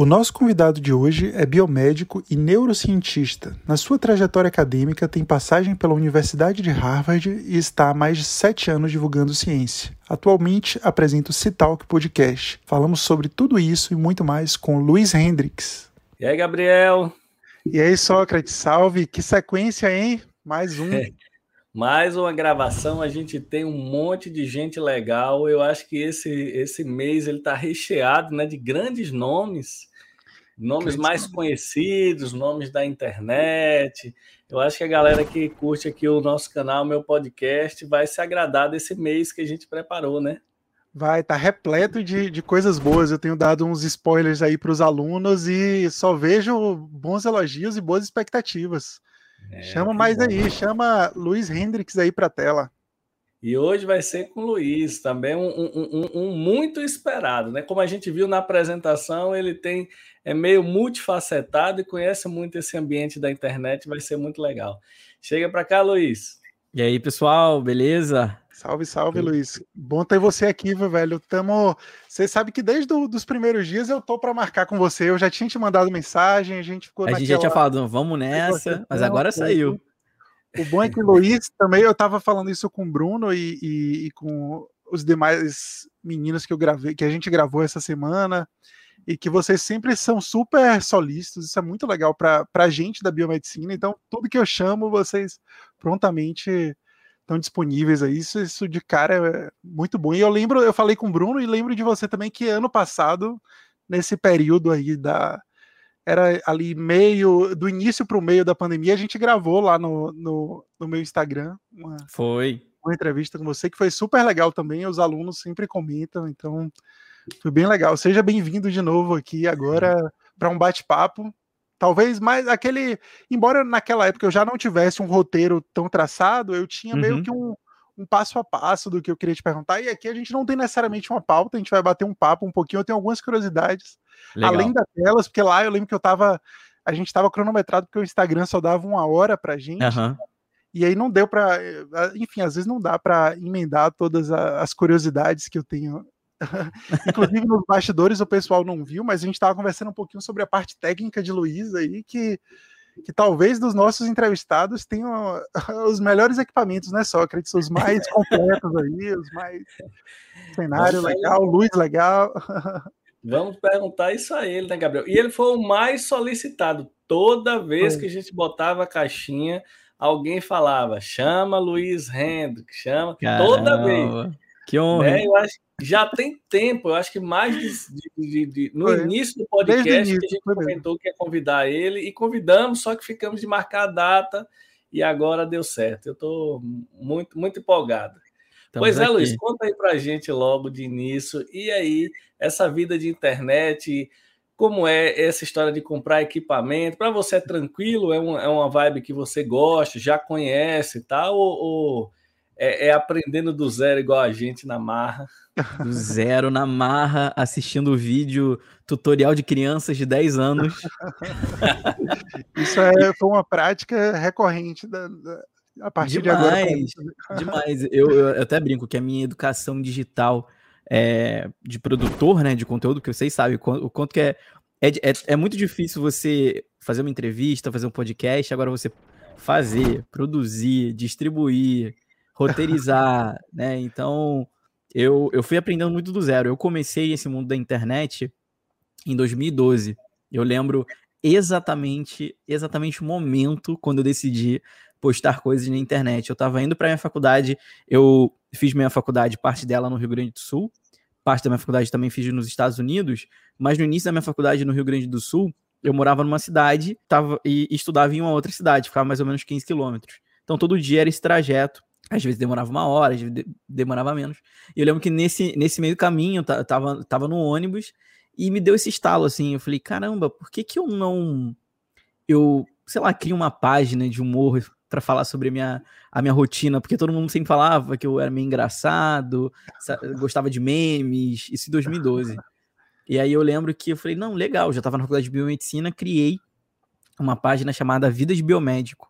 O nosso convidado de hoje é biomédico e neurocientista. Na sua trajetória acadêmica, tem passagem pela Universidade de Harvard e está há mais de sete anos divulgando ciência. Atualmente apresenta o Citalk Podcast. Falamos sobre tudo isso e muito mais com Luiz Hendrix. E aí, Gabriel? E aí, Sócrates, salve! Que sequência, hein? Mais um. Mais uma gravação, a gente tem um monte de gente legal. Eu acho que esse, esse mês ele está recheado né, de grandes nomes nomes mais conhecidos, nomes da internet. Eu acho que a galera que curte aqui o nosso canal, meu podcast, vai se agradar desse mês que a gente preparou, né? Vai, tá repleto de, de coisas boas. Eu tenho dado uns spoilers aí para os alunos e só vejo bons elogios e boas expectativas. É, chama mais bom. aí, chama Luiz Hendrix aí para a tela. E hoje vai ser com o Luiz, também um, um, um, um, muito esperado, né? Como a gente viu na apresentação, ele tem é meio multifacetado e conhece muito esse ambiente da internet, vai ser muito legal. Chega para cá, Luiz. E aí, pessoal, beleza? Salve, salve, Luiz. Bom ter você aqui, velho. Tamo... Você sabe que desde os primeiros dias eu tô para marcar com você. Eu já tinha te mandado mensagem, a gente ficou A gente já tinha falado, vamos nessa, mas agora saiu. O bom é que o Luiz também, eu estava falando isso com o Bruno e, e, e, com os demais meninos que eu gravei, que a gente gravou essa semana, e que vocês sempre são super solícitos, isso é muito legal para a gente da biomedicina, então tudo que eu chamo, vocês prontamente estão disponíveis aí, isso, isso de cara é muito bom. E eu lembro, eu falei com o Bruno e lembro de você também que ano passado, nesse período aí da, era ali meio do início para o meio da pandemia. A gente gravou lá no, no, no, meu Instagram uma, foi uma entrevista com você que foi super legal também. Os alunos sempre comentam, então foi bem legal. Seja bem-vindo de novo aqui agora para um bate-papo. Talvez mais aquele, embora naquela época eu já não tivesse um roteiro tão traçado, eu tinha uhum. meio que um, um passo a passo do que eu queria te perguntar. E aqui a gente não tem necessariamente uma pauta, a gente vai bater um papo um pouquinho. Eu tenho algumas curiosidades, Legal. além das telas, porque lá eu lembro que eu tava. A gente tava cronometrado porque o Instagram só dava uma hora pra gente. Uhum. E aí não deu para, eh, enfim, às vezes não dá para emendar todas as curiosidades que eu tenho. Inclusive nos bastidores o pessoal não viu, mas a gente estava conversando um pouquinho sobre a parte técnica de Luiz aí, que que talvez dos nossos entrevistados tenham os melhores equipamentos, né, Sócrates? Os mais completos aí, os mais cenário legal, luz legal. Vamos perguntar isso a ele, né, Gabriel? E ele foi o mais solicitado. Toda vez que a gente botava a caixinha, alguém falava: chama Luiz Hendrick, chama. Caramba, toda vez. Que honra. Né? Eu acho já tem tempo, eu acho que mais de, de, de, no Foi. início do podcast início, que a gente comentou que ia convidar ele e convidamos, só que ficamos de marcar a data e agora deu certo. Eu estou muito, muito empolgado. Estamos pois é, aqui. Luiz, conta aí para a gente logo de início. E aí, essa vida de internet, como é essa história de comprar equipamento? Para você é tranquilo? É uma, é uma vibe que você gosta, já conhece, tá? Ou, ou é, é aprendendo do zero igual a gente na marra? Do zero na marra, assistindo o vídeo tutorial de crianças de 10 anos. Isso é, foi uma prática recorrente da, da a partir demais, de agora. Demais. Eu, eu, até brinco que a minha educação digital é, de produtor né, de conteúdo, que vocês sabem o quanto que é, é, é, é muito difícil você fazer uma entrevista, fazer um podcast, agora você fazer, produzir, distribuir, roteirizar, né? Então, eu, eu fui aprendendo muito do zero. Eu comecei esse mundo da internet em 2012. Eu lembro exatamente, exatamente o momento quando eu decidi postar coisas na internet. Eu estava indo para minha faculdade, eu fiz minha faculdade, parte dela no Rio Grande do Sul, parte da minha faculdade também fiz nos Estados Unidos, mas no início da minha faculdade no Rio Grande do Sul, eu morava numa cidade tava, e, estudava em uma outra cidade, ficava mais ou menos 15 quilômetros. Então todo dia era esse trajeto às vezes demorava uma hora, às vezes demorava menos. E eu lembro que nesse, nesse meio caminho, eu tava, tava no ônibus e me deu esse estalo, assim. Eu falei, caramba, por que que eu não... Eu, sei lá, crio uma página de humor para falar sobre a minha, a minha rotina, porque todo mundo sempre falava que eu era meio engraçado, gostava de memes, isso em 2012. E aí eu lembro que eu falei, não, legal, já estava na faculdade de biomedicina, criei uma página chamada Vida de Biomédico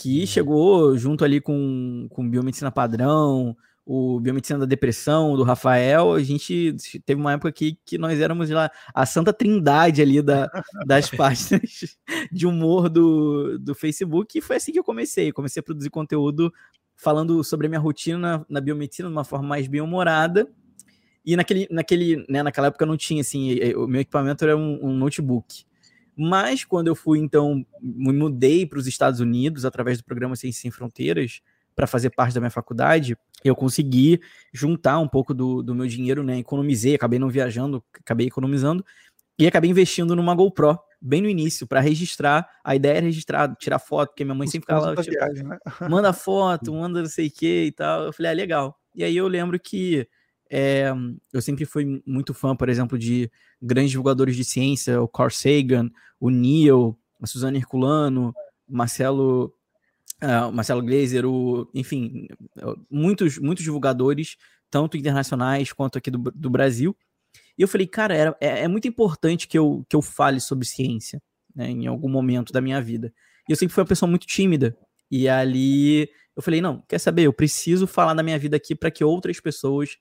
que uhum. chegou junto ali com, com biomedicina padrão, o Biomedicina da Depressão, do Rafael, a gente teve uma época aqui que nós éramos lá a santa trindade ali da, das páginas de humor do, do Facebook, e foi assim que eu comecei. Comecei a produzir conteúdo falando sobre a minha rotina na, na biomedicina de uma forma mais bem-humorada. E naquele, naquele, né, naquela época não tinha, assim, o meu equipamento era um, um notebook. Mas quando eu fui, então, me mudei para os Estados Unidos através do programa Ciências Sem Fronteiras, para fazer parte da minha faculdade, eu consegui juntar um pouco do, do meu dinheiro, né? Economizei, acabei não viajando, acabei economizando e acabei investindo numa GoPro bem no início para registrar. A ideia era registrar, tirar foto, porque minha mãe Os sempre fala, viagem, né? manda foto, manda não sei o que e tal. Eu falei, ah, legal. E aí eu lembro que é, eu sempre fui muito fã, por exemplo, de grandes divulgadores de ciência, o Carl Sagan, o Neil, a Suzana Herculano, Marcelo uh, Marcelo Glazer, o, enfim, muitos, muitos divulgadores, tanto internacionais quanto aqui do, do Brasil. E eu falei, cara, era, é, é, muito importante que eu, que eu fale sobre ciência, né, em algum momento da minha vida. E eu sempre fui uma pessoa muito tímida. E ali eu falei, não, quer saber? Eu preciso falar da minha vida aqui para que outras pessoas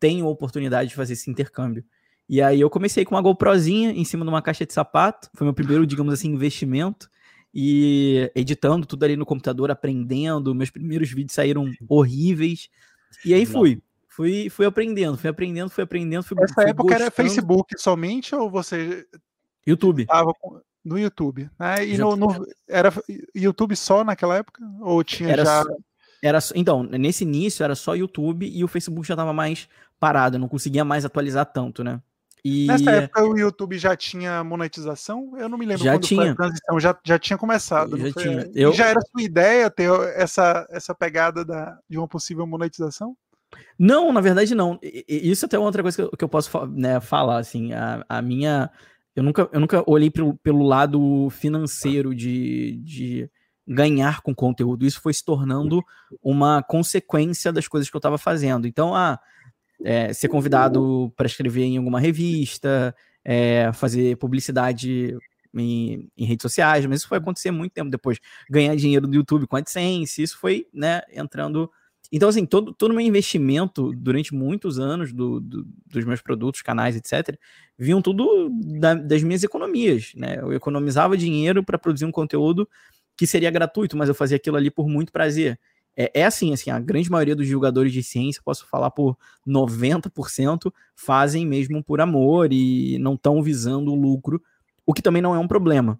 tenham a oportunidade de fazer esse intercâmbio. E aí eu comecei com uma GoProzinha em cima de uma caixa de sapato. Foi meu primeiro, digamos assim, investimento e editando tudo ali no computador, aprendendo. Meus primeiros vídeos saíram horríveis. E aí fui. Fui, fui aprendendo, fui aprendendo, fui aprendendo. Fui, Essa fui época gostando. era Facebook somente ou você. YouTube. Tava no YouTube. Né? E no, no, era YouTube só naquela época? Ou tinha era já. Era, então, nesse início era só YouTube e o Facebook já estava mais parado, eu não conseguia mais atualizar tanto, né? E... Nessa época o YouTube já tinha monetização? Eu não me lembro já quando tinha. foi a transição, já, já tinha começado. Já, tinha. Eu... já era sua ideia ter essa, essa pegada da, de uma possível monetização? Não, na verdade não. Isso até é outra coisa que eu, que eu posso né, falar, assim, a, a minha... Eu nunca, eu nunca olhei pelo, pelo lado financeiro de, de ganhar com conteúdo. Isso foi se tornando uma consequência das coisas que eu estava fazendo. Então, ah, é, ser convidado para escrever em alguma revista, é, fazer publicidade em, em, redes sociais, mas isso foi acontecer muito tempo depois. Ganhar dinheiro do YouTube com AdSense, isso foi né, entrando. Então, assim, todo, todo meu investimento durante muitos anos do, do, dos meus produtos, canais, etc., vinham tudo da, das minhas economias. Né? Eu economizava dinheiro para produzir um conteúdo que seria gratuito, mas eu fazia aquilo ali por muito prazer é, é assim, assim, a grande maioria dos jogadores de ciência, posso falar por 90%, fazem mesmo por amor e não estão visando o lucro, o que também não é um problema.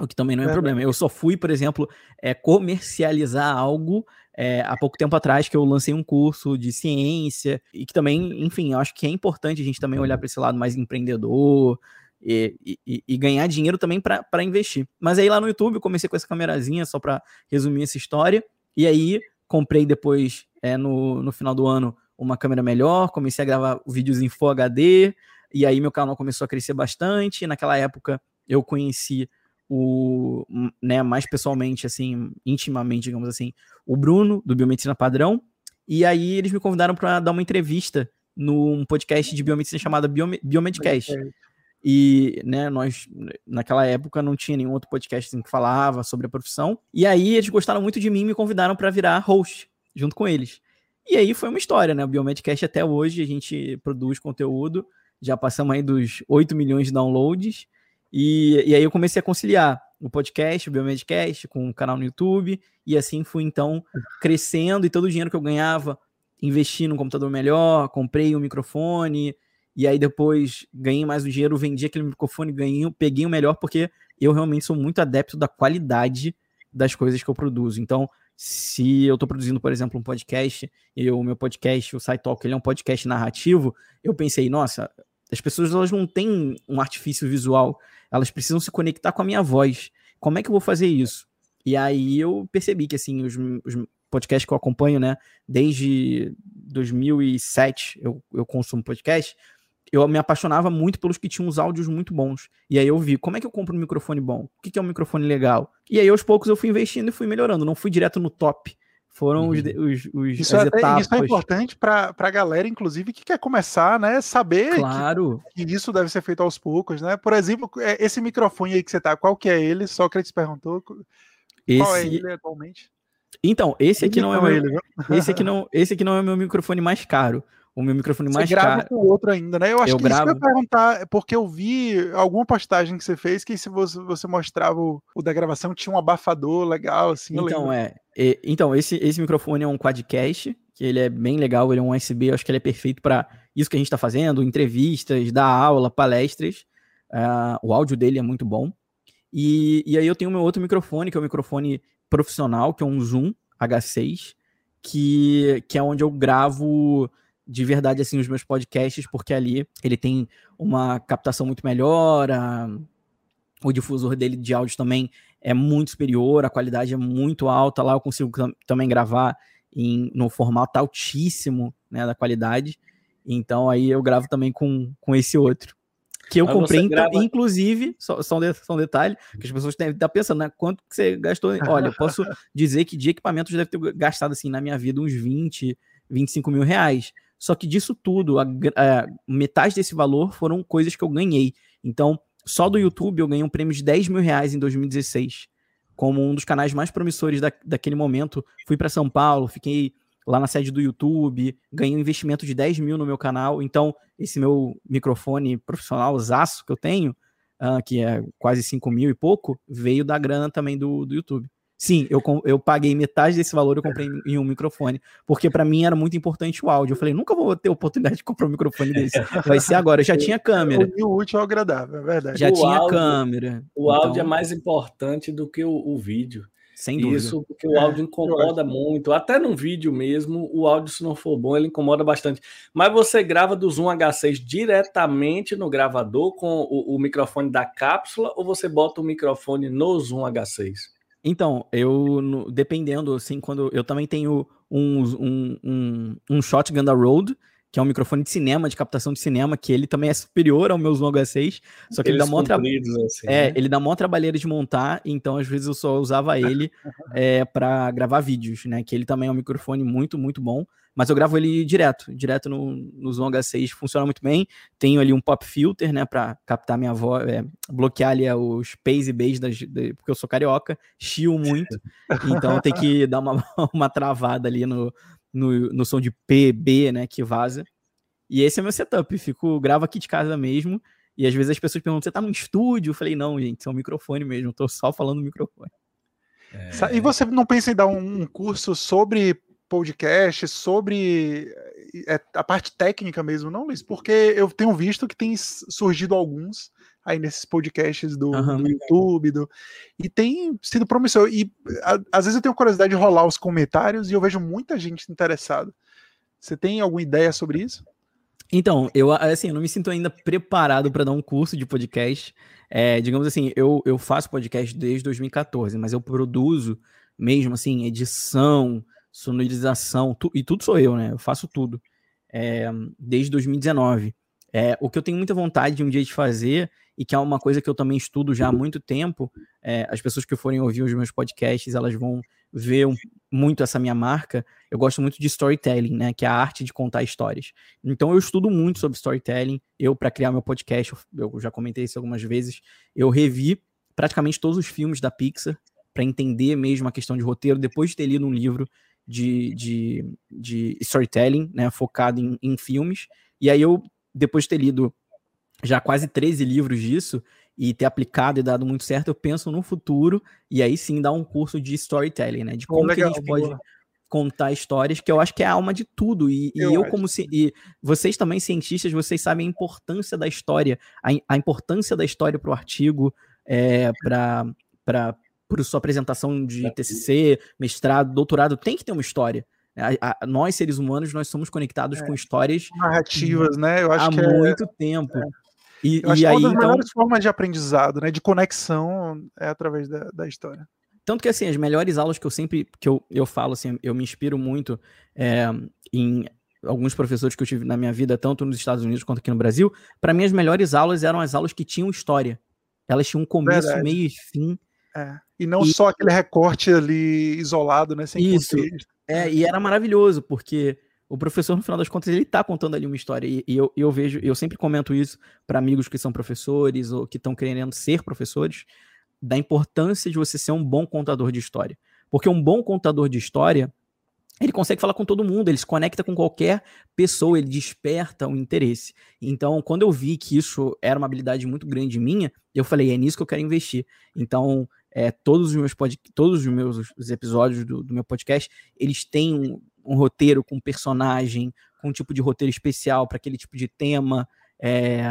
O que também não é, um problema. Eu só fui, por exemplo, é, comercializar algo é, há pouco tempo atrás que eu lancei um curso de ciência e que também, enfim, eu acho que é importante a gente também olhar para esse lado mais empreendedor, e, e, e, ganhar dinheiro também para investir. Mas aí lá no YouTube eu comecei com essa camerazinha, só para resumir essa história. E aí, comprei depois, é, no, no final do ano, uma câmera melhor, comecei a gravar vídeos em Full HD, e aí meu canal começou a crescer bastante. naquela época, eu conheci o, né, mais pessoalmente, assim, intimamente, digamos assim, o Bruno, do Biomedicina Padrão, e aí eles me convidaram para dar uma entrevista num podcast de biomedicina chamado Biome Biomedcast. E, né, nós, naquela época, não tinha nenhum outro podcast que falava sobre a profissão. E aí eles gostaram muito de mim e me convidaram para virar host junto com eles. E aí foi uma história, né? O Biomedcast até hoje a gente produz conteúdo, já passamos aí dos 8 milhões de downloads. E, e aí eu comecei a conciliar o podcast, o Biomedcast, com o canal no YouTube. E assim fui então crescendo e todo o dinheiro que eu ganhava, investi num computador melhor, comprei um microfone, e aí depois ganhei mais o dinheiro, vendi aquele microfone, ganhei, peguei o melhor, porque eu realmente sou muito adepto da qualidade das coisas que eu produzo. Então, se eu estou produzindo, por exemplo, um podcast, e o meu podcast, o SciTalk, ele é um podcast narrativo, eu pensei, nossa, as pessoas elas não têm um artifício visual, elas precisam se conectar com a minha voz. Como é que eu vou fazer isso? E aí eu percebi que, assim, os, os podcasts que eu acompanho, né, desde 2007 eu, eu consumo podcast, eu me apaixonava muito pelos que tinham os áudios muito bons. E aí eu vi, como é que eu compro um microfone bom? O que é um microfone legal? E aí aos poucos eu fui investindo e fui melhorando, não fui direto no top. Foram uhum. os, os, os isso, é, etapas. isso é importante para a galera, inclusive, que quer começar, né? Saber claro. que, que, isso deve ser feito aos poucos, né? Por exemplo, é, esse microfone aí que você tá, qual que é ele? Só que ele te perguntou. Esse, qual é ele atualmente? Então, esse aqui não é meu, ele, esse aqui não, esse aqui não é o meu microfone mais caro. O meu microfone mais caro. Você grava com o outro ainda, né? Eu acho eu que gravo... isso que eu ia perguntar, porque eu vi alguma postagem que você fez que se você, você mostrava o, o da gravação tinha um abafador legal, assim. Então, é. E, então, esse, esse microfone é um quadcast, que ele é bem legal, ele é um USB, eu acho que ele é perfeito para isso que a gente está fazendo, entrevistas, dar aula, palestras. Uh, o áudio dele é muito bom. E, e aí eu tenho meu outro microfone, que é o um microfone profissional, que é um Zoom H6, que, que é onde eu gravo de verdade assim os meus podcasts, porque ali ele tem uma captação muito melhor, a, o difusor dele de áudio também é muito superior, a qualidade é muito alta, lá eu consigo também gravar em, no formato altíssimo né, da qualidade. Então aí eu gravo também com, com esse outro. Que eu Mas comprei, então, grava... inclusive, só, só, um, só um detalhe, que as pessoas devem estar pensando, né? Quanto que você gastou? Olha, eu posso dizer que de equipamentos deve ter gastado, assim, na minha vida, uns 20, 25 mil reais. Só que disso tudo, a, a, metade desse valor foram coisas que eu ganhei. Então, só do YouTube eu ganhei um prêmio de 10 mil reais em 2016. Como um dos canais mais promissores da, daquele momento. Fui para São Paulo, fiquei lá na sede do YouTube, ganhei um investimento de 10 mil no meu canal. Então, esse meu microfone profissional zaço que eu tenho, uh, que é quase 5 mil e pouco, veio da grana também do, do YouTube. Sim, eu, eu paguei metade desse valor, eu comprei em um microfone, porque para mim era muito importante o áudio. Eu falei, nunca vou ter oportunidade de comprar um microfone desse. Vai ser agora. Eu já tinha câmera. O útil ao agradável, é verdade. Já o tinha áudio, câmera. O áudio é então... é mais importante do que o, o vídeo. Sem dúvida. Isso porque o áudio incomoda muito. Até num vídeo mesmo, o áudio, se não for bom, ele incomoda bastante. Mas você grava do Zoom H6 diretamente no gravador com o, o microfone da cápsula ou você bota o microfone no Zoom H6? Então, eu, dependendo, assim, quando eu também tenho um, um, um, um Shotgun da Rode, que é um microfone de cinema, de captação de cinema, que ele também é superior ao meu Zoom H6, só que Eles ele dá mó tra... assim, é, né? ele dá mó trabalheira de montar, então às vezes eu só usava ele é, para gravar vídeos, né? Que ele também é um microfone muito, muito bom, mas eu gravo ele direto, direto no, no Zoom H6, funciona muito bem. Tenho ali um pop filter, né, para captar minha voz, é, bloquear ali os P's e B's, das, de, porque eu sou carioca, chio muito, então tem que dar uma, uma travada ali no, no, no som de P, B, né, que vaza. E esse é meu setup, fico, gravo aqui de casa mesmo, e às vezes as pessoas perguntam, você tá no estúdio? Eu falei, não, gente, é um microfone mesmo, tô só falando no microfone. É... E você não pensa em dar um curso sobre podcast, sobre é, a parte técnica mesmo, não, Luiz? Porque eu tenho visto que tem surgido alguns aí nesses podcasts do, uhum. do YouTube, do, e tem sido promissor. E a, às vezes eu tenho curiosidade de rolar os comentários e eu vejo muita gente interessada. Você tem alguma ideia sobre isso? Então, eu assim, eu não me sinto ainda preparado para dar um curso de podcast. É, digamos assim, eu, eu faço podcast desde 2014, mas eu produzo mesmo assim, edição, sonorização, tu, e tudo sou eu, né? Eu faço tudo. É, desde 2019. É, o que eu tenho muita vontade de um dia de fazer, e que é uma coisa que eu também estudo já há muito tempo, é, as pessoas que forem ouvir os meus podcasts, elas vão ver um, muito essa minha marca. Eu gosto muito de storytelling, né? Que é a arte de contar histórias. Então eu estudo muito sobre storytelling. Eu, para criar meu podcast, eu, já comentei isso algumas vezes, eu revi praticamente todos os filmes da Pixar para entender mesmo a questão de roteiro, depois de ter lido um livro de, de, de storytelling, né, focado em, em filmes. E aí eu, depois de ter lido já quase 13 livros disso e ter aplicado e dado muito certo, eu penso no futuro e aí sim dar um curso de storytelling, né? De como que a gente pode boa. contar histórias, que eu acho que é a alma de tudo. E eu, e eu como se, e vocês também cientistas, vocês sabem a importância da história, a, a importância da história para o artigo, é, para por sua apresentação de TCC, mestrado, doutorado, tem que ter uma história. A, a, nós, seres humanos, nós somos conectados é, com histórias narrativas, né? Eu acho há que é muito é, tempo. É. E, Eu acho e aí, uma das então... melhores formas de aprendizado, né? De conexão é através da, da história. Tanto que, assim, as melhores aulas que eu sempre, que eu, eu falo, assim, eu me inspiro muito é, em alguns professores que eu tive na minha vida, tanto nos Estados Unidos quanto aqui no Brasil, para mim as melhores aulas eram as aulas que tinham história. Elas tinham um começo, Verdade. meio e fim. É. E não e... só aquele recorte ali isolado, né? Sem Isso. Contexto. É, e era maravilhoso, porque o professor, no final das contas, ele tá contando ali uma história. E, e eu, eu vejo, eu sempre comento isso para amigos que são professores ou que estão querendo ser professores, da importância de você ser um bom contador de história. Porque um bom contador de história, ele consegue falar com todo mundo, ele se conecta com qualquer pessoa, ele desperta o um interesse. Então, quando eu vi que isso era uma habilidade muito grande minha, eu falei, é nisso que eu quero investir. Então, é, todos os meus pod... todos os meus os episódios do, do, meu podcast, eles têm um, um, roteiro com personagem, com um tipo de roteiro especial para aquele tipo de tema. É,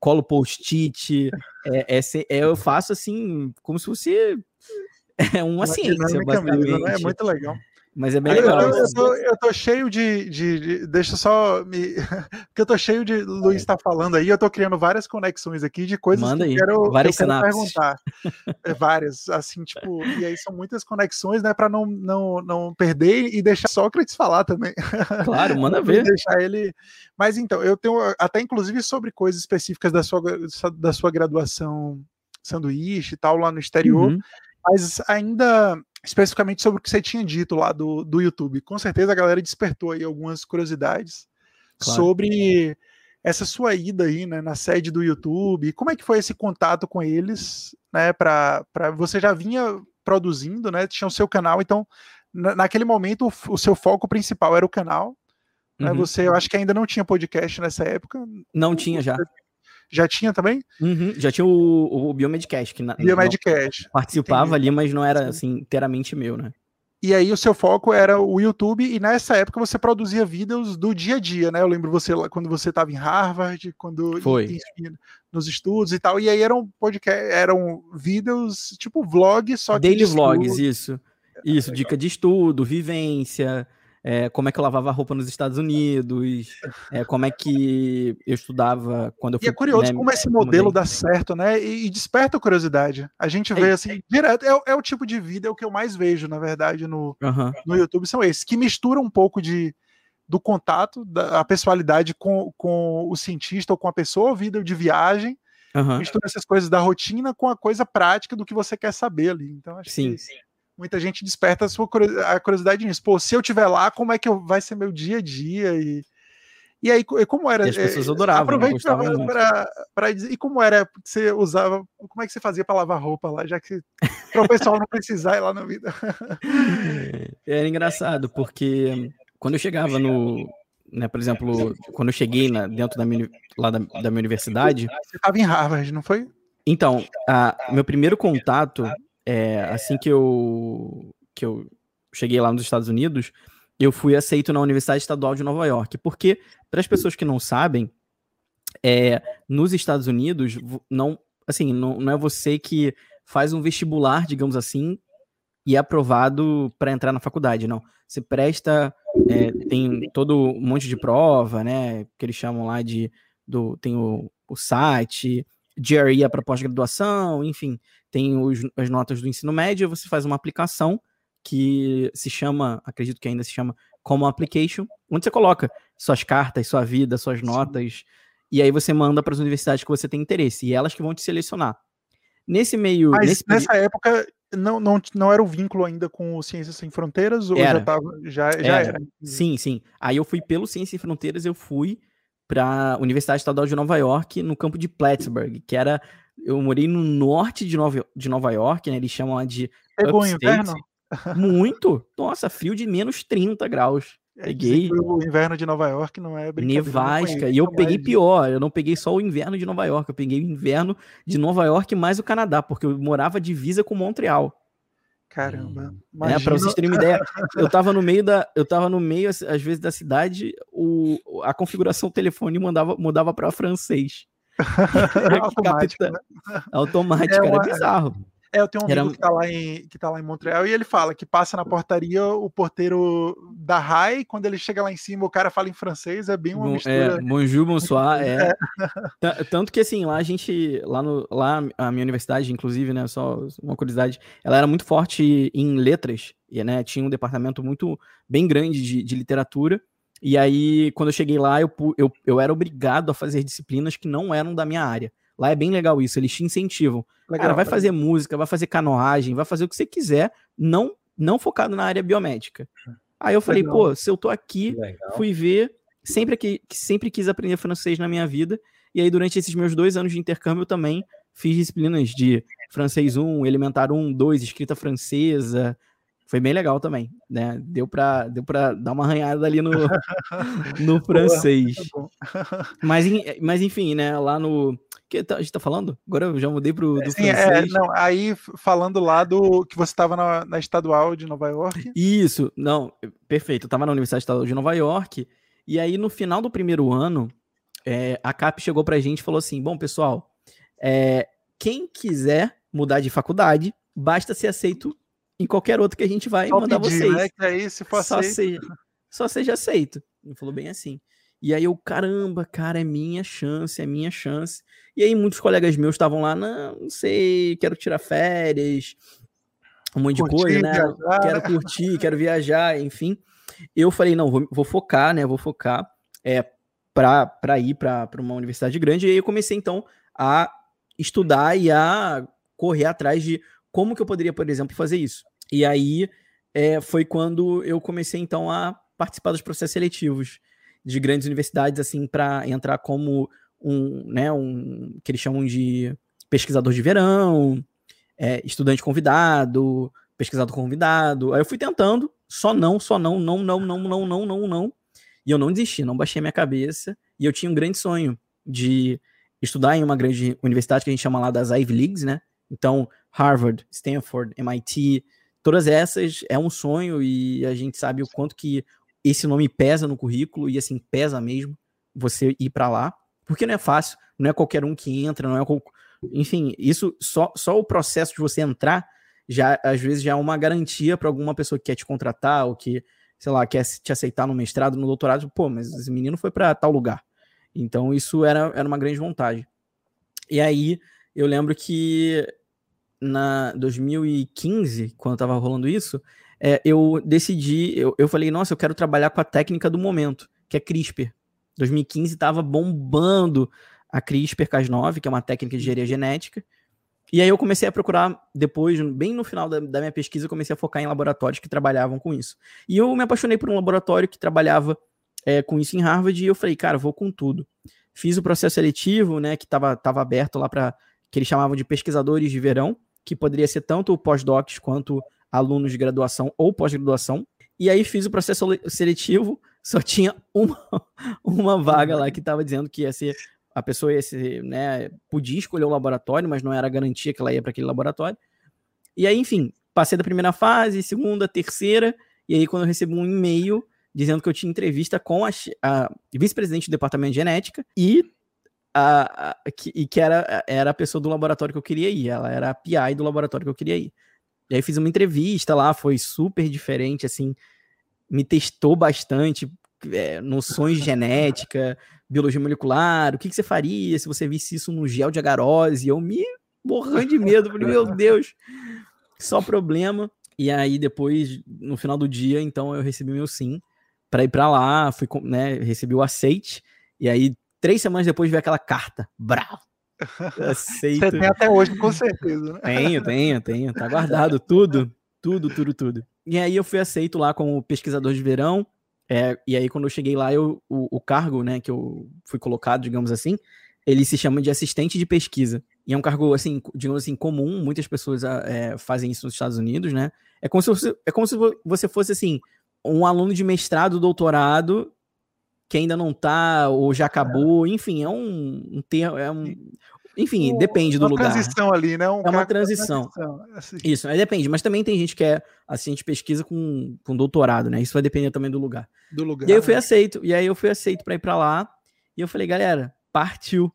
colo post-it, é, é, é, eu faço assim, como se fosse é uma, uma ciência, basicamente. Mesmo, né? É muito legal. Mas é bem legal. Eu, eu, tô, eu tô cheio de, de, de, Deixa só me. Porque eu tô cheio de. Luiz tá falando aí, eu tô criando várias conexões aqui de coisas Manda que aí. quero, várias eu quero perguntar. É, várias, assim, tipo. E aí são muitas conexões, né, pra não, não, não perder e deixar Sócrates falar também. Claro, manda ver. deixar ele. Mas então, eu tenho até inclusive sobre coisas específicas da sua, da sua graduação sanduíche e tal lá no exterior. Uhum. Mas ainda especificamente sobre o que você tinha dito lá do, do YouTube. Com certeza a galera despertou aí algumas curiosidades claro. sobre essa sua ida aí, né, na sede do YouTube. Como é que foi esse contato com eles, né, para você já vinha produzindo, né, tinha o seu canal, então na, naquele momento o, o, seu foco principal era o canal. Né, uhum. Você, eu acho que ainda não tinha podcast nessa época. Não tinha já. Já tinha também? Uhum, já tinha o, o Biomedcast, que na, Biomedcast. participava Entendi. ali, mas não era assim inteiramente meu, né? E aí o seu foco era o YouTube, e nessa época você produzia vídeos do dia a dia, né? Eu lembro você quando você estava em Harvard, quando Foi. Enfim, nos estudos e tal, e aí eram podcast, eram vídeos tipo vlog, só que. Daily vlogs, isso. Isso, dica de estudo, vivência, é, como é que eu lavava roupa nos Estados Unidos, é, como é que eu estudava quando eu fui. E é curioso né, como esse modelo dá certo, né? E, e, desperta a curiosidade. A gente vê é, assim, direto, é, é, o tipo de vídeo que eu mais vejo, na verdade, no, no YouTube, são esses, que misturam um pouco de do contato, da pessoalidade com, com o cientista ou com a pessoa, vida de viagem, uhum. mistura essas coisas da rotina com a coisa prática do que você quer saber ali. Então, acho sim, que sim muita gente desperta a sua a curiosidade nisso. Pô, se eu tiver lá, como é que eu, vai ser meu dia a dia? E, e aí, como era? E as pessoas adoravam. Aproveite para dizer. E como era que você usava? Como é que você fazia para lavar roupa lá, já que para o pessoal não precisar ir lá na vida? Era engraçado, porque quando eu chegava no. Né, por exemplo, quando eu cheguei na, dentro da minha, lá da, da minha universidade. Você estava em Harvard, não foi? Então, a, meu primeiro contato é, assim que eu, que eu cheguei lá nos Estados Unidos, eu fui aceito na Universidade Estadual de Nova York. Porque, para as pessoas que não sabem, é, nos Estados Unidos, não, assim, não, não é você que faz um vestibular, digamos assim, e é aprovado para entrar na faculdade, não. Você presta, é, tem todo um monte de prova, né? Que eles chamam lá de. Do, tem o, o site, GRE é para pós-graduação, enfim, tem os, as notas do ensino médio, você faz uma aplicação que se chama, acredito que ainda se chama Common Application, onde você coloca suas cartas, sua vida, suas notas, e aí você manda para as universidades que você tem interesse, e elas que vão te selecionar. Nesse meio. Mas nesse nessa época não, não, não era o vínculo ainda com o Ciências Sem Fronteiras, ou era. já, tava, já, já era. era? Sim, sim. Aí eu fui pelo Ciências Sem Fronteiras, eu fui para a Universidade Estadual de Nova York, no campo de Plattsburgh, que era. Eu morei no norte de Nova, de Nova York, né? Eles chamam lá de. Pegou upstate. inverno? Muito! Nossa, frio de menos 30 graus. É, peguei. O inverno de Nova York não é Nevasca. E eu peguei pior. Eu não peguei só o inverno de Nova York. Eu peguei o inverno de Nova York mais o Canadá, porque eu morava divisa com Montreal. Caramba. Imagina... É, para vocês terem uma ideia, eu tava no meio da, eu tava no meio às vezes da cidade, o, a configuração do telefone mandava, mudava para francês. automático, né? automático, é, uma... era bizarro. É, eu tenho um amigo Era... que, tá lá em, que tá lá em Montreal e ele fala que passa na portaria o porteiro da RAI, quando ele chega lá em cima, o cara fala em francês, é bem uma mistura. É, bonjour, bonsoir, é. é. Tanto que assim, lá a gente, lá, no, lá a minha universidade, inclusive, né, só uma curiosidade, ela era muito forte em letras, e, né, tinha um departamento muito, bem grande de, de literatura, e aí, quando eu cheguei lá, eu, eu, eu era obrigado a fazer disciplinas que não eram da minha área. Lá é bem legal isso, eles te incentivam. Legal, Cara, vai fazer música, vai fazer canoagem, vai fazer o que você quiser, não não focado na área biomédica. Aí eu falei, legal. pô, se eu tô aqui, legal. fui ver, sempre que sempre quis aprender francês na minha vida, e aí durante esses meus dois anos de intercâmbio eu também fiz disciplinas de francês 1, elementar 1, 2, escrita francesa, Foi bem legal também, né? Deu para deu pra dar uma arranhada ali no, no francês. mas, mas enfim, né? Lá no. que tá, a gente tá falando? Agora eu já mudei pro do Sim, é, francês. É, não, aí falando lá do que você estava na, na estadual de Nova York. Isso, não, perfeito. Eu tava na Universidade Estadual de Nova York. E aí, no final do primeiro ano, é, a CAP chegou pra gente e falou assim: bom, pessoal, é, quem quiser mudar de faculdade, basta ser aceito em qualquer outro que a gente vai só mandar pedir, vocês. Né? Que aí, se for só aceito. Seja, só seja aceito. Ele falou bem assim. E aí eu, caramba, cara, é minha chance, é minha chance. E aí muitos colegas meus estavam lá, não, não sei, quero tirar férias, um monte curtir, de coisa, né? Viajar. Quero curtir, quero viajar, enfim. Eu falei, não, vou, vou focar, né? Vou focar é, para ir para uma universidade grande. E aí eu comecei, então, a estudar e a correr atrás de como que eu poderia, por exemplo, fazer isso? E aí é, foi quando eu comecei então a participar dos processos seletivos de grandes universidades, assim, para entrar como um, né, um que eles chamam de pesquisador de verão, é, estudante convidado, pesquisador convidado. Aí eu fui tentando, só não, só não, não, não, não, não, não, não, não. E eu não desisti, não baixei minha cabeça. E eu tinha um grande sonho de estudar em uma grande universidade que a gente chama lá das Ivy Leagues, né? Então, Harvard, Stanford, MIT, todas essas é um sonho e a gente sabe o quanto que esse nome pesa no currículo e assim pesa mesmo você ir para lá, porque não é fácil, não é qualquer um que entra, não é enfim, isso só, só o processo de você entrar já às vezes já é uma garantia para alguma pessoa que quer te contratar ou que, sei lá, quer te aceitar no mestrado, no doutorado, pô, mas esse menino foi para tal lugar. Então isso era, era uma grande vantagem. E aí eu lembro que na 2015, quando tava rolando isso, é, eu decidi, eu, eu falei, nossa, eu quero trabalhar com a técnica do momento, que é CRISPR. 2015 tava bombando a CRISPR-Cas9, que é uma técnica de engenharia genética. E aí eu comecei a procurar, depois, bem no final da, da minha pesquisa, eu comecei a focar em laboratórios que trabalhavam com isso. E eu me apaixonei por um laboratório que trabalhava é, com isso em Harvard, e eu falei, cara, vou com tudo. Fiz o processo seletivo, né, que estava tava aberto lá para que eles chamavam de pesquisadores de verão, que poderia ser tanto pós-docs quanto alunos de graduação ou pós-graduação. E aí fiz o processo seletivo, só tinha uma, uma vaga lá que estava dizendo que ia ser a pessoa ia ser, né, podia escolher o laboratório, mas não era garantia que ela ia para aquele laboratório. E aí, enfim, passei da primeira fase, segunda, terceira, e aí quando eu recebi um e-mail dizendo que eu tinha entrevista com a, a vice-presidente do departamento de genética e a, a, que, e que era, era a pessoa do laboratório que eu queria ir. Ela era a PI do laboratório que eu queria ir. E aí fiz uma entrevista lá, foi super diferente, assim, me testou bastante, é, noções de genética, biologia molecular, o que, que você faria se você visse isso no gel de agarose? Eu me morrendo de medo, falei, meu Deus, só problema. E aí depois, no final do dia, então eu recebi meu sim para ir para lá, fui, né, recebi o aceite, e aí Três semanas depois veio aquela carta. Bravo. Aceito. Você tem até hoje, com certeza, né? Tenho, tenho, tenho. Tá guardado tudo. Tudo, tudo, tudo. E aí eu fui aceito lá como pesquisador de verão. É, e aí, quando eu cheguei lá, eu, o, o, cargo, né, que eu fui colocado, digamos assim, ele se chama de assistente de pesquisa. E é um cargo, assim, digamos assim, comum, muitas pessoas é, fazem isso nos Estados Unidos, né? É como, se você, é como se você fosse, assim, um aluno de mestrado, doutorado, que ainda não tá, ou já acabou, enfim, é um, um termo, é um, enfim, o, depende do lugar. Uma transição ali, né? Um é uma transição. transição. Assim. Isso, aí depende, mas também tem gente que é assim, de pesquisa com, com doutorado, né? Isso vai depender também do lugar. Do lugar. E aí eu fui né? aceito, e aí eu fui aceito para ir para lá, e eu falei, galera, partiu.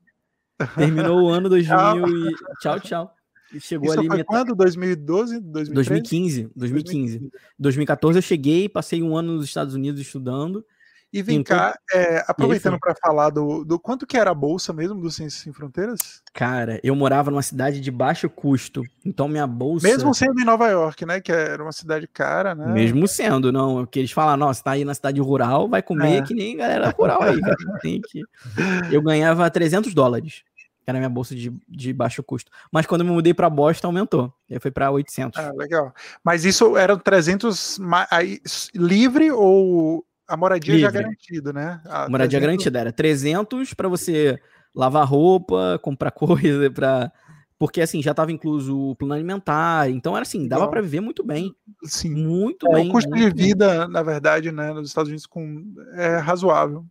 Terminou o ano 2000 e tchau, tchau. E chegou Isso ali foi quando? 2012? 2013? 2015, 2015. 2015. 2014 eu cheguei, passei um ano nos Estados Unidos estudando. E vem então, cá, é, aproveitando para falar do, do quanto que era a bolsa mesmo do Ciências Sem Fronteiras? Cara, eu morava numa cidade de baixo custo, então minha bolsa... Mesmo sendo em Nova York, né, que era uma cidade cara, né? Mesmo sendo, não, que eles falam, nossa, tá aí na cidade rural, vai comer é. que nem galera rural aí, cara, tem que... Eu ganhava 300 dólares, era minha bolsa de, de baixo custo. Mas quando eu me mudei para Boston, aumentou. Aí foi para 800. Ah, legal. Mas isso era 300 aí, livre ou a moradia Livre. já garantida, né? A moradia 300... garantida era 300 para você lavar roupa, comprar coisa para porque assim, já estava incluso o plano alimentar, então era assim, dava para viver muito bem. Sim. Muito é, bem. O custo de vida, bem. na verdade, né, nos Estados Unidos com, é razoável.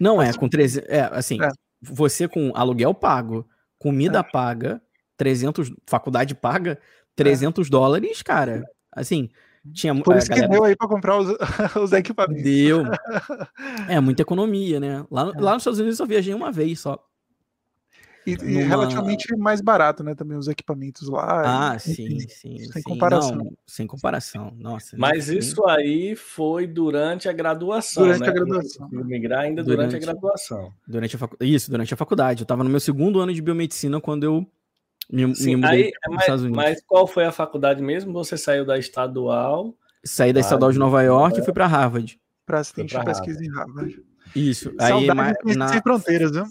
Não é, com 13, é, assim, é. você com aluguel pago, comida é. paga, 300, faculdade paga, 300 é. dólares, cara, assim, tinha Por isso galera... que deu aí para comprar os, os equipamentos. Deu. É, muita economia, né? Lá, lá nos Estados Unidos eu só viajei uma vez só. E, numa... e, relativamente mais barato, né? Também os equipamentos lá. Ah, e, sim, sim. Sem sim. comparação. Não, sem comparação. Nossa. Mas isso aí foi durante a graduação. Durante né? a graduação. Migrar ainda durante, durante, a graduação. Durante a facu... Isso, durante a faculdade. Eu estava no meu segundo ano de biomedicina quando eu me, sim, me aí, mas, mas, qual foi a faculdade mesmo? Você saiu da estadual? Saí da estadual de Nova York e fui para Harvard. Para assistente de pesquisa em Harvard. Isso. Saudade aí, na... sem fronteiras, viu?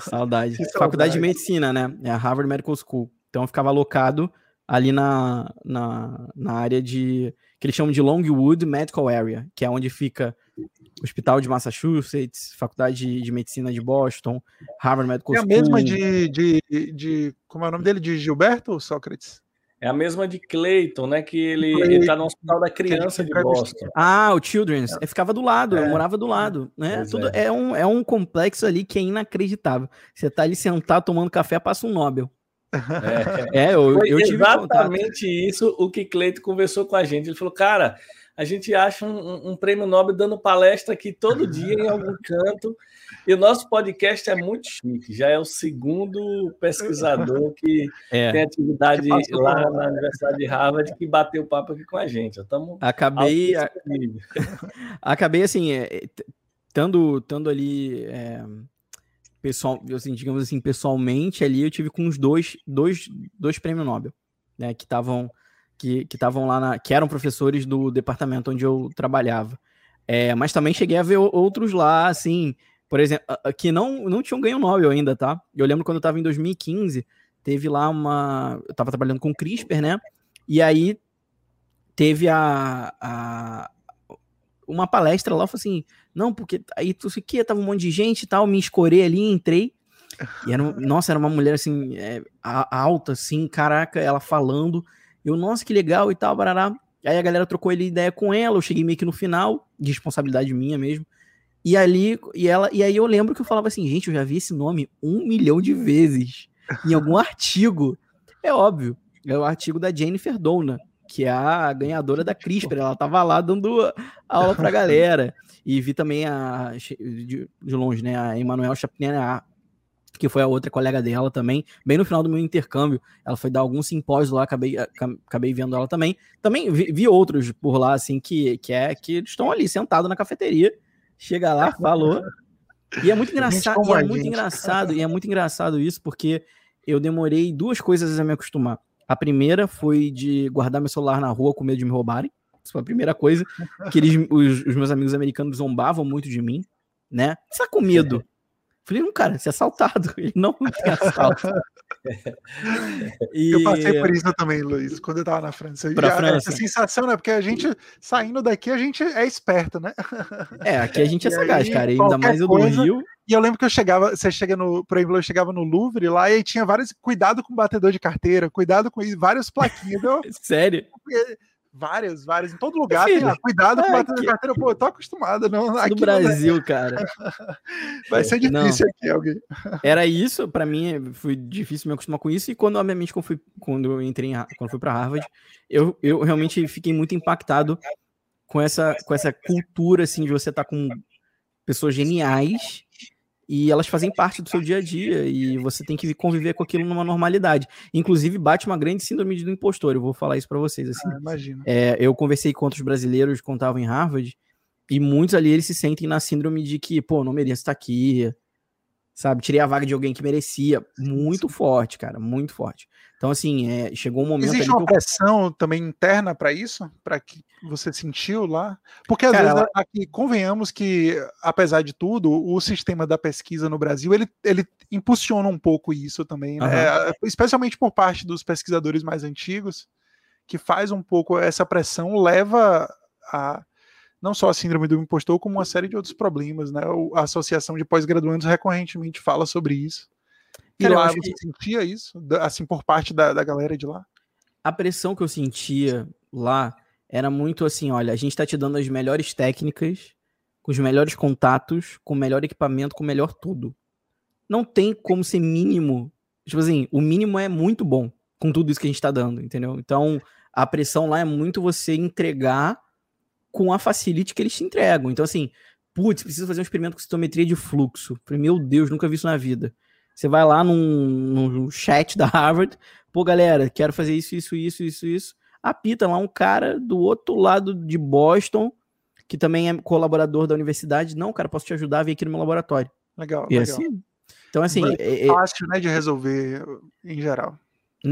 Saudade. Faculdade de Medicina, né? É a Harvard Medical School. Então eu ficava alocado ali na, na, na área de que eles chamam de Longwood Medical Area, que é onde fica Hospital de Massachusetts, Faculdade de Medicina de Boston, Harvard Medical School. É a mesma de, de, de, como é o nome dele, de Gilberto ou Sócrates? É a mesma de Clayton, né? Que ele, ele tá no Hospital da Criança de Boston. Ah, o Children's. É. Ficava do lado, é. eu morava do lado. Né? Tudo, é. é. um, é um complexo ali que é inacreditável. Você tá ali sentado tomando café, passa um Nobel. É, é eu, Foi eu tive exatamente contato. isso o que Cleiton conversou com a gente. Ele falou, cara, a gente acha um, um, prêmio Nobel dando palestra aqui todo dia em algum canto. E o nosso podcast é muito chique. Já é o segundo pesquisador que é. tem atividade que lá na Universidade de Harvard que bateu papo aqui com a gente. Estamos acabei, a... acabei assim, é, estando, estando ali é, pessoal, assim, digamos assim, pessoalmente ali, eu tive com uns dois, dois, dois prêmios Nobel, né, que estavam que estavam lá na, que eram professores do departamento onde eu trabalhava. É, mas também cheguei a ver outros lá, assim, por exemplo, que não, não tinham ganho Nobel ainda, tá? Eu lembro quando eu tava em 2015, teve lá uma. Eu tava trabalhando com CRISPR, né? E aí teve a, a uma palestra lá, eu falei assim, não, porque aí tu sei que tava um monte de gente e tal, me escorei ali, entrei. E era, nossa, era uma mulher assim, é, alta, assim, caraca, ela falando. Eu, nossa, que legal e tal, barará. Aí a galera trocou ele ideia com ela, eu cheguei meio que no final, de responsabilidade minha mesmo. E ali, e ela, e aí eu lembro que eu falava assim, gente, eu já vi esse nome um milhão de vezes em algum artigo. É óbvio, é o artigo da Jennifer Dona, que é a ganhadora da CRISPR. Ela tava lá dando aula pra galera. E vi também a de, longe, né, a Emmanuel Chapinier, que foi a outra colega dela também, bem no final do meu intercâmbio. Ela foi dar algum simpósio lá, acabei, acabei vendo ela também. Também vi, vi outros por lá, assim, que, que é que estão ali sentados na cafeteria Chega lá, falou. E é muito engraçado, e é muito engraçado, e é muito engraçado isso, porque eu demorei duas coisas a me acostumar. A primeira foi de guardar meu celular na rua com medo de me roubarem. Isso foi a primeira coisa. Que eles, os, os meus amigos americanos zombavam muito de mim, né? Você tá com medo? Falei, não, cara, você é assaltado. Ele não tem assalto. e... Eu passei por isso também, Luiz, quando eu tava na França. Pra França. Essa sensação, né? Porque a gente, saindo daqui, a gente é esperto, né? É, aqui a gente é sagaz, cara. E ainda mais eu do Rio. E eu lembro que eu chegava, você chega no, por exemplo, eu chegava no Louvre lá e aí tinha vários, cuidado com o batedor de carteira, cuidado com várias plaquinhas. Eu, Sério? Várias, várias. Em todo lugar tem lá. Cuidado com bater na carteira. Pô, eu tô acostumado. Não, aqui no Brasil, não cara. Vai ser difícil não. aqui, alguém. Era isso, para mim, foi difícil me acostumar com isso. E quando, obviamente, quando, fui, quando eu entrei, em, quando fui para Harvard, eu, eu realmente fiquei muito impactado com essa, com essa cultura, assim, de você estar tá com pessoas geniais e elas fazem parte do seu dia a dia e você tem que conviver com aquilo numa normalidade. Inclusive, bate uma grande síndrome do impostor. Eu vou falar isso para vocês. Assim. Ah, imagino. É, eu conversei com outros brasileiros que estavam em Harvard e muitos ali eles se sentem na síndrome de que, pô, não mereço estar aqui, sabe? Tirei a vaga de alguém que merecia. Muito forte, cara, muito forte. Então, assim, é, chegou um momento. Existe uma eu... pressão também interna para isso? Para que você sentiu lá? Porque às Cara, vezes ela... aqui, convenhamos que, apesar de tudo, o sistema da pesquisa no Brasil ele, ele impulsiona um pouco isso também, né? uhum. especialmente por parte dos pesquisadores mais antigos, que faz um pouco essa pressão, leva a não só a síndrome do impostor, como uma série de outros problemas, né? A Associação de Pós-Graduandos recorrentemente fala sobre isso. E Cara, lá você que... sentia isso, assim, por parte da, da galera de lá? A pressão que eu sentia lá era muito assim: olha, a gente tá te dando as melhores técnicas, com os melhores contatos, com o melhor equipamento, com o melhor tudo. Não tem como ser mínimo. Tipo assim, o mínimo é muito bom com tudo isso que a gente tá dando, entendeu? Então, a pressão lá é muito você entregar com a facility que eles te entregam. Então, assim, putz, preciso fazer um experimento com citometria de fluxo. Meu Deus, nunca vi isso na vida. Você vai lá num, num chat da Harvard, pô, galera, quero fazer isso, isso, isso, isso, isso. Apita lá um cara do outro lado de Boston, que também é colaborador da universidade. Não, cara, posso te ajudar a vir aqui no meu laboratório. Legal, e legal. Assim, então, assim. É, é fácil, né, de resolver em geral.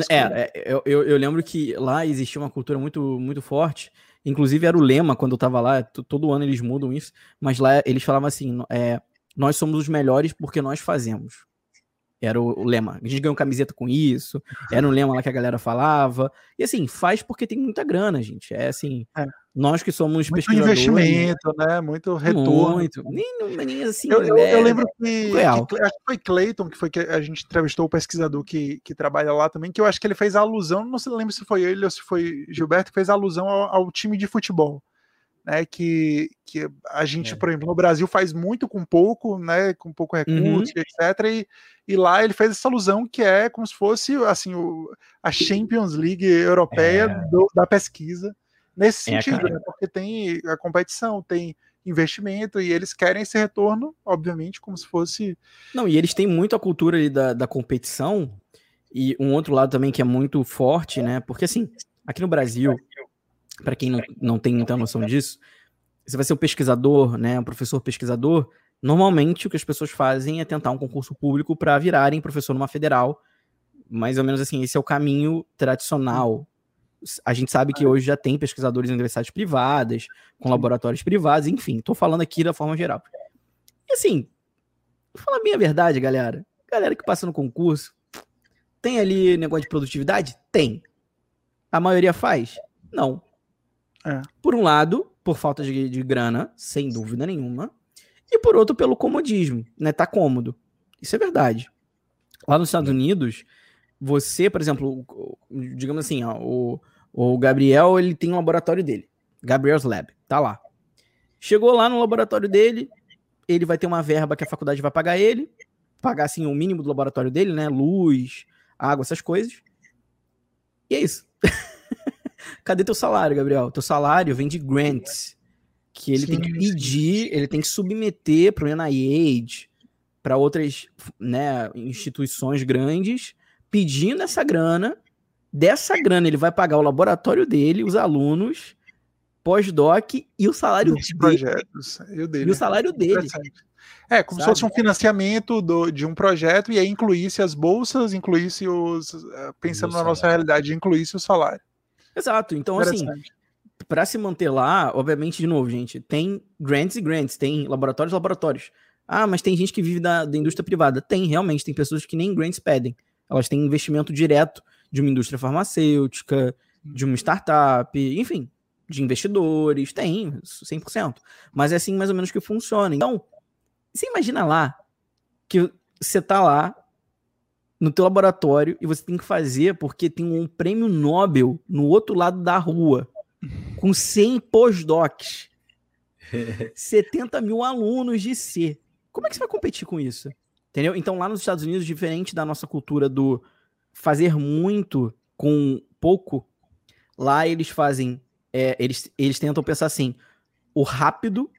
É, é eu, eu, eu, lembro que lá existia uma cultura muito, muito forte. Inclusive, era o lema quando eu tava lá. Todo ano eles mudam isso. Mas lá eles falavam assim: é, nós somos os melhores porque nós fazemos. Era o, o, lema. A gente ganhou camiseta com isso. Era um lema lá que a galera falava. E assim, faz porque tem muita grana, gente. É assim, é. nós que somos muito pesquisadores. investimento, né? Muito retorno. Muito. Nem, nem assim. Eu, eu, é, eu lembro que, que, acho que foi Clayton, que foi que a gente entrevistou o pesquisador que, que trabalha lá também, que eu acho que ele fez alusão, não sei, lembro se foi ele ou se foi Gilberto, que fez alusão ao, ao time de futebol né, que, que a gente, é. por exemplo, no Brasil faz muito com pouco, né, com pouco recurso, uhum. etc. E, e lá ele fez essa alusão que é como se fosse assim o, a Champions League europeia é. do, da pesquisa nesse é, sentido, né, porque tem a competição, tem investimento e eles querem esse retorno, obviamente, como se fosse. Não, e eles têm muito a cultura ali da, da competição e um outro lado também que é muito forte, né? Porque assim, aqui no Brasil para quem não, não tem muita noção disso, você vai ser um pesquisador, né, um professor pesquisador, normalmente o que as pessoas fazem é tentar um concurso público para virarem professor numa federal. Mais ou menos assim, esse é o caminho tradicional. A gente sabe que hoje já tem pesquisadores em universidades privadas, com laboratórios privados, enfim, estou falando aqui da forma geral. E assim, vou falar bem a verdade, galera. Galera que passa no concurso, tem ali negócio de produtividade? Tem. A maioria faz? Não. É. Por um lado, por falta de, de grana, sem dúvida nenhuma. E por outro, pelo comodismo, né? Tá cômodo. Isso é verdade. Lá nos Estados Unidos, você, por exemplo, digamos assim, ó, o, o Gabriel, ele tem um laboratório dele. Gabriel's Lab, tá lá. Chegou lá no laboratório dele, ele vai ter uma verba que a faculdade vai pagar ele, pagar assim o mínimo do laboratório dele, né? Luz, água, essas coisas. E é isso. Cadê teu salário, Gabriel? Teu salário vem de grants, que ele sim, tem que pedir, ele tem que submeter para o NIH, para outras né, instituições grandes, pedindo essa grana. Dessa grana ele vai pagar o laboratório dele, os alunos, pós-doc e o salário Os projetos. E o, dele. e o salário dele. É, como Sabe? se fosse um financiamento do, de um projeto e aí incluísse as bolsas, incluísse os. Eh, pensando na nossa realidade, incluísse o salário. Exato. Então, assim, para se manter lá, obviamente, de novo, gente, tem grants e grants, tem laboratórios e laboratórios. Ah, mas tem gente que vive da, da indústria privada. Tem, realmente, tem pessoas que nem grants pedem. Elas têm investimento direto de uma indústria farmacêutica, de uma startup, enfim, de investidores, tem, 100%. Mas é assim mais ou menos que funciona. Então, você imagina lá que você tá lá no teu laboratório e você tem que fazer porque tem um prêmio Nobel no outro lado da rua, com 100 pós-docs, 70 mil alunos de C. Como é que você vai competir com isso? Entendeu? Então, lá nos Estados Unidos, diferente da nossa cultura do fazer muito com pouco, lá eles fazem, é, eles, eles tentam pensar assim, o rápido,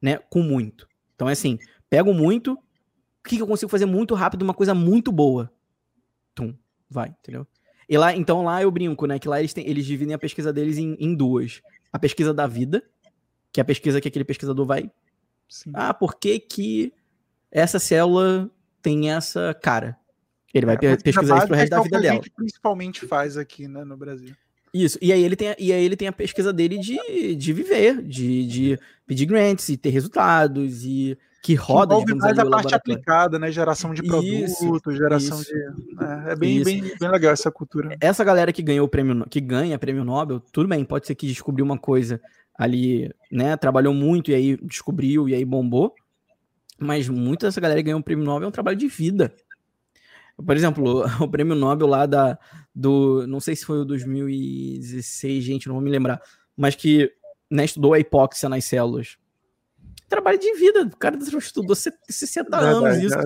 né, com muito. Então é assim, pego muito, que, que eu consigo fazer muito rápido, uma coisa muito boa? Tum, vai, entendeu? E lá, então lá eu brinco, né? Que lá eles, têm, eles dividem a pesquisa deles em, em duas. A pesquisa da vida, que é a pesquisa que aquele pesquisador vai. Sim. Ah, por que que essa célula tem essa cara? Ele vai é, pesquisar isso pro resto da vida dela. Que principalmente faz aqui, né, no Brasil. Isso, e aí ele tem, e aí ele tem a pesquisa dele de, de viver, de, de pedir grants e ter resultados e que roda, que digamos, mais a parte aplicada, né? Geração de produto, geração isso. de. É, é bem, bem, bem legal essa cultura. Essa galera que ganhou o prêmio, que ganha prêmio Nobel, tudo bem, pode ser que descobriu uma coisa ali, né? Trabalhou muito e aí descobriu e aí bombou. Mas muita dessa galera que ganhou o prêmio Nobel é um trabalho de vida. Por exemplo, o prêmio Nobel lá da, do. Não sei se foi o 2016, gente, não vou me lembrar. Mas que né, estudou a hipóxia nas células. Trabalho de vida, o cara estudou 60 anos isso.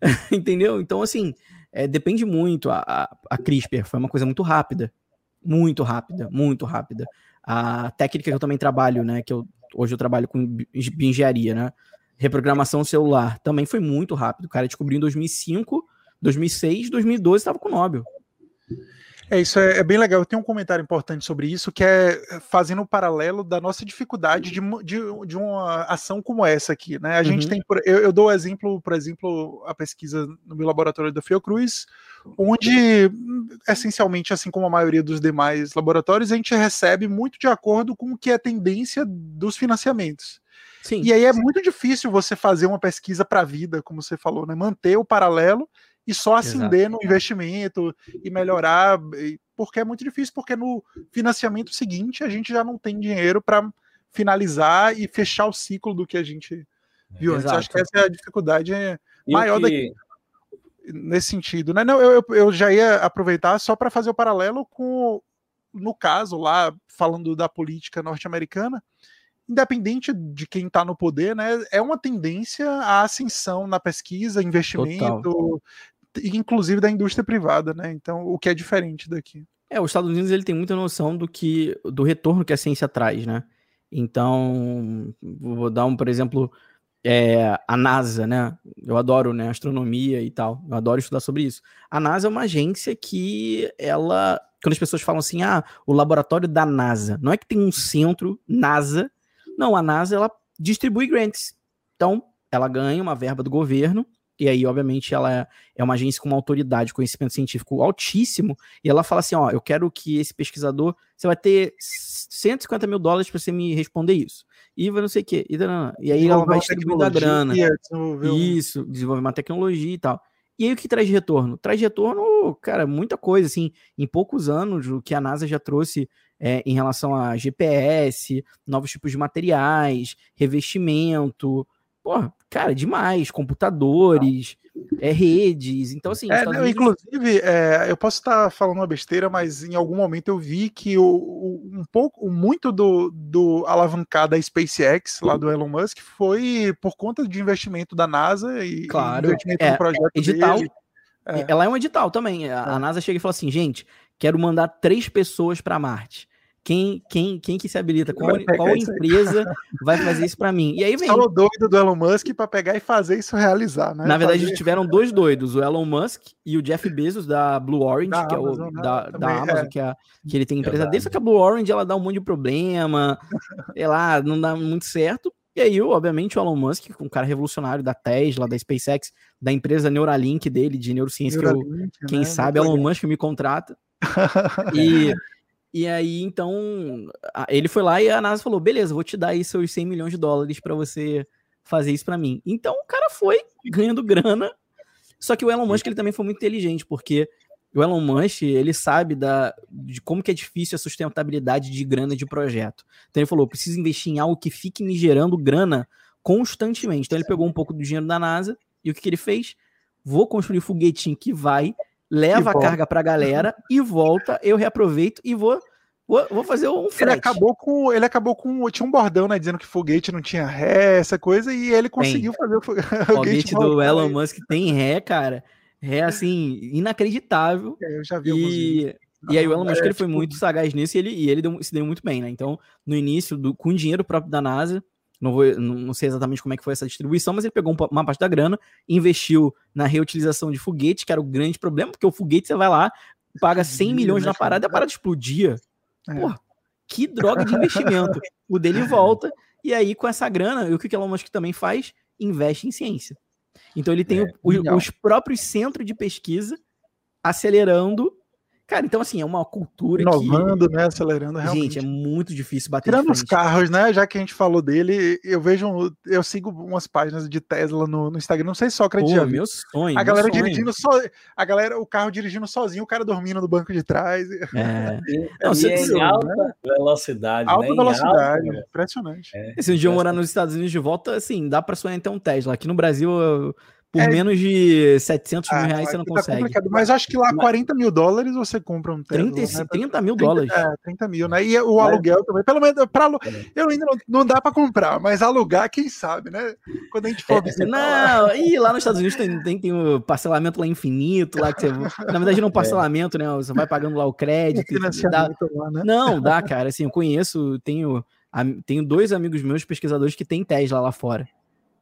Entendeu? Então, assim, é, depende muito. A, a, a CRISPR foi uma coisa muito rápida. Muito rápida, muito rápida. A técnica que eu também trabalho, né? Que eu, hoje eu trabalho com engenharia, né? Reprogramação celular também foi muito rápido. O cara descobriu em 2005, 2006, 2012 estava com o Nobel. É, isso é, é, bem legal. Eu tenho um comentário importante sobre isso, que é fazendo o um paralelo da nossa dificuldade de, de, de, uma ação como essa aqui. Né? A uhum. gente tem, eu, eu dou exemplo, por exemplo, a pesquisa no meu laboratório da Fiocruz, onde, essencialmente, assim como a maioria dos demais laboratórios, a gente recebe muito de acordo com o que é a tendência dos financiamentos. Sim. E aí é muito difícil você fazer uma pesquisa para a vida, como você falou, né? manter o paralelo e só acender Exato. no investimento e melhorar, porque é muito difícil, porque no financiamento seguinte a gente já não tem dinheiro para finalizar e fechar o ciclo do que a gente viu Exato. antes. Acho que essa é a dificuldade maior que... daqui nesse sentido, né? Não, eu, eu já ia aproveitar só para fazer o paralelo com, no caso lá, falando da política norte-americana, independente de quem está no poder, né? É uma tendência à ascensão na pesquisa, investimento, Total inclusive da indústria privada, né? Então, o que é diferente daqui. É, os Estados Unidos ele tem muita noção do que do retorno que a ciência traz, né? Então, vou dar um, por exemplo, é, a NASA, né? Eu adoro né, astronomia e tal, eu adoro estudar sobre isso. A NASA é uma agência que ela, quando as pessoas falam assim, ah, o laboratório da NASA, não é que tem um centro NASA, não, a NASA ela distribui grants. Então, ela ganha uma verba do governo e aí, obviamente, ela é, uma agência com uma autoridade, conhecimento científico altíssimo, e ela fala assim: ó, eu quero que esse pesquisador, você vai ter 150 mil dólares para você me responder isso. E não sei o quê. E, e aí ela vai distribuindo a grana. Isso, desenvolver uma tecnologia e tal. E aí o que traz de retorno? Traz de retorno, cara, muita coisa, assim, em poucos anos, o que a NASA já trouxe é, em relação a GPS, novos tipos de materiais, revestimento, Pô, cara, demais. Computadores, é, redes. Então, assim. É, não. Inclusive, é, eu posso estar falando uma besteira, mas em algum momento eu vi que o, o, um pouco, muito do, do alavancar da SpaceX, lá do Elon Musk, foi por conta de investimento da NASA e claro, investimento é, no projeto edital. Dele. É. Ela é um edital também. A, a é. NASA chega e fala assim, gente, quero mandar três pessoas para Marte quem, quem, quem que se habilita? Qual, qual empresa vai fazer isso para mim? E aí vem. Só o doido do Elon Musk para pegar e fazer isso realizar, né? Na verdade, fazer... tiveram dois doidos, o Elon Musk e o Jeff Bezos da Blue Orange, da que é o né? da, da Amazon, é. que, é, que ele tem empresa dele, só que a Blue Orange ela dá um monte de problema, sei lá, não dá muito certo. E aí, obviamente, o Elon Musk, um cara revolucionário da Tesla, da SpaceX, da empresa Neuralink dele, de neurociência, Neuralink, que eu, quem né? sabe, Elon Musk me contrata. e e aí, então, ele foi lá e a NASA falou: beleza, vou te dar aí seus 100 milhões de dólares para você fazer isso para mim. Então, o cara foi ganhando grana. Só que o Elon Musk ele também foi muito inteligente, porque o Elon Musk ele sabe da, de como que é difícil a sustentabilidade de grana de projeto. Então ele falou: preciso investir em algo que fique me gerando grana constantemente. Então ele pegou um pouco do dinheiro da NASA e o que, que ele fez? Vou construir um foguetinho que vai leva a carga para a galera e volta, eu reaproveito e vou Vou, vou fazer um frete. Ele acabou com. Ele acabou com. Tinha um bordão, né? Dizendo que foguete não tinha ré, essa coisa, e ele conseguiu tem. fazer o foguete. O foguete do Elon Musk tem ré, cara. Ré assim, inacreditável. É, eu já vi e, e aí o Elon Musk é, ele foi tipo... muito sagaz nisso e ele, e ele deu, se deu muito bem, né? Então, no início, do, com dinheiro próprio da NASA, não, vou, não, sei exatamente como é que foi essa distribuição, mas ele pegou uma parte da grana, investiu na reutilização de foguete, que era o grande problema, porque o foguete você vai lá, paga 100 milhões na parada e a parada explodia. É. Porra, que droga de investimento. o dele volta, e aí com essa grana, o que o Elon Musk também faz? Investe em ciência. Então ele tem é, o, os próprios centros de pesquisa acelerando Cara, então assim, é uma cultura Inovando, que... né, acelerando realmente. Gente, é muito difícil bater Tirando os carros, né, já que a gente falou dele, eu vejo, eu sigo umas páginas de Tesla no, no Instagram, não sei se só acredita. meu sonho. A galera sonho. dirigindo só, a galera, o carro dirigindo sozinho, o cara dormindo no banco de trás. É. não, e é em alta né? velocidade, Alta né? velocidade, alta, impressionante. É. Se um dia eu morar nos Estados Unidos de volta, assim, dá para sonhar então um Tesla. Aqui no Brasil, eu por é... menos de 700 mil ah, reais você não tá consegue. Mas acho que lá 40 mil dólares você compra um Tesla. 30, né? 30 mil 30, dólares. É, 30 mil, né? E o aluguel também. Pelo menos, pra, é. eu ainda não, não dá para comprar, mas alugar, quem sabe, né? Quando a gente for é, Não, lá. e lá nos Estados Unidos tem, tem, tem o parcelamento lá infinito, lá que você. Na verdade, não é parcelamento, né? Você vai pagando lá o crédito. Dá, lá, né? Não, dá, cara. Assim, eu conheço, tenho, tenho dois amigos meus pesquisadores que têm Tesla lá fora.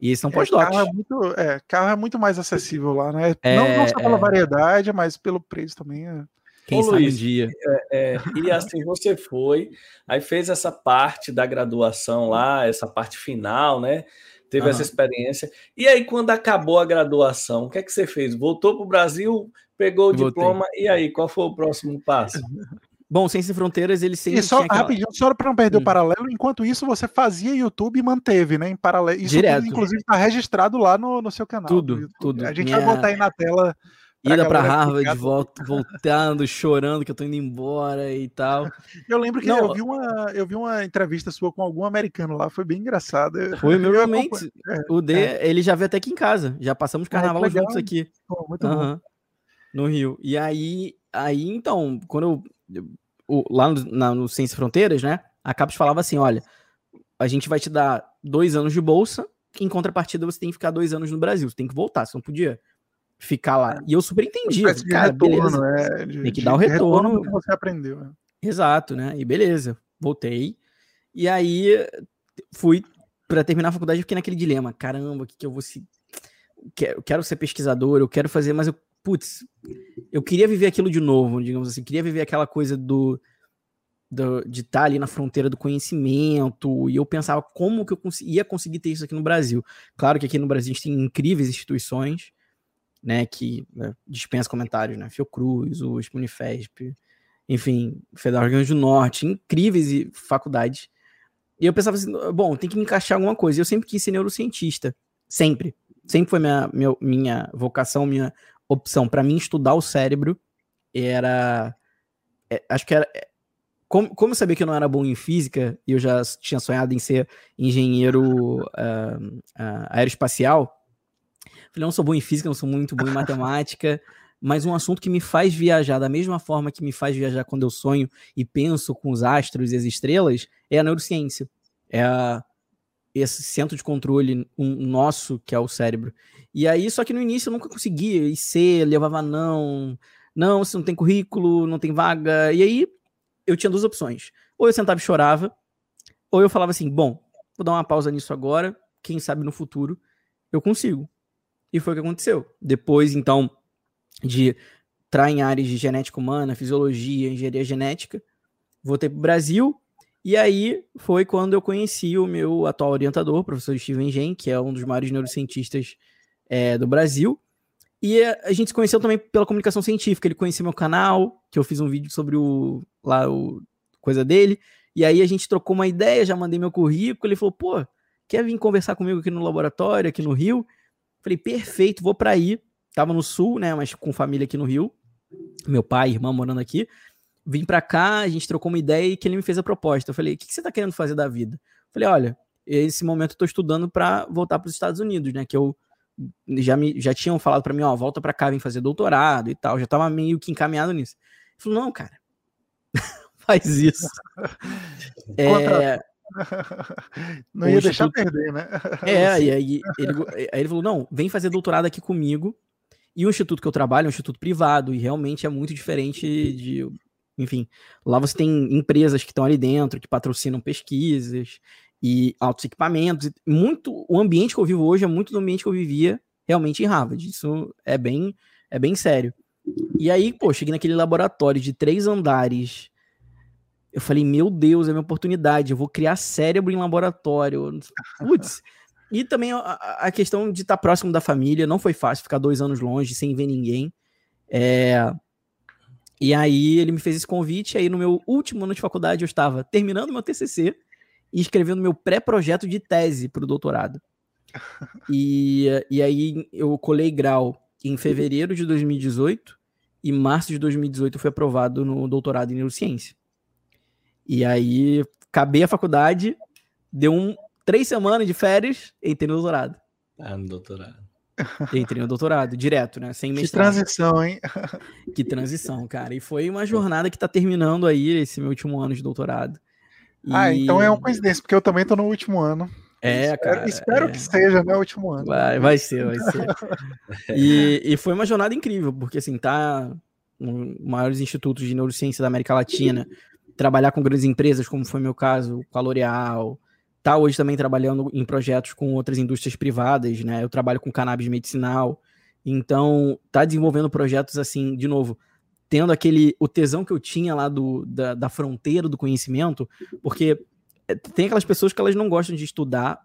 E são pós-docs. É, carro, é muito, é, carro é muito mais acessível lá, né? É, não, não, só pela é. variedade, mas pelo preço também. É... Quem Ô, sabe Luiz, um dia. É, é, e assim, você foi, aí fez essa parte da graduação lá, essa parte final, né? Teve uhum. essa experiência. E aí, quando acabou a graduação, o que é que você fez? Voltou para o Brasil, pegou o Voltei. diploma, e aí, qual foi o próximo passo? Bom, Ciência Fronteiras, ele sempre. E só aquela... rapidinho, só para não perder hum. o paralelo, enquanto isso você fazia YouTube e manteve, né? Em paralelo. Isso Direto. Tudo, inclusive está registrado lá no, no seu canal. Tudo, tudo. A gente vai botar aí na tela. Pra Ida para Harvard, volta, voltando, chorando que eu tô indo embora e tal. Eu lembro que não, eu, vi uma, eu vi uma entrevista sua com algum americano lá, foi bem engraçado. Foi meu realmente. É, o D, é. ele já veio até aqui em casa. Já passamos carnaval juntos aqui. Pô, muito uhum. bom. No Rio. E aí, aí então, quando eu o, lá no, na, no Ciência Fronteiras, né? A CAPES falava assim: olha, a gente vai te dar dois anos de bolsa, em contrapartida você tem que ficar dois anos no Brasil, você tem que voltar, você não podia ficar lá. E eu super entendi. Cara, retorno, beleza. É, de, tem que dar o retorno. retorno que você aprendeu. Né? Exato, né? E beleza, voltei. E aí fui para terminar a faculdade, fiquei naquele dilema: caramba, o que, que eu vou se. Quero, quero ser pesquisador, eu quero fazer, mas eu putz, eu queria viver aquilo de novo, digamos assim, queria viver aquela coisa do, do de estar tá ali na fronteira do conhecimento, e eu pensava como que eu cons ia conseguir ter isso aqui no Brasil. Claro que aqui no Brasil a gente tem incríveis instituições, né, que né, dispensa comentários, né, Fiocruz, o Unifesp, enfim, Federal Rio Grande do Norte, incríveis faculdades. E eu pensava assim, bom, tem que me encaixar alguma coisa. Eu sempre quis ser neurocientista, sempre. Sempre foi minha, minha, minha vocação, minha opção para mim estudar o cérebro era. É, acho que era. É, como, como eu sabia que eu não era bom em física, e eu já tinha sonhado em ser engenheiro uh, uh, aeroespacial, falei, não sou bom em física, não sou muito bom em matemática, mas um assunto que me faz viajar da mesma forma que me faz viajar quando eu sonho e penso com os astros e as estrelas, é a neurociência. É a, esse centro de controle um, nosso, que é o cérebro. E aí, só que no início eu nunca conseguia, ser, levava não, não, você não tem currículo, não tem vaga. E aí eu tinha duas opções. Ou eu sentava e chorava, ou eu falava assim: bom, vou dar uma pausa nisso agora, quem sabe no futuro eu consigo. E foi o que aconteceu. Depois, então, de entrar em áreas de genética humana, fisiologia, engenharia genética, voltei para o Brasil, e aí foi quando eu conheci o meu atual orientador, o professor Steven Gen, que é um dos maiores neurocientistas é, do Brasil. E a gente se conheceu também pela comunicação científica. Ele conhecia meu canal, que eu fiz um vídeo sobre o lá o coisa dele. E aí a gente trocou uma ideia, já mandei meu currículo. Ele falou: pô, quer vir conversar comigo aqui no laboratório, aqui no Rio? Falei: perfeito, vou para aí. Tava no sul, né? Mas com família aqui no Rio. Meu pai irmã morando aqui vim para cá, a gente trocou uma ideia e que ele me fez a proposta. Eu falei: o que, que você tá querendo fazer da vida? Falei: olha, esse momento eu tô estudando para voltar para os Estados Unidos, né? Que eu já me já tinham falado para mim, ó, volta para cá, vem fazer doutorado e tal. Já tava meio que encaminhado nisso. Ele falou: não, cara, faz isso. é... Não ia deixar perder, né? É, e aí ele, aí ele falou: não, vem fazer doutorado aqui comigo. E o instituto que eu trabalho é um instituto privado, e realmente é muito diferente de enfim, lá você tem empresas que estão ali dentro, que patrocinam pesquisas e altos equipamentos. Muito, o ambiente que eu vivo hoje é muito do ambiente que eu vivia realmente em Harvard. Isso é bem, é bem sério. E aí, pô, cheguei naquele laboratório de três andares. Eu falei, meu Deus, é minha oportunidade. Eu vou criar cérebro em laboratório. Putz. E também a, a questão de estar próximo da família. Não foi fácil ficar dois anos longe, sem ver ninguém. É, e aí ele me fez esse convite, aí no meu último ano de faculdade eu estava terminando meu TCC e escrevendo meu pré-projeto de tese para o doutorado. E, e aí eu colei grau em fevereiro de 2018 e março de 2018 fui aprovado no doutorado em neurociência. E aí acabei a faculdade, deu um, três semanas de férias, entrei no doutorado. Ah, no doutorado. Entrei no doutorado, direto, né? Sem mestrado. Que transição, hein? Que transição, cara. E foi uma jornada que tá terminando aí, esse meu último ano de doutorado. E... Ah, então é uma coincidência, porque eu também tô no último ano. É, espero, cara. Espero é... que seja, né? O último ano. Vai, vai ser, vai ser. e, e foi uma jornada incrível, porque assim, tá um maiores institutos de neurociência da América Latina, trabalhar com grandes empresas, como foi meu caso, com a L'Oréal, tá hoje também trabalhando em projetos com outras indústrias privadas, né? Eu trabalho com cannabis medicinal, então tá desenvolvendo projetos assim, de novo, tendo aquele o tesão que eu tinha lá do, da, da fronteira do conhecimento, porque é, tem aquelas pessoas que elas não gostam de estudar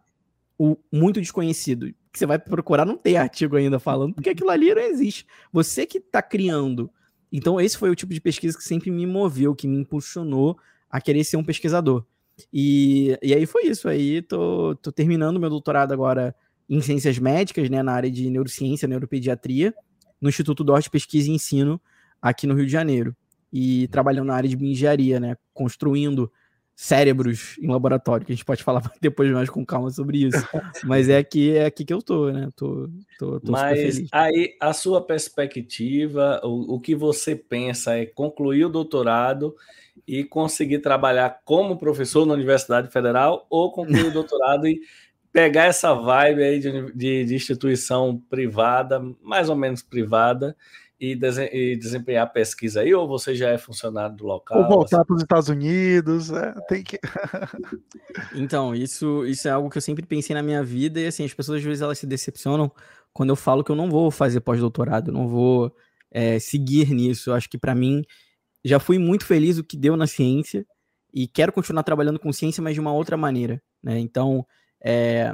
o muito desconhecido, que você vai procurar não tem artigo ainda falando, porque aquilo ali não existe. Você que está criando. Então esse foi o tipo de pesquisa que sempre me moveu, que me impulsionou a querer ser um pesquisador. E, e aí foi isso. Aí tô, tô terminando meu doutorado agora em ciências médicas, né, na área de neurociência, neuropediatria, no Instituto Dorte Pesquisa e Ensino, aqui no Rio de Janeiro. E trabalhando na área de engenharia, né, construindo cérebros em laboratório, que a gente pode falar depois mais com calma sobre isso. Mas é aqui, é aqui que eu tô, né? Tô, tô, tô Mas aí a sua perspectiva, o, o que você pensa é concluir o doutorado e conseguir trabalhar como professor na Universidade Federal ou concluir o doutorado e pegar essa vibe aí de, de, de, instituição privada, mais ou menos privada, e, e, desempenhar pesquisa aí, ou você já é funcionário do local? Ou voltar assim? para os Estados Unidos, é, tem que... então, isso, isso é algo que eu sempre pensei na minha vida, e assim, as pessoas às vezes elas se decepcionam quando eu falo que eu não vou fazer pós-doutorado, não vou é, seguir nisso, eu acho que para mim já fui muito feliz o que deu na ciência e quero continuar trabalhando com ciência, mas de uma outra maneira, né? Então, é,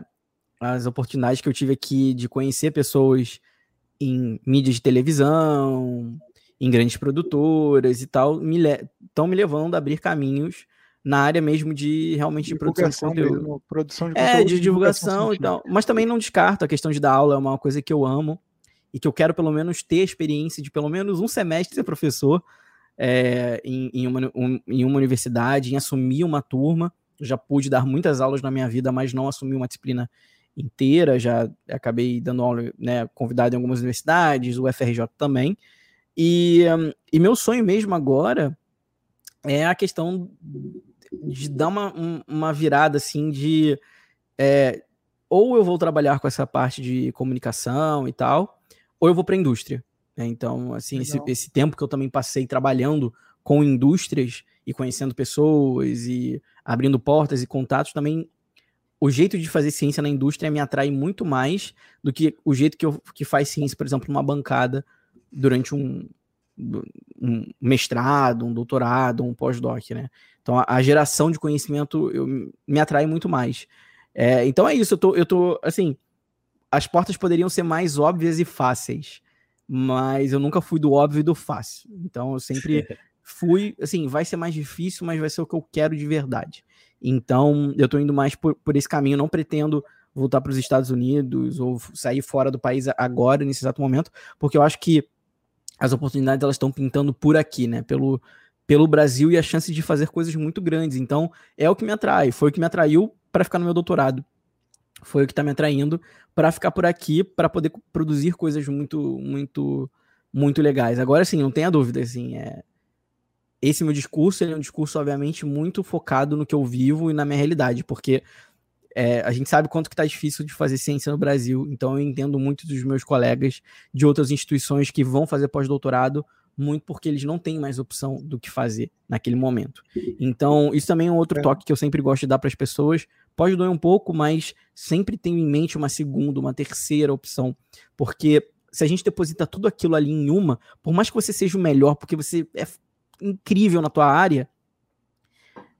as oportunidades que eu tive aqui de conhecer pessoas em mídias de televisão, em grandes produtoras e tal, estão me, me levando a abrir caminhos na área mesmo de realmente de produção de conteúdo. Mesmo, produção de conteúdo é, de divulgação e tal. Mas também não descarto a questão de dar aula, é uma coisa que eu amo e que eu quero pelo menos ter a experiência de pelo menos um semestre ser professor, é, em, em, uma, um, em uma universidade, em assumir uma turma. Eu já pude dar muitas aulas na minha vida, mas não assumi uma disciplina inteira. Já acabei dando aula, né, convidado em algumas universidades, o FRJ também. E, um, e meu sonho mesmo agora é a questão de dar uma, um, uma virada assim de é, ou eu vou trabalhar com essa parte de comunicação e tal, ou eu vou para a indústria. Né? Então, assim, esse, esse, tempo que eu também passei trabalhando com indústrias e conhecendo pessoas e abrindo portas e contatos, também o jeito de fazer ciência na indústria me atrai muito mais do que o jeito que, eu, que faz ciência, por exemplo, numa bancada durante um, um mestrado, um doutorado, um pós-doc, né? Então, a, a, geração de conhecimento eu, me atrai muito mais. É, então é isso, eu tô, eu tô, assim, as portas poderiam ser mais óbvias e fáceis, mas eu nunca fui do óbvio e do fácil. Então eu sempre fui, assim, vai ser mais difícil, mas vai ser o que eu quero de verdade. Então eu tô indo mais por, por esse caminho, não pretendo voltar para os Estados Unidos ou sair fora do país agora, nesse exato momento, porque eu acho que as oportunidades elas estão pintando por aqui, né? Pelo, pelo Brasil e a chance de fazer coisas muito grandes. Então é o que me atrai, foi o que me atraiu para ficar no meu doutorado foi o que está me atraindo para ficar por aqui, para poder produzir coisas muito, muito, muito legais. Agora, sim, não tenha dúvida, assim, é... esse meu discurso é um discurso, obviamente, muito focado no que eu vivo e na minha realidade, porque é, a gente sabe quanto que está difícil de fazer ciência no Brasil, então eu entendo muito dos meus colegas de outras instituições que vão fazer pós-doutorado, muito porque eles não têm mais opção do que fazer naquele momento. Então, isso também é um outro é. toque que eu sempre gosto de dar para as pessoas, Pode doer um pouco, mas sempre tenho em mente uma segunda, uma terceira opção. Porque se a gente deposita tudo aquilo ali em uma, por mais que você seja o melhor, porque você é incrível na tua área,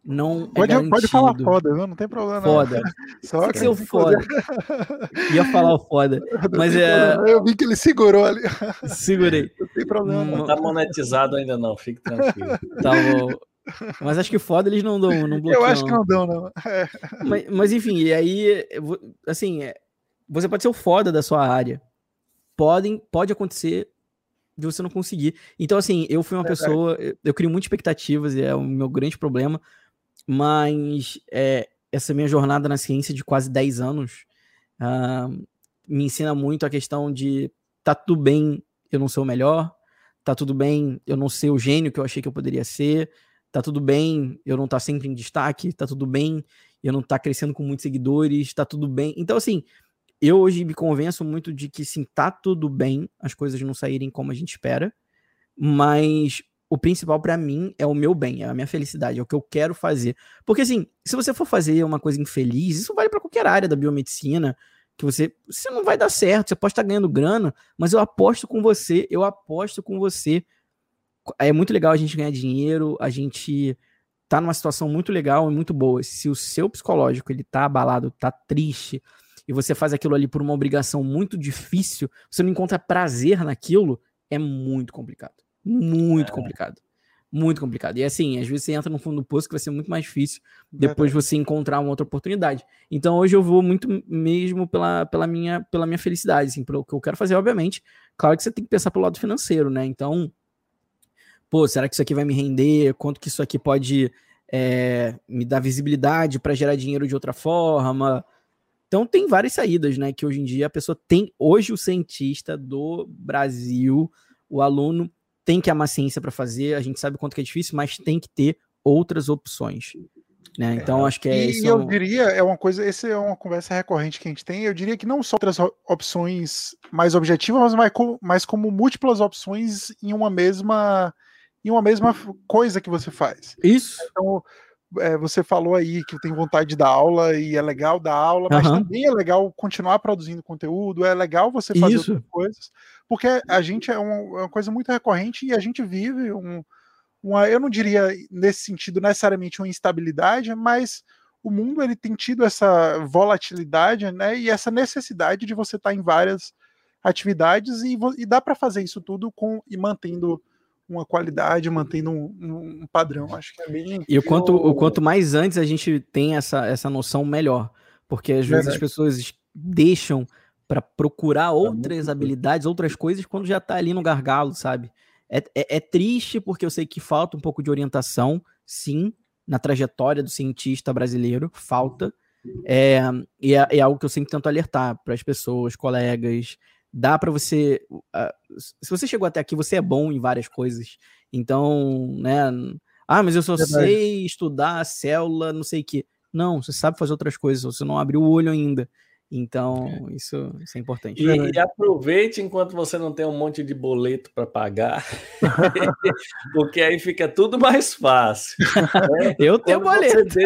não pode, é pode falar foda, viu? não tem problema. Foda. Só que ser foda. Ia falar o foda. Mas é. Eu vi que ele segurou ali. Segurei. Não tem problema. Não tá monetizado ainda não, fique tranquilo. Tá bom. Mas acho que foda eles não dão, não bloqueiam. Eu acho que não dão, não. É. Mas, mas, enfim, e aí, assim, é, você pode ser o foda da sua área. Podem, pode acontecer de você não conseguir. Então, assim, eu fui uma é pessoa, eu crio muitas expectativas, e é o meu grande problema, mas é, essa minha jornada na ciência de quase 10 anos, uh, me ensina muito a questão de tá tudo bem, eu não sou o melhor, tá tudo bem, eu não ser o gênio que eu achei que eu poderia ser, tá tudo bem eu não estar tá sempre em destaque, tá tudo bem eu não estar tá crescendo com muitos seguidores, tá tudo bem. Então, assim, eu hoje me convenço muito de que sim, tá tudo bem as coisas não saírem como a gente espera, mas o principal para mim é o meu bem, é a minha felicidade, é o que eu quero fazer. Porque assim, se você for fazer uma coisa infeliz, isso vale para qualquer área da biomedicina, que você, você não vai dar certo, você pode estar ganhando grana, mas eu aposto com você, eu aposto com você. É muito legal a gente ganhar dinheiro, a gente tá numa situação muito legal e muito boa. Se o seu psicológico ele tá abalado, tá triste, e você faz aquilo ali por uma obrigação muito difícil, você não encontra prazer naquilo, é muito complicado. Muito é. complicado. Muito complicado. E assim, às vezes você entra no fundo do poço que vai ser muito mais difícil depois Verdade. você encontrar uma outra oportunidade. Então hoje eu vou muito mesmo pela, pela, minha, pela minha felicidade, assim, pelo que eu quero fazer, obviamente. Claro que você tem que pensar pelo lado financeiro, né? Então, pô, será que isso aqui vai me render? Quanto que isso aqui pode é, me dar visibilidade para gerar dinheiro de outra forma? Então tem várias saídas, né? Que hoje em dia a pessoa tem. Hoje o cientista do Brasil, o aluno tem que amar ciência para fazer, a gente sabe quanto que é difícil, mas tem que ter outras opções. Né? Então, acho que é isso. E eu diria, é uma coisa, essa é uma conversa recorrente que a gente tem. Eu diria que não só outras opções mais objetivas, mas, mas como múltiplas opções em uma mesma em uma mesma coisa que você faz. Isso. Então, é, você falou aí que tem vontade de dar aula e é legal dar aula, mas uhum. também é legal continuar produzindo conteúdo, é legal você fazer Isso. outras coisas, porque a gente é uma, é uma, coisa muito recorrente e a gente vive um, uma, eu não diria nesse sentido necessariamente uma instabilidade, mas o mundo ele tem tido essa volatilidade, né, e essa necessidade de você estar em várias atividades e, e dá para fazer isso tudo com e mantendo uma qualidade, mantendo um, um, padrão. Acho que é bem. E o quanto, o quanto mais antes a gente tem essa, essa noção, melhor. Porque às vezes as pessoas deixam para procurar outras habilidades, outras coisas, quando já está ali no gargalo, sabe? É, é, é, triste porque eu sei que falta um pouco de orientação, sim, na trajetória do cientista brasileiro, falta. É, e é, é algo que eu sempre tento alertar para as pessoas, colegas, dá para você. Uh, se você chegou até aqui, você é bom em várias coisas. Então, né? Ah, mas eu só Verdade. sei estudar célula, não sei o quê. Não, você sabe fazer outras coisas, você não abriu o olho ainda. Então, isso, isso é importante. E, e, aproveite enquanto você não tem um monte de boleto para pagar, porque aí fica tudo mais fácil. Né? Eu tenho quando boleto.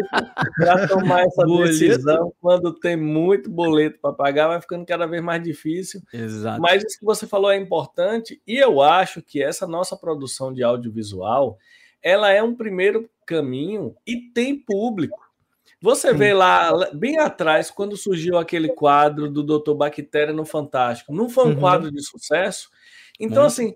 Para tomar essa decisão, quando tem muito boleto para pagar, vai ficando cada vez mais difícil. Exato. Mas isso que você falou é importante, e eu acho que essa nossa produção de audiovisual ela é um primeiro caminho e tem público. Você Sim. vê lá, bem atrás, quando surgiu aquele quadro do Dr. Bactéria no Fantástico, não foi um uhum. quadro de sucesso? Então, uhum. assim,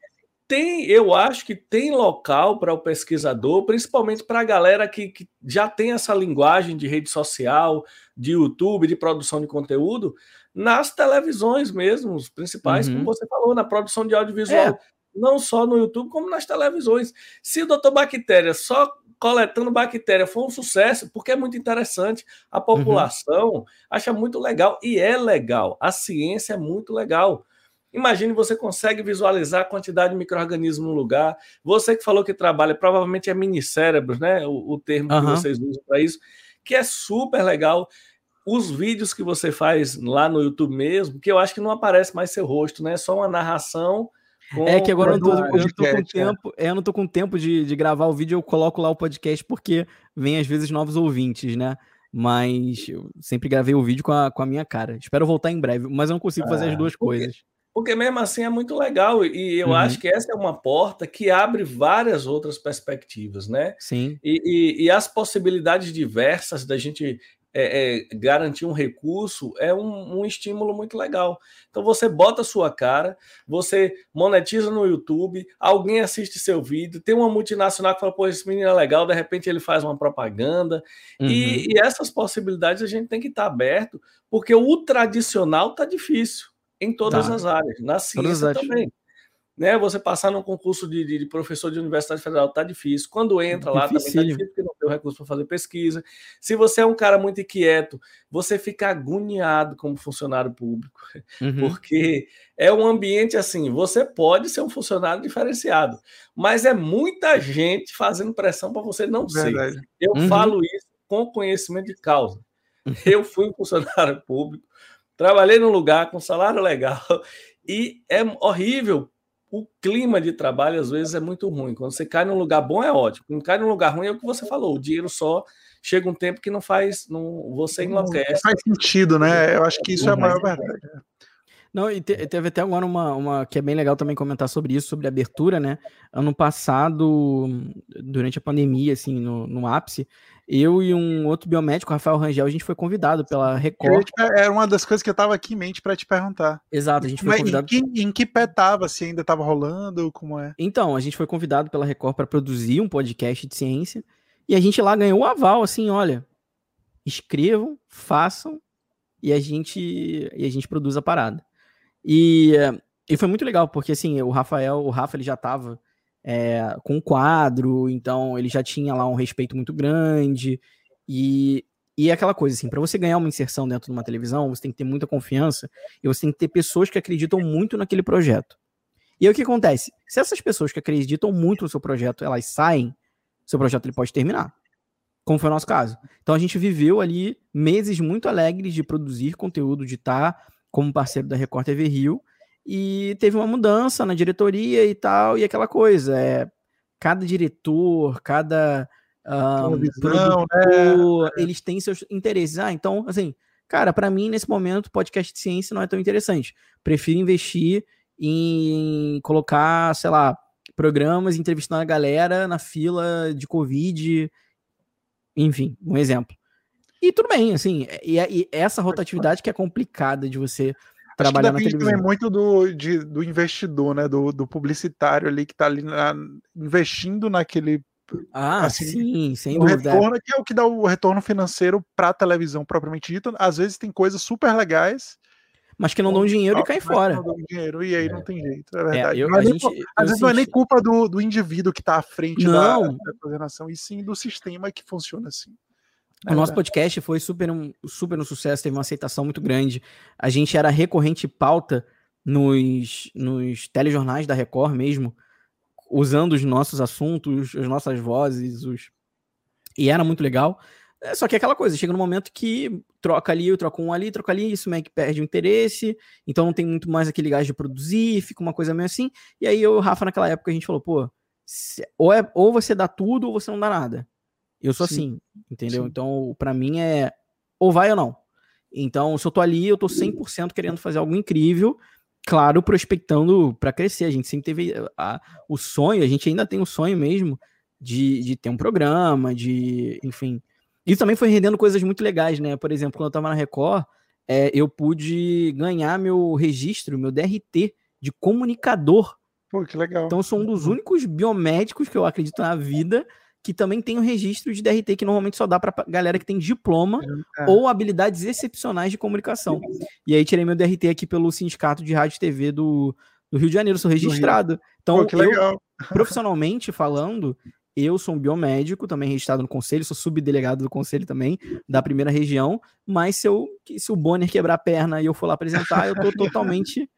tem, eu acho que tem local para o pesquisador, principalmente para a galera que, que, já tem essa linguagem de rede social, de YouTube, de produção de conteúdo, nas televisões mesmo, os principais, uhum. como você falou, na produção de audiovisual. É. Não só no YouTube, como nas televisões. Se o Dr. Bactéria só coletando bactéria foi um sucesso, porque é muito interessante. A população uhum. acha muito legal, e é legal. A ciência é muito legal. Imagine você consegue visualizar a quantidade de micro-organismos no lugar. Você que falou que trabalha, provavelmente é minicérebros, né? O, o termo uhum. que vocês usam para isso, que é super legal. Os vídeos que você faz lá no YouTube mesmo, que eu acho que não aparece mais seu rosto, né? É só uma narração com é que agora eu não, tô, eu não tô com tempo, é, eu não tô com tempo de, de gravar o vídeo, eu coloco lá o podcast porque vem às vezes novos ouvintes, né? Mas eu sempre gravei o vídeo com a, com a minha cara. Espero voltar em breve, mas eu não consigo fazer as ah, duas porque, coisas. Porque mesmo assim é muito legal e eu uhum. acho que essa é uma porta que abre várias outras perspectivas, né? Sim. E, e, e as possibilidades diversas da gente é, é, garantir um recurso é um, um, estímulo muito legal. Então você bota a sua cara, você monetiza no YouTube, alguém assiste seu vídeo, tem uma multinacional que fala, pô, esse menino é legal, de repente ele faz uma propaganda. Uhum. E, e, essas possibilidades a gente tem que estar tá aberto, porque o tradicional tá difícil em todas tá. as áreas, na ciência também. Né? Você passar num concurso de, de, de professor de universidade federal tá difícil. Quando entra lá também tá difícil, porque não tem o recurso para fazer pesquisa. Se você é um cara muito inquieto, você fica agoniado como funcionário público, uhum. porque é um ambiente assim. Você pode ser um funcionário diferenciado, mas é muita gente fazendo pressão para você não Verdade. ser. Eu uhum. falo isso com conhecimento de causa. Eu fui um funcionário público, trabalhei num lugar com salário legal e é horrível o clima de trabalho às vezes é muito ruim. Quando você cai num lugar bom é ótimo. Quando cai num lugar ruim é o que você falou. O dinheiro só chega um tempo que não faz, não, você enlouquece. Não faz sentido, né? Eu acho que isso é a maior verdade. Não, e te, teve até agora uma, uma que é bem legal também comentar sobre isso, sobre abertura, né? Ano passado, durante a pandemia, assim, no, no ápice, eu e um outro biomédico, Rafael Rangel, a gente foi convidado pela Record. Era uma das coisas que eu estava aqui em mente para te perguntar. Exato, a gente foi Mas convidado. Em que, em que pé tava? Se ainda estava rolando? Como é? Então, a gente foi convidado pela Record para produzir um podcast de ciência e a gente lá ganhou o aval, assim, olha, escrevam, façam e a gente e a gente produz a parada. E, e foi muito legal porque assim, o Rafael, o Rafa ele já estava é, com o quadro, então ele já tinha lá um respeito muito grande. E, e é aquela coisa assim, para você ganhar uma inserção dentro de uma televisão, você tem que ter muita confiança e você tem que ter pessoas que acreditam muito naquele projeto. E aí o que acontece? Se essas pessoas que acreditam muito no seu projeto, elas saem, seu projeto ele pode terminar. Como foi o nosso caso. Então a gente viveu ali meses muito alegres de produzir conteúdo, de estar como parceiro da Record TV Rio, e teve uma mudança na diretoria e tal, e aquela coisa, é, cada diretor, cada um, visão, produtor, né? eles têm seus interesses. Ah, então, assim, cara, para mim, nesse momento, podcast de ciência não é tão interessante. Prefiro investir em colocar, sei lá, programas entrevistando a galera na fila de Covid, enfim, um exemplo. E tudo bem, assim, e, e essa rotatividade que é complicada de você trabalhar na televisão. também muito do, de, do investidor, né? Do, do publicitário ali que está ali na, investindo naquele. Ah, assim, sim, sem o dúvida. Retorno, que é o que dá o retorno financeiro para a televisão propriamente dita. Às vezes tem coisas super legais. Mas que não dão dinheiro e caem fora. Não dão dinheiro, e aí é. não tem jeito, é, é verdade. É, eu, gente, às vezes senti... não é nem culpa do, do indivíduo que está à frente não. da, da coordenação, e sim do sistema que funciona assim. O nosso podcast foi super um, super um sucesso, teve uma aceitação muito grande. A gente era recorrente pauta nos, nos telejornais da Record mesmo, usando os nossos assuntos, as nossas vozes, os... e era muito legal. É, só que é aquela coisa, chega no momento que troca ali, eu troco um ali, troca ali, isso meio que perde o interesse, então não tem muito mais aquele gás de produzir, fica uma coisa meio assim. E aí eu e o Rafa, naquela época, a gente falou, pô, ou, é, ou você dá tudo ou você não dá nada. Eu sou Sim. assim, entendeu? Sim. Então, para mim é ou vai ou não. Então, se eu tô ali, eu tô 100% querendo fazer algo incrível, claro, prospectando para crescer. A gente sempre teve a, o sonho, a gente ainda tem o sonho mesmo de, de ter um programa, de, enfim. Isso também foi rendendo coisas muito legais, né? Por exemplo, quando eu tava na Record, é, eu pude ganhar meu registro, meu DRT de comunicador. Pô, que legal. Então, sou um dos uhum. únicos biomédicos que eu acredito na vida que também tem um registro de DRT que normalmente só dá para galera que tem diploma é. ou habilidades excepcionais de comunicação. E aí tirei meu DRT aqui pelo Sindicato de Rádio e TV do, do Rio de Janeiro, sou registrado. Então, Pô, eu, profissionalmente falando, eu sou um biomédico, também registrado no conselho, sou subdelegado do conselho também, da primeira região, mas se, eu, se o Bonner quebrar a perna e eu for lá apresentar, eu tô totalmente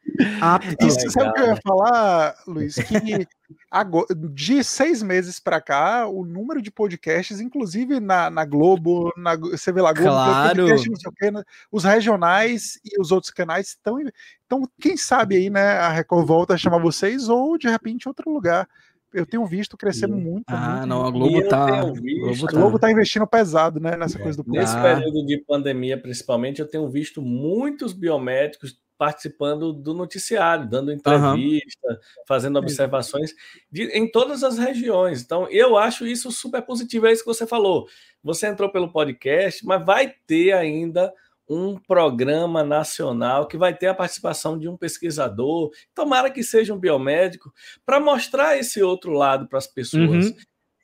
apto. Isso, sabe o que eu ia falar, Luiz? Que agora, de seis meses para cá, o número de podcasts, inclusive na, na Globo, na, você vê lá, Globo, claro. podcast, quê, né? os regionais e os outros canais estão. Então, quem sabe aí, né, a Record volta a chamar vocês ou de repente outro lugar eu tenho visto crescendo muito. Ah, muito, não, a Globo tá. Visto, a Globo tá investindo pesado, né, nessa é. coisa do Nesse período de pandemia, principalmente, eu tenho visto muitos biomédicos participando do noticiário, dando entrevista, uhum. fazendo observações de, em todas as regiões. Então, eu acho isso super positivo. É isso que você falou. Você entrou pelo podcast, mas vai ter ainda um programa nacional que vai ter a participação de um pesquisador, tomara que seja um biomédico, para mostrar esse outro lado para as pessoas. Uhum.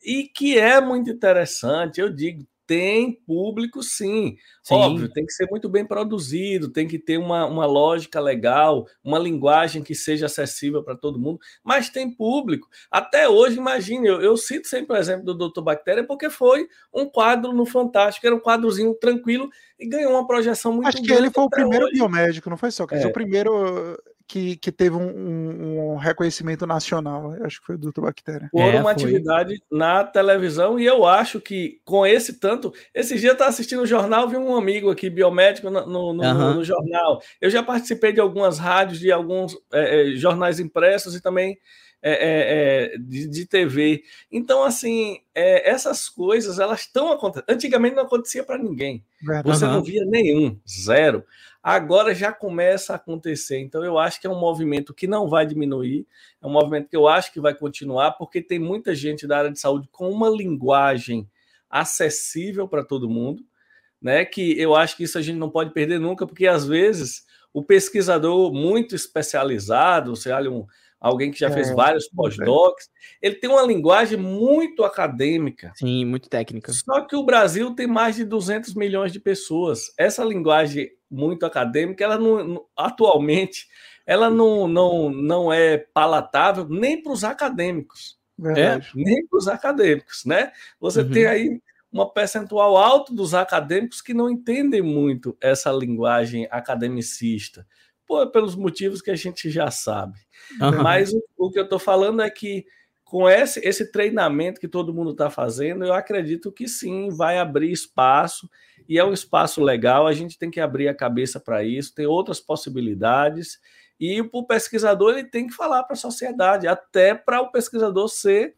E que é muito interessante, eu digo, tem público, sim. sim. Óbvio, tem que ser muito bem produzido, tem que ter uma, uma lógica legal, uma linguagem que seja acessível para todo mundo, mas tem público. Até hoje, imagine, eu, eu cito sempre o exemplo do Doutor Bactéria, porque foi um quadro no Fantástico, era um quadrozinho tranquilo e ganhou uma projeção muito Acho que ele foi o primeiro hoje. biomédico, não foi só? É. O primeiro que, que teve um, um, reconhecimento nacional. Acho que foi do Bactéria. Por é, uma foi. atividade na televisão, e eu acho que com esse tanto. Esse dia eu estava assistindo o jornal, vi um amigo aqui, biomédico, no, no, uhum. no jornal. Eu já participei de algumas rádios, de alguns é, é, jornais impressos e também. É, é, é, de, de, TV. Então, assim, é, essas coisas elas estão acontecendo. Antigamente não acontecia para ninguém. Você uhum. não via nenhum, zero agora já começa a acontecer. Então, eu acho que é um movimento que não vai diminuir, é um movimento que eu acho que vai continuar, porque tem muita gente da área de saúde com uma linguagem acessível para todo mundo, né? Que eu acho que isso a gente não pode perder nunca, porque às vezes o pesquisador muito especializado, você olha um alguém que já é, fez vários pós-docs, ele tem uma linguagem muito acadêmica. Sim, muito técnica. Só que o Brasil tem mais de 200 milhões de pessoas. Essa linguagem muito acadêmica, ela não, atualmente, ela não, não, não é palatável nem para os acadêmicos. É, nem para os acadêmicos, né? Você uhum. tem aí uma percentual alto dos acadêmicos que não entendem muito essa linguagem academicista por, pelos motivos que a gente já sabe. Uhum. Mas o, o, que eu estou falando é que com esse, esse treinamento que todo mundo está fazendo, eu acredito que sim, vai abrir espaço, e é um espaço legal, a gente tem que abrir a cabeça para isso, tem outras possibilidades, e o pesquisador ele tem que falar para a sociedade, até para o pesquisador ser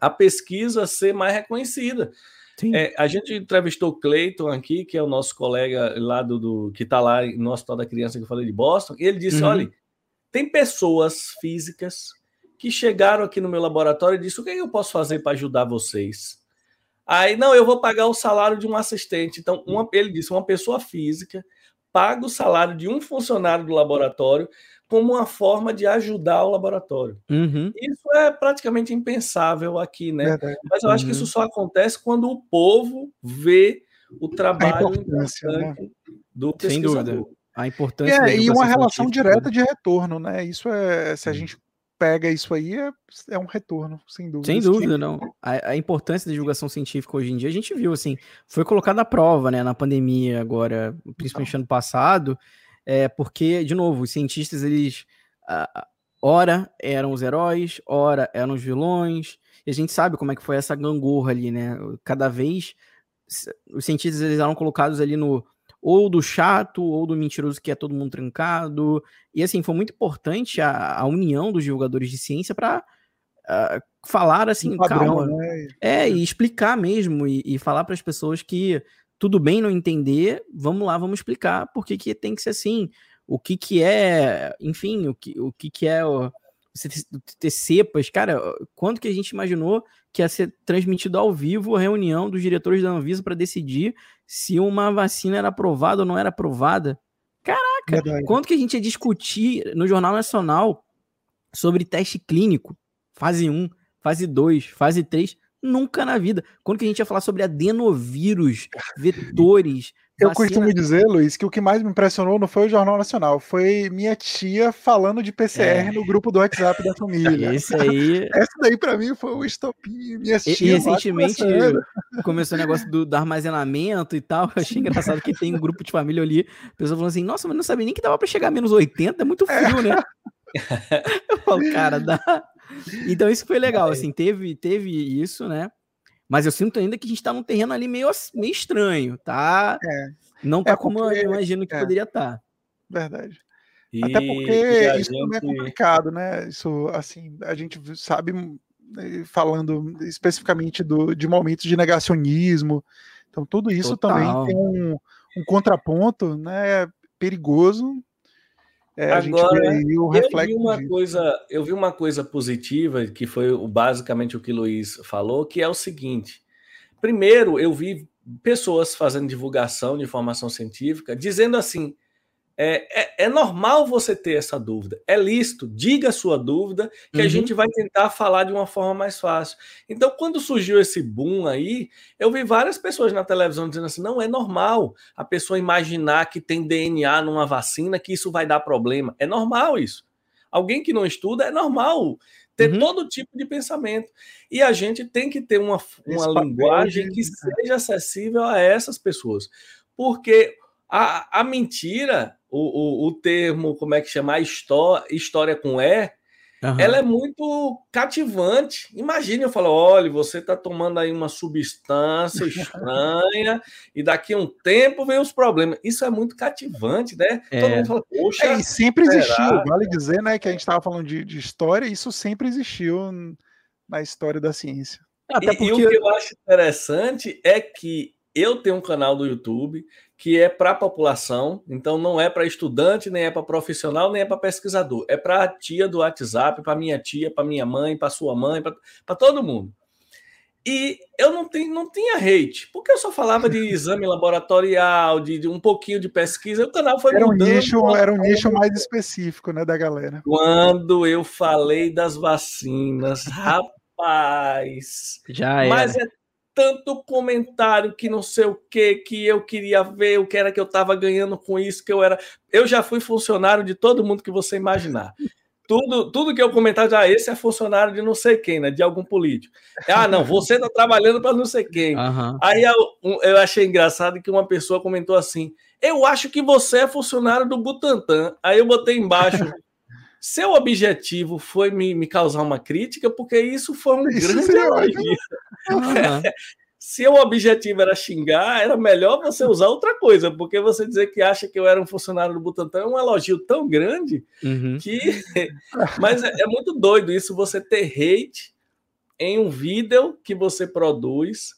a pesquisa ser mais reconhecida. É, a gente entrevistou o Cleiton aqui, que é o nosso colega lá do, do que está lá no Hospital da Criança que eu falei de Boston, e ele disse: uhum. olha, tem pessoas físicas que chegaram aqui no meu laboratório e disse: o que, é que eu posso fazer para ajudar vocês? Aí, não, eu vou pagar o salário de um assistente. Então, uma, ele disse: uma pessoa física paga o salário de um funcionário do laboratório como uma forma de ajudar o laboratório. Uhum. Isso é praticamente impensável aqui, né? Verdade. Mas eu acho uhum. que isso só acontece quando o povo vê o trabalho né? do pesquisador. Sem dúvida. A importância é, e uma relação direta de retorno, né? Isso é, se a gente pega isso aí, é, é um retorno, sem dúvida. Sem dúvida, não. A, a, importância da divulgação científica hoje em dia, a gente viu, assim, foi colocada à prova, né, na pandemia agora, principalmente então. ano passado, é, porque, de novo, os cientistas, eles, ora eram os heróis, ora eram os vilões, e a gente sabe como é que foi essa gangorra ali, né? Cada vez os cientistas eles eram colocados ali no ou do chato ou do mentiroso que é todo mundo trancado. E assim, foi muito importante a, a união dos divulgadores de ciência para uh, ah, falar assim, padrão, calma. Né? É, e explicar mesmo, e, e falar para as pessoas que tudo bem não entender, vamos lá, vamos explicar por que, que tem que ser assim, o que que é, enfim, o que, o que que é você ter cepas, cara, quando que a gente imaginou que ia ser transmitido ao vivo a reunião dos diretores da Anvisa para decidir se uma vacina era aprovada ou não era aprovada? Caraca, Verdade. quando que a gente ia discutir no Jornal Nacional sobre teste clínico, fase 1, fase 2, fase 3? Nunca na vida. Quando que a gente ia falar sobre adenovírus, vetores? Eu vacina... costumo dizer, Luiz, que o que mais me impressionou não foi o Jornal Nacional, foi minha tia falando de PCR é. no grupo do WhatsApp da família. Esse aí. Essa daí para mim foi o estopim. Minha tia e, recentemente começou o negócio do, do, armazenamento e tal. Eu achei engraçado que tem um grupo de família ali, pessoa falando assim: nossa, mas não sabia nem que dava para chegar a menos 80, é muito frio, é. né? Eu falo, cara, dá. Então isso foi legal, assim, teve, teve isso, né? Mas eu sinto ainda que a gente tá num terreno ali meio, meio estranho, tá? É. Não tá é como eu imagino que é. poderia estar. Tá. Verdade. E, Até porque isso gente... é complicado, né? Isso, assim, a gente sabe, né, falando especificamente do, de momentos de negacionismo, então tudo isso Total. também tem um, um contraponto, né? Perigoso, é, Agora, eu vi uma disso. coisa, eu vi uma coisa positiva que foi basicamente o que o Luiz falou, que é o seguinte: primeiro, eu vi pessoas fazendo divulgação de informação científica dizendo assim: é, é, é, normal você ter essa dúvida. É lícito, diga a sua dúvida, que uhum. a gente vai tentar falar de uma forma mais fácil. Então, quando surgiu esse boom aí, eu vi várias pessoas na televisão dizendo assim: não é normal a pessoa imaginar que tem DNA numa vacina, que isso vai dar problema. É normal isso. Alguém que não estuda, é normal ter uhum. todo tipo de pensamento. E a gente tem que ter uma, uma linguagem que seja acessível a essas pessoas. Porque a, a mentira o, o, o termo, como é que chama? História, história com E, Uhum. ela é muito cativante. Imagine eu falo: olha, você está tomando aí uma substância estranha e daqui a um tempo vem os problemas. Isso é muito cativante, né? É. Todo mundo fala, poxa. É, e sempre será? existiu, vale dizer, né? Que a gente estava falando de, de, história, isso sempre existiu na história da ciência. Até porque... e o que eu acho interessante é que eu tenho um canal do YouTube que é para a população, então não é para estudante, nem é para profissional, nem é para pesquisador. É para a tia do WhatsApp, para minha tia, para minha mãe, para sua mãe, para todo mundo. E eu não, tenho, não tinha hate, porque eu só falava de exame laboratorial, de, de um pouquinho de pesquisa. O canal foi era um nicho, era um nicho mais específico, né, da galera. Quando eu falei das vacinas, rapaz, já era. Mas é tanto comentário que não sei o que, que eu queria ver, o que era que eu estava ganhando com isso, que eu era. Eu já fui funcionário de todo mundo que você imaginar. Tudo, tudo que eu comentava, ah, esse é funcionário de não sei quem, né? De algum político. Ah, não, você está trabalhando para não sei quem. Uhum. Aí eu, eu achei engraçado que uma pessoa comentou assim: Eu acho que você é funcionário do Butantan. Aí eu botei embaixo. Seu objetivo foi me, me causar uma crítica, porque isso foi um isso grande elogio. Uhum. Se o objetivo era xingar, era melhor você usar outra coisa, porque você dizer que acha que eu era um funcionário do Butantan é um elogio tão grande uhum. que. Mas é, é muito doido isso, você ter hate em um vídeo que você produz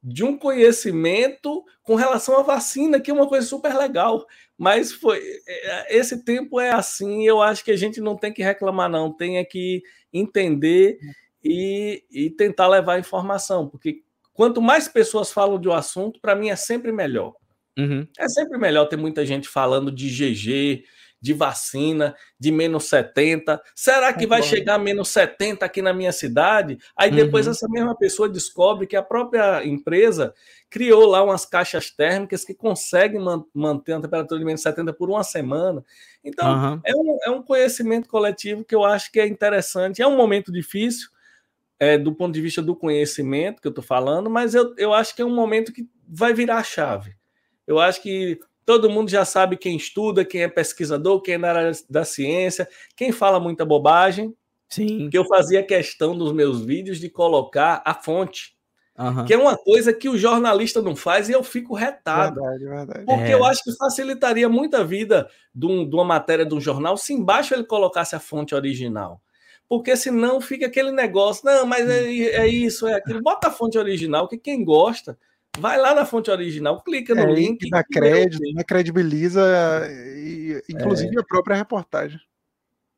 de um conhecimento com relação à vacina, que é uma coisa super legal. Mas foi é, esse tempo é assim, eu acho que a gente não tem que reclamar, não, tem é que entender e, e tentar levar informação, porque quanto mais pessoas falam de um assunto, para mim é sempre melhor. Uhum. É sempre melhor ter muita gente falando de GG, de vacina, de menos 70. Será que vai chegar a menos 70 aqui na minha cidade? Aí depois uhum. essa mesma pessoa descobre que a própria empresa criou lá umas caixas térmicas que conseguem man manter a temperatura de menos 70 por uma semana. Então, uhum. é, um, é um conhecimento coletivo que eu acho que é interessante. É um momento difícil, é, do ponto de vista do conhecimento que eu estou falando, mas eu, eu acho que é um momento que vai virar a chave. Eu acho que todo mundo já sabe quem estuda, quem é pesquisador, quem é na área da ciência, quem fala muita bobagem. Sim. Que eu fazia questão dos meus vídeos de colocar a fonte. Uhum. Que é uma coisa que o jornalista não faz e eu fico retado. Verdade, verdade. Porque é. eu acho que facilitaria muito a vida de, um, de uma matéria de um jornal se embaixo ele colocasse a fonte original porque senão fica aquele negócio, não, mas é, é isso, é aquilo. Bota a fonte original, que quem gosta, vai lá na fonte original, clica no é, link. Dá crédito, credibiliza, e, inclusive é. a própria reportagem.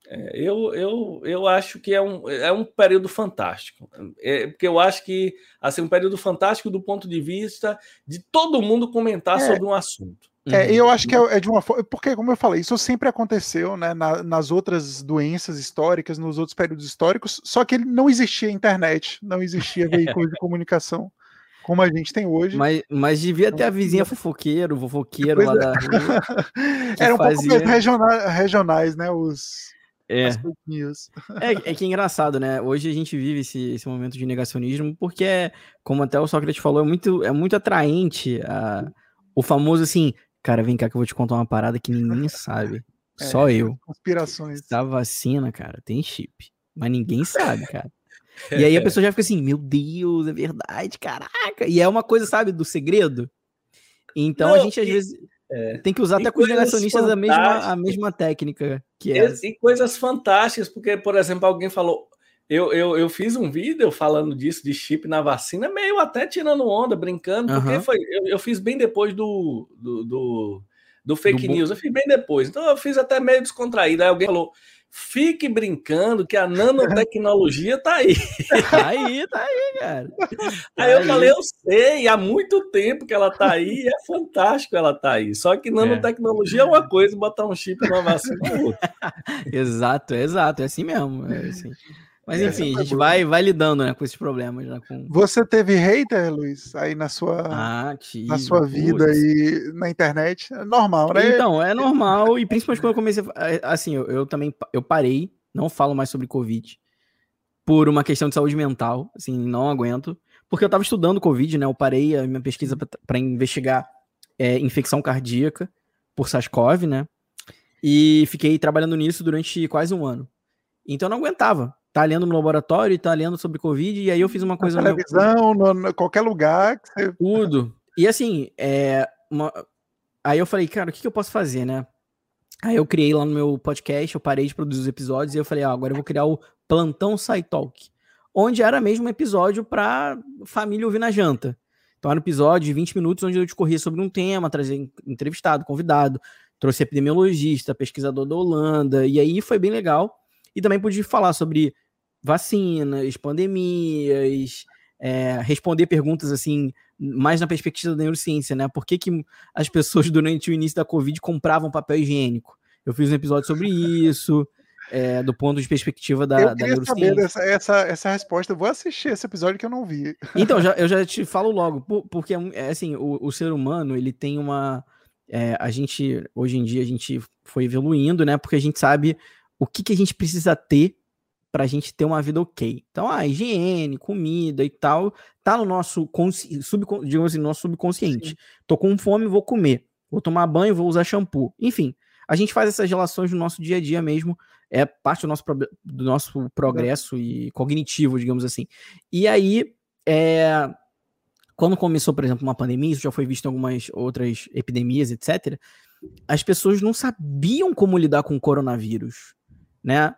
É, eu, eu, eu acho que é um, é um período fantástico. É, porque eu acho que assim, um período fantástico do ponto de vista de todo mundo comentar é. sobre um assunto. É, eu acho que é, é, de uma forma. Porque, como eu falei, isso sempre aconteceu né, na, nas outras doenças históricas, nos outros períodos históricos, só que não existia internet, não existia veículo de comunicação como a gente tem hoje. Mas, mas devia ter a vizinha fofoqueiro, fofoqueiro lá é. da rua. Era um fazia... pouco mais regionais, regionais, né? Os. É. é. é, que é engraçado, né? Hoje a gente vive esse, esse momento de negacionismo porque, é, como até o Sócrates falou, é muito, é muito atraente a, o famoso assim, Cara, vem cá que eu vou te contar uma parada que ninguém sabe. É, Só eu. Conspirações. Da vacina, cara, tem chip. Mas ninguém sabe, cara. E aí a pessoa já fica assim, meu Deus, é verdade, caraca. E é uma coisa, sabe, do segredo. Então Não, a gente às e, vezes é, tem que usar até com os negacionistas a mesma, a mesma técnica que é. E, e coisas fantásticas, porque, por exemplo, alguém falou, eu, eu, eu fiz um vídeo falando disso, de chip na vacina, meio até tirando onda, brincando, porque uhum. foi, eu, eu, fiz bem depois do, do, do, do fake do news, eu fiz bem depois. Então eu fiz até meio descontraído. Aí alguém falou: fique brincando que a nanotecnologia tá aí. tá aí, tá aí, cara. Tá aí eu aí. falei, eu sei, há muito tempo que ela tá aí, é fantástico ela tá aí. Só que nanotecnologia é, é uma coisa, botar um chip numa vacina é outra. exato, é exato, é assim mesmo. É assim. Mas enfim, a gente vai, vai lidando né, com esses problemas. Né, com... Você teve hater, Luiz, aí na sua, ah, tive, na sua vida e na internet? É normal, né? Então, é normal, e principalmente quando eu comecei. Assim, eu, eu também eu parei, não falo mais sobre Covid, por uma questão de saúde mental, assim, não aguento. Porque eu tava estudando Covid, né? Eu parei a minha pesquisa para investigar é, infecção cardíaca por SARS-CoV, né? E fiquei trabalhando nisso durante quase um ano. Então eu não aguentava tá lendo no laboratório e tá lendo sobre Covid, e aí eu fiz uma coisa. Na televisão, no, no, qualquer lugar. Você... Tudo. E assim, é, uma... aí eu falei, cara, o que, que eu posso fazer, né? Aí eu criei lá no meu podcast, eu parei de produzir os episódios e eu falei, ah, agora eu vou criar o Plantão SciTalk, onde era mesmo um episódio para família ouvir na janta. Então era um episódio de 20 minutos onde eu discorria sobre um tema, trazer entrevistado, convidado, trouxe epidemiologista, pesquisador da Holanda, e aí foi bem legal. E também pude falar sobre vacinas, pandemias, é, responder perguntas assim, mais na perspectiva da neurociência, né? Por que, que as pessoas durante o início da Covid compravam papel higiênico? Eu fiz um episódio sobre isso. É, do ponto de perspectiva da, eu da neurociência. saber dessa, essa, essa resposta. Eu vou assistir esse episódio que eu não vi. Então, já, eu já te falo logo, porque é assim, o, o ser humano ele tem uma. É, a gente, hoje em dia, a gente foi evoluindo, né? Porque a gente sabe o que, que a gente precisa ter para a gente ter uma vida ok. Então, a higiene, comida e tal, tá no nosso, digamos assim, nosso subconsciente. Sim. Tô com fome, vou comer. Vou tomar banho, vou usar shampoo. Enfim, a gente faz essas relações no nosso dia a dia mesmo. É parte do nosso, do nosso progresso e cognitivo, digamos assim. E aí, é, quando começou, por exemplo, uma pandemia, isso já foi visto em algumas outras epidemias, etc. As pessoas não sabiam como lidar com o coronavírus, né?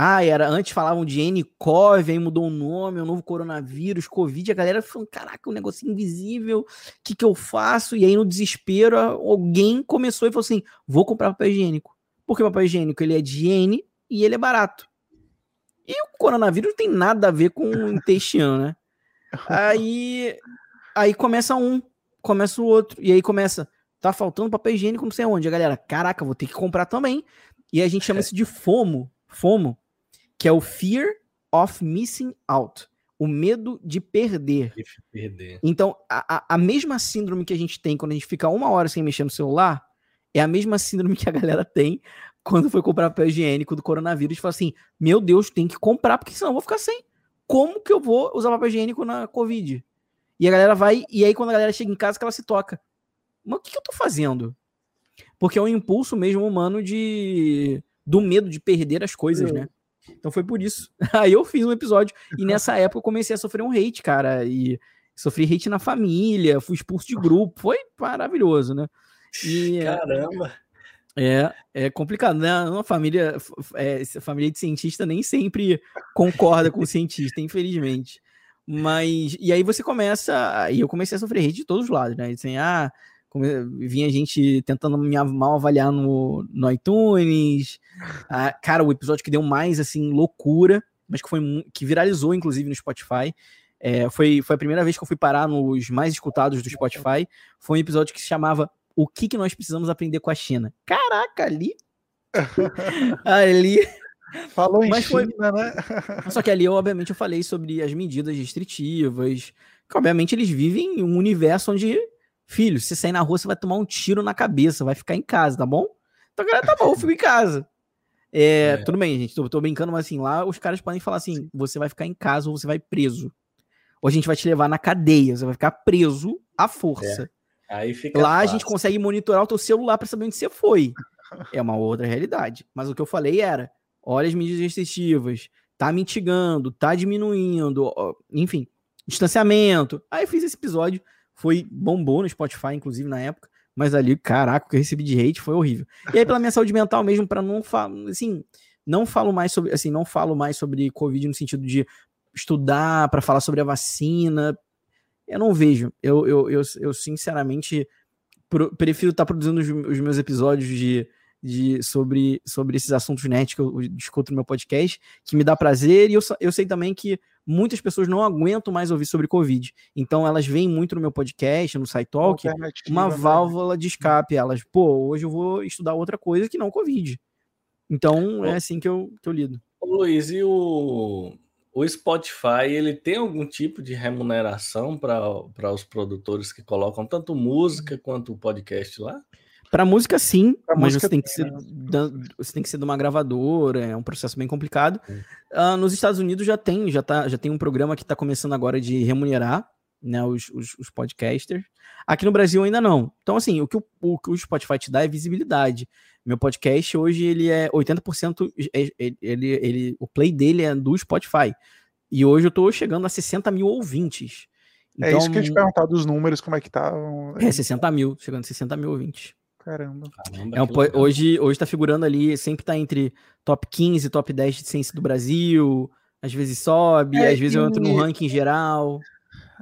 Ah, era antes falavam de N-CoV, aí mudou o nome, é o novo coronavírus, Covid, a galera falando, caraca, um negócio invisível, o que, que eu faço? E aí, no desespero, alguém começou e falou assim: vou comprar papel higiênico. Porque o papel higiênico ele é de higiene e ele é barato. E o coronavírus não tem nada a ver com o intestino, né? Aí, aí começa um, começa o outro, e aí começa, tá faltando papel higiênico não sei onde. A galera, caraca, vou ter que comprar também. E a gente chama isso de FOMO, FOMO, que é o Fear of Missing Out. O medo de perder. De perder. Então, a, a mesma síndrome que a gente tem quando a gente fica uma hora sem mexer no celular é a mesma síndrome que a galera tem quando foi comprar papel higiênico do coronavírus. Fala assim: meu Deus, tem que comprar, porque senão eu vou ficar sem. Como que eu vou usar papel higiênico na Covid? E a galera vai, e aí quando a galera chega em casa, que ela se toca. Mas o que, que eu tô fazendo? Porque é um impulso mesmo humano de do medo de perder as coisas, né? Então foi por isso. Aí eu fiz um episódio e nessa época eu comecei a sofrer um hate, cara, e sofri hate na família, fui expulso de grupo, foi maravilhoso, né? E, Caramba! É, é complicado, né? Uma família, é, família de cientista nem sempre concorda com o cientista, infelizmente. Mas, e aí você começa, e eu comecei a sofrer hate de todos os lados, né? Assim, ah, vinha gente tentando me mal avaliar no, no iTunes. Ah, cara, o episódio que deu mais, assim, loucura, mas que foi que viralizou, inclusive, no Spotify. É, foi, foi a primeira vez que eu fui parar nos mais escutados do Spotify. Foi um episódio que se chamava O que, que nós precisamos aprender com a China. Caraca, ali. ali. Falou em Mas China, foi... né? Só que ali, eu, obviamente, eu falei sobre as medidas restritivas. Que, obviamente, eles vivem em um universo onde Filho, se sair na rua, você vai tomar um tiro na cabeça, vai ficar em casa, tá bom? Então, galera, tá bom, eu fico em casa. É, é. Tudo bem, gente, tô, tô, brincando, mas assim, lá os caras podem falar assim: você vai ficar em casa ou você vai preso. Ou a gente vai te levar na cadeia, você vai ficar preso à força. É. Aí fica lá fácil. a gente consegue monitorar o teu celular para saber onde você foi. É uma outra realidade. Mas o que eu falei era: olha as medidas restritivas, tá mitigando, tá diminuindo, enfim, distanciamento. Aí eu fiz esse episódio foi bombou no Spotify, inclusive na época, mas ali, caraca, o que eu recebi de hate foi horrível. E aí pela minha saúde mental mesmo, para não falar, assim, não falo mais sobre, assim, não falo mais sobre Covid no sentido de estudar para falar sobre a vacina. Eu não vejo. Eu, eu, eu, eu sinceramente prefiro estar tá produzindo os, os, meus episódios de, de, sobre, sobre esses assuntos net que eu discuto no meu podcast, que me dá prazer, e eu, eu sei também que muitas pessoas não aguentam mais ouvir sobre Covid. Então elas veem muito no meu podcast, no SciTalk, uma né? válvula de escape. Elas, pô, hoje eu vou estudar outra coisa que não Covid. Então é assim que eu, que eu lido. Ô, Luiz, e o, o Spotify, ele tem algum tipo de remuneração para os produtores que colocam tanto música quanto podcast lá? Para música, sim, pra mas música, você, tem que ser, você tem que ser de uma gravadora, é um processo bem complicado. Uh, nos Estados Unidos já tem, já, tá, já tem um programa que está começando agora de remunerar né, os, os, os, podcasters. Aqui no Brasil ainda não. Então, assim, o que o, o, o Spotify te dá é visibilidade. Meu podcast hoje, ele é 80%, ele, ele, ele, o play dele é do Spotify. E hoje eu estou chegando a 60 mil ouvintes. Então, é isso que eu ia te então perguntar dos números, como é que tá. É, 60 mil, chegando a 60 mil ouvintes. Caramba. Caramba é um, hoje, hoje tá figurando ali, sempre tá entre top 15, top 10 de ciência do Brasil. Às vezes sobe, é, às vezes e... eu entro no ranking geral.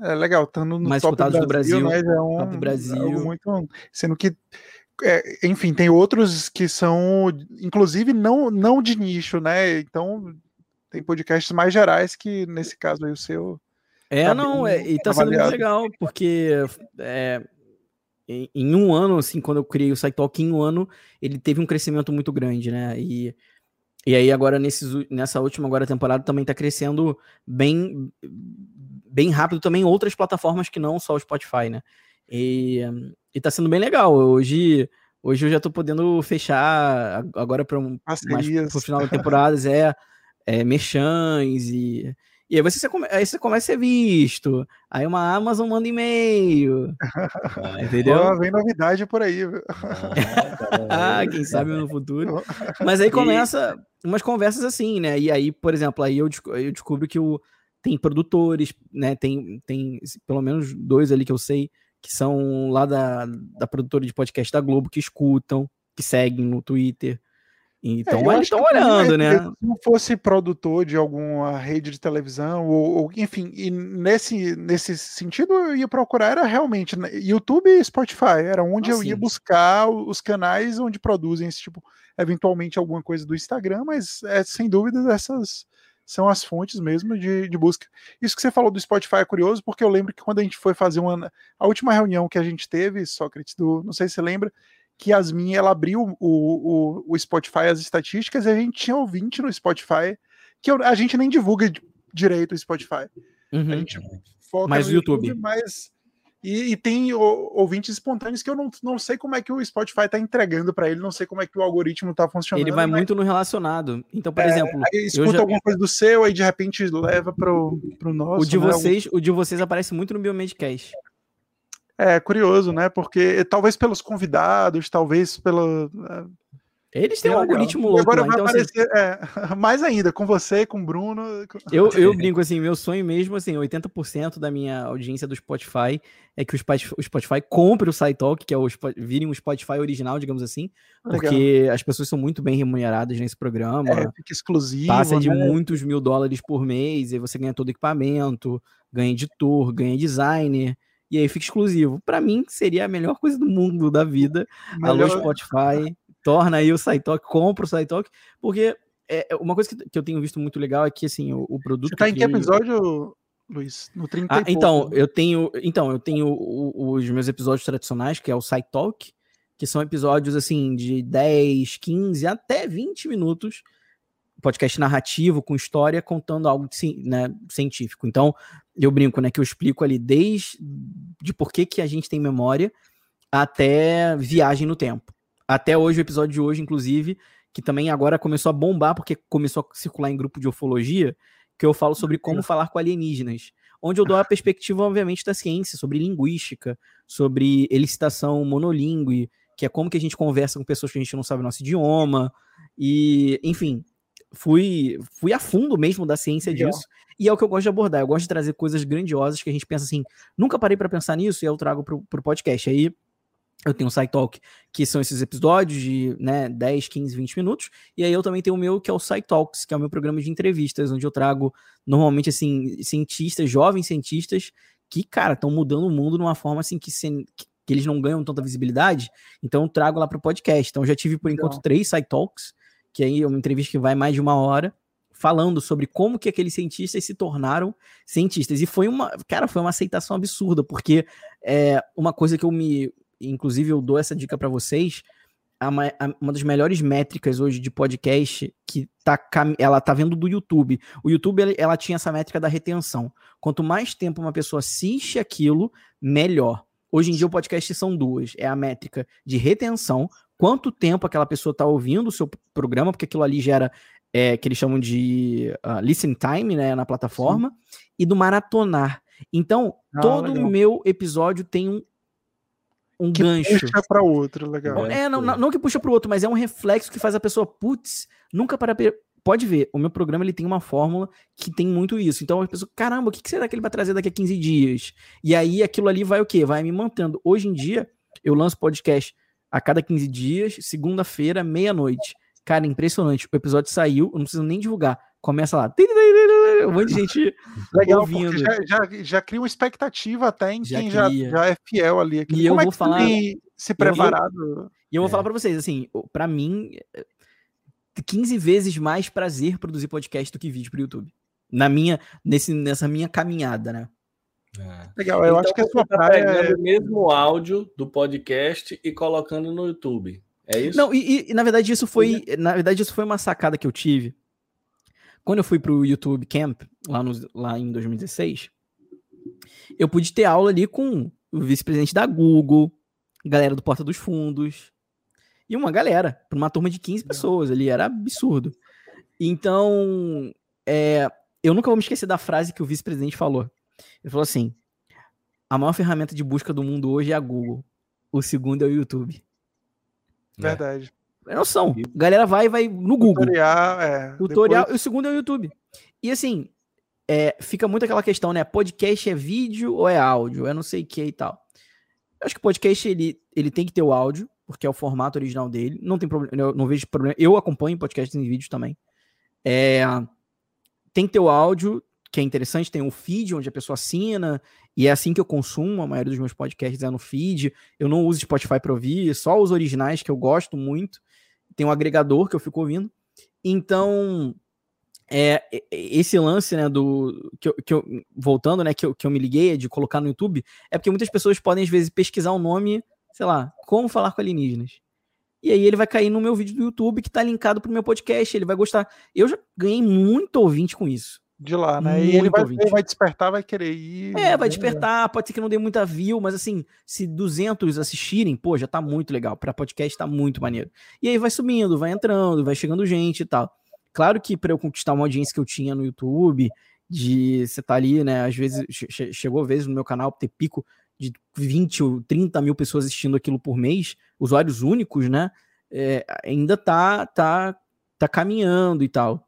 É legal, tá no, mais top do Brasil, do Brasil, né? É um, top do Brasil. É muito, sendo que é, enfim, tem outros que são, inclusive, não, não de nicho, né? Então, tem podcasts mais gerais que, nesse caso aí, o seu. É, tá não, é, e tá avaliado. sendo muito legal, porque é, em, em, um ano, assim, quando eu criei o SciTalk, em um ano, ele teve um crescimento muito grande, né? E, e aí agora, nesses, nessa última agora temporada, também tá crescendo bem, bem rápido também outras plataformas que não só o Spotify, né? E, e tá sendo bem legal. Hoje, hoje eu já tô podendo fechar agora para um, mais pro final da temporada, é, é merchans e e aí você, aí você começa a ser visto. Aí uma Amazon manda e-mail. entendeu? Oh, vem novidade por aí. Ah, quem sabe no futuro. Mas aí começa umas conversas assim, né? E aí, por exemplo, aí eu, eu descubro que o, tem produtores, né? Tem, tem pelo menos dois ali que eu sei que são lá da, da produtora de podcast da Globo que escutam, que seguem no Twitter. Então é, eles estão olhando, né? Se não fosse produtor de alguma rede de televisão, ou, ou, enfim, e nesse, nesse sentido eu ia procurar, era realmente né, YouTube e Spotify, era onde ah, eu sim. ia buscar os canais onde produzem esse tipo, eventualmente alguma coisa do Instagram, mas é sem dúvida essas são as fontes mesmo de, de busca. Isso que você falou do Spotify é curioso, porque eu lembro que quando a gente foi fazer uma. A última reunião que a gente teve, Sócrates, do, não sei se você lembra, que Yasmin ela abriu o, o, o Spotify, as estatísticas, e a gente tinha ouvinte no Spotify, que eu, a gente nem divulga direito o Spotify. Uhum. A gente foca mas no YouTube, YouTube mas e, e, tem ouvintes espontâneos que eu não, não sei como é que o Spotify está entregando para ele, não sei como é que o algoritmo está funcionando. Ele vai mas... muito no relacionado. Então, por é, exemplo. Escuta já... alguma coisa do seu, aí de repente leva para o nosso. O de, né? vocês, o de vocês aparece muito no Biomedcast. É curioso, né? Porque talvez pelos convidados, talvez pelo. É, Eles têm é um legal. algoritmo louco. Agora lá, vai então, assim aparecer assim... é, mais ainda, com você, com o Bruno. Eu, eu brinco assim, meu sonho mesmo, assim, 80% da minha audiência do Spotify é que o Spotify, o Spotify compre o SciTalk, que é o virem um Spotify original, digamos assim, legal. porque as pessoas são muito bem remuneradas nesse programa. É, fica exclusivo. Passa de né? muitos mil dólares por mês, e você ganha todo o equipamento, ganha editor, ganha designer e aí fica exclusivo. Para mim, seria a melhor coisa do mundo da vida. Melhor... Alô, Spotify, torna aí o SciTalk, compra o SciTalk, porque é, é, uma coisa que, que, eu tenho visto muito legal é que, assim, o, o produto... Você tá em que episódio, Luiz? No 30 ah, então, eu tenho, então, eu tenho os meus episódios tradicionais, que é o SciTalk, que são episódios, assim, de 10, 15, até 20 minutos, podcast narrativo com história contando algo né, científico. Então, eu brinco, né, que eu explico ali desde de por que, que a gente tem memória até viagem no tempo. Até hoje, o episódio de hoje, inclusive, que também agora começou a bombar porque começou a circular em grupo de ufologia, que eu falo sobre como falar com alienígenas, onde eu dou a perspectiva, obviamente, da ciência, sobre linguística, sobre elicitação monolíngue, que é como que a gente conversa com pessoas que a gente não sabe o nosso idioma, e, enfim, fui, fui a fundo mesmo da ciência Legal. disso. E é o que eu gosto de abordar. Eu gosto de trazer coisas grandiosas que a gente pensa assim, nunca parei para pensar nisso e eu trago pro, pro podcast. Aí eu tenho o SciTalk, que são esses episódios de né, 10, 15, 20 minutos. E aí eu também tenho o meu, que é o SciTalks, que é o meu programa de entrevistas, onde eu trago normalmente assim, cientistas, jovens cientistas, que, cara, estão mudando o mundo de uma forma assim que, que que eles não ganham tanta visibilidade, então eu trago lá para o podcast. Então já tive por enquanto três side talks, que aí é uma entrevista que vai mais de uma hora, falando sobre como que aqueles cientistas se tornaram cientistas. E foi uma, cara, foi uma aceitação absurda, porque é uma coisa que eu me, inclusive eu dou essa dica para vocês, a, a, uma das melhores métricas hoje de podcast que tá, ela tá vendo do YouTube. O YouTube ela, ela tinha essa métrica da retenção. Quanto mais tempo uma pessoa assiste aquilo, melhor. Hoje em dia o podcast são duas, é a métrica de retenção, quanto tempo aquela pessoa está ouvindo o seu programa, porque aquilo ali gera é, que eles chamam de uh, listen time, né, na plataforma, Sim. e do maratonar. Então, ah, todo o meu episódio tem um, um que gancho. Puxa para outro, legal. É, não, não, que puxa para o outro, mas é um reflexo que faz a pessoa, putz, nunca para. Pode ver, o meu programa ele tem uma fórmula que tem muito isso. Então a pessoa, caramba, o que será que ele vai trazer daqui a 15 dias? E aí aquilo ali vai o quê? Vai me mantendo. Hoje em dia, eu lanço podcast a cada 15 dias, segunda-feira, meia-noite. Cara, impressionante. O episódio saiu, eu não preciso nem divulgar. Começa lá. Um monte de gente Legal, ouvindo. Já, já, já, cria uma expectativa até em já quem já, já é fiel ali. Aqui. E Como eu é vou falar. Se preparado. E eu, eu, vou é. falar para vocês, assim, para mim, 15 vezes mais prazer produzir podcast do que vídeo pro YouTube. Na minha, nesse, nessa minha caminhada, né? É. Legal, eu então, acho que a sua tá praia é... o mesmo áudio do podcast e colocando no YouTube. É isso? Não, e, e, na verdade isso foi, na verdade isso foi uma sacada que eu tive. Quando eu fui pro YouTube Camp lá, no, lá em 2016, eu pude ter aula ali com o vice-presidente da Google, galera do Porta dos Fundos e uma galera, para uma turma de 15 pessoas ali, era absurdo. Então, é, eu nunca vou me esquecer da frase que o vice-presidente falou. Ele falou assim: a maior ferramenta de busca do mundo hoje é a Google. O segundo é o YouTube. Verdade. É noção. A galera vai vai no Google. Tutorial, é. Tutorial. Depois... E o segundo é o YouTube. E assim, é, fica muito aquela questão, né? Podcast é vídeo ou é áudio? É não sei o que e tal. Eu acho que o podcast ele, ele tem que ter o áudio, porque é o formato original dele. Não tem problema, eu não vejo problema. Eu acompanho podcasts em vídeo também. É, tem que ter o áudio, que é interessante, tem o feed onde a pessoa assina, e é assim que eu consumo, a maioria dos meus podcasts é no feed. Eu não uso Spotify para ouvir, só os originais que eu gosto muito. Tem um agregador que eu fico ouvindo. Então, é, esse lance, né, do que eu, que eu, voltando, né, que eu, que eu me liguei de colocar no YouTube, é porque muitas pessoas podem às vezes pesquisar o um nome, sei lá, como falar com alienígenas. E aí ele vai cair no meu vídeo do YouTube que tá linkado pro meu podcast, ele vai gostar. Eu já ganhei muito ouvinte com isso de lá, né? Muito e ele vai, vai, despertar, vai querer ir. É, vai despertar, pode ser que não dê muita view, mas assim, se 200 assistirem, pô, já tá muito legal. Para podcast tá muito maneiro. E aí vai subindo, vai entrando, vai chegando gente e tal. Claro que para eu conquistar uma audiência que eu tinha no YouTube, de você tá ali, né? Às vezes che chegou vezes no meu canal ter pico de 20 ou 30 mil pessoas assistindo aquilo por mês, usuários únicos, né? É, ainda tá, tá, tá caminhando e tal.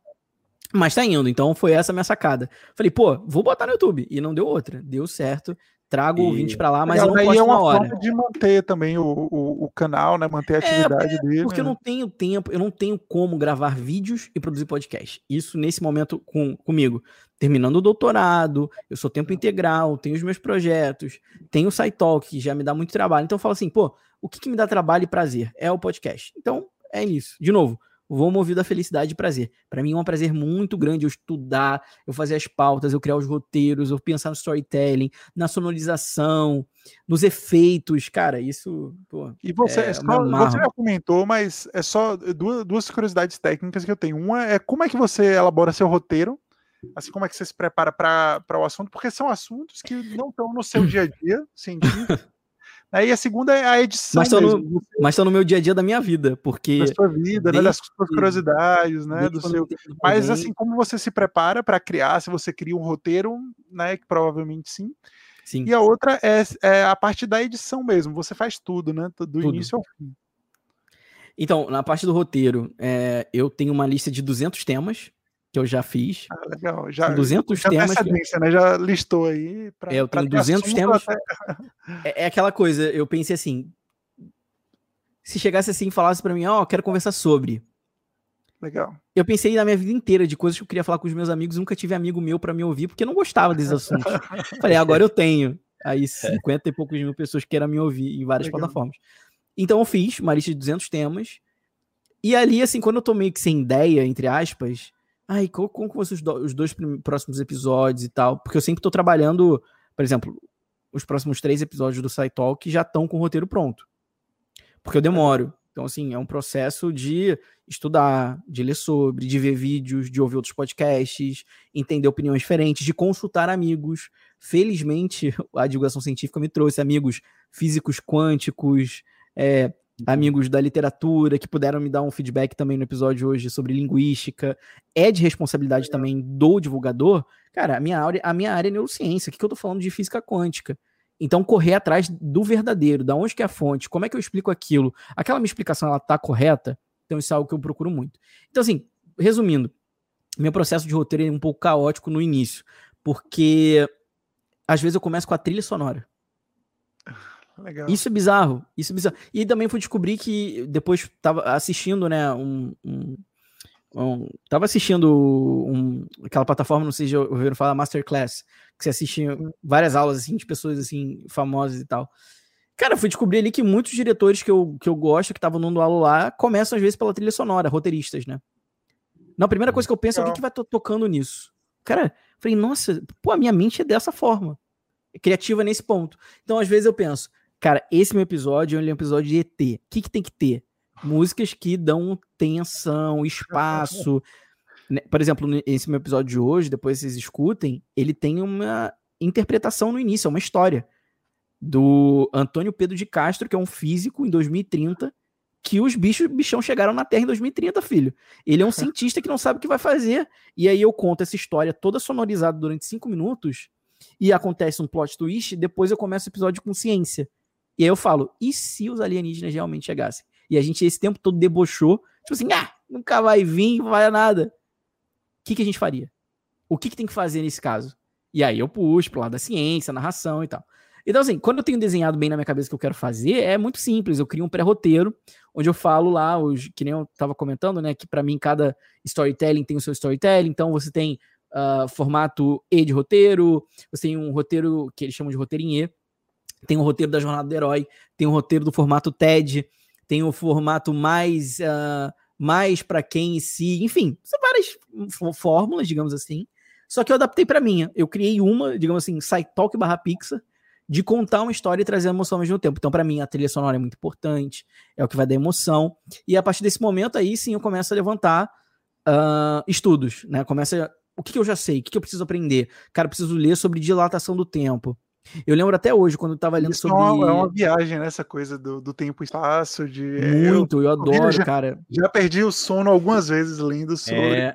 Mas tá indo, então foi essa a minha sacada. Falei, pô, vou botar no YouTube. E não deu outra. Deu certo. Trago o ouvinte pra lá, mas eu não posso é uma hora. de manter também o, o, o, canal, né? Manter a é, atividade é, dele. Porque né? eu não tenho tempo, eu não tenho como gravar vídeos e produzir podcast. Isso nesse momento com, comigo. Terminando o doutorado, eu sou tempo integral, tenho os meus projetos, tenho o SciTalk, que já me dá muito trabalho. Então eu falo assim, pô, o que, que me dá trabalho e prazer? É o podcast. Então, é isso. De novo, vou movido da felicidade e prazer. Para mim é um prazer muito grande eu estudar, eu fazer as pautas, eu criar os roteiros, eu pensar no storytelling, na sonorização, nos efeitos, cara, isso. Pô, e você, é, só, você já comentou, mas é só duas, duas curiosidades técnicas que eu tenho. Uma é como é que você elabora seu roteiro, assim como é que você se prepara para o assunto, porque são assuntos que não estão no seu dia a dia científico. Aí a segunda é a edição. Mas estão no, mas no meu dia a dia da minha vida, porque. Da sua vida, né? Das suas curiosidades, né? Do seu. Mas assim, como você se prepara para criar, se você cria um roteiro, né? Que provavelmente sim. Sim. E a outra é, é a parte da edição mesmo. Você faz tudo, né? Do tudo. início ao fim. Então, na parte do roteiro, é, eu tenho uma lista de 200 temas que eu já fiz. Ah, legal. Já, 200 já temas. Que... Né? Já listou aí. Pra, é, eu tenho 200 temas. Até... É, é, aquela coisa, eu pensei assim. Se chegasse assim e falasse para mim, ó, oh, quero conversar sobre. Legal. Eu pensei na minha vida inteira de coisas que eu queria falar com os meus amigos, nunca tive amigo meu para me ouvir, porque eu não gostava desses assuntos. Falei, agora eu tenho. aí 50 é. e poucos mil pessoas queiram me ouvir em várias Legal. plataformas. Então eu fiz uma lista de 200 temas, e ali, assim, quando eu tô meio que sem ideia, entre aspas, ai, como, como vão ser os, do, os dois próximos episódios e tal? Porque eu sempre tô trabalhando, por exemplo, os próximos três episódios do Side Talk já estão com o roteiro pronto. Porque eu demoro. Então, assim, é um processo de estudar, de ler sobre, de ver vídeos, de ouvir outros podcasts, entender opiniões diferentes, de consultar amigos. Felizmente, a divulgação científica me trouxe amigos físicos quânticos, é, amigos da literatura que puderam me dar um feedback também no episódio hoje sobre linguística. É de responsabilidade também do divulgador. Cara, a minha área, a minha área é neurociência. O que, que eu tô falando de física quântica? Então, correr atrás do verdadeiro, da onde que é a fonte, como é que eu explico aquilo, aquela minha explicação, ela tá correta? Então, isso é algo que eu procuro muito. Então, assim, resumindo, meu processo de roteiro é um pouco caótico no início, porque às vezes eu começo com a trilha sonora. Legal. Isso é bizarro, isso é bizarro. E também fui descobrir que depois tava assistindo, né, um, um, um tava assistindo um, aquela plataforma, não sei se já ouviram falar, Masterclass, que você assiste várias aulas, assim, de pessoas, assim, famosas e tal. Cara, fui descobrir ali que muitos diretores que eu, que eu gosto, que estavam dando aula lá, começam às vezes pela trilha sonora, roteiristas, né? Não, a primeira coisa que eu penso é o que, vai tocando nisso. Cara, falei, nossa, pô, a minha mente é dessa forma. É criativa nesse ponto. Então, às vezes eu penso, cara, esse meu episódio é um episódio de ET. O que, que tem que ter? Músicas que dão tensão, espaço, né, por exemplo, esse meu episódio de hoje, depois vocês escutem, ele tem uma interpretação no início, é uma história do Antônio Pedro de Castro, que é um físico em 2030, que os bichos, bichão chegaram na Terra em 2030, filho. Ele é um cientista que não sabe o que vai fazer. E aí eu conto essa história toda sonorizada durante cinco minutos, e acontece um plot twist, depois eu começo o episódio com ciência. E aí eu falo, e se os alienígenas realmente chegassem? E a gente esse tempo todo debochou, tipo assim, ah, nunca vai vir, não vai nada que, que a gente faria? O que, que tem que fazer nesse caso? E aí eu puxo pro lado da ciência, narração e tal. Então, assim, quando eu tenho desenhado bem na minha cabeça o que eu quero fazer, é muito simples. Eu crio um pré-roteiro, onde eu falo lá, os, que nem eu tava comentando, né? Que para mim cada storytelling tem o seu storytelling. Então, você tem uh, formato E de roteiro, você tem um roteiro que eles chamam de roteiro em E, tem o roteiro da jornada do herói, tem o roteiro do formato TED, tem o formato mais. Uh, mais para quem em si, enfim, são várias fórmulas, digamos assim. Só que eu adaptei para minha. Eu criei uma, digamos assim, site talk barra Pixar, de contar uma história e trazer emoção ao mesmo tempo. Então, para mim, a trilha sonora é muito importante, é o que vai dar emoção. E a partir desse momento aí, sim, eu começo a levantar uh, estudos, né? Começa o que, que, eu já sei, o que, que eu preciso aprender. Cara, eu preciso ler sobre dilatação do tempo. Eu lembro até hoje, quando eu tava lendo Isso sobre. É uma, é uma viagem, né? Essa coisa do, do tempo e espaço. De... Muito, eu, eu adoro, já, cara. Já perdi o sono algumas vezes lendo sobre. É,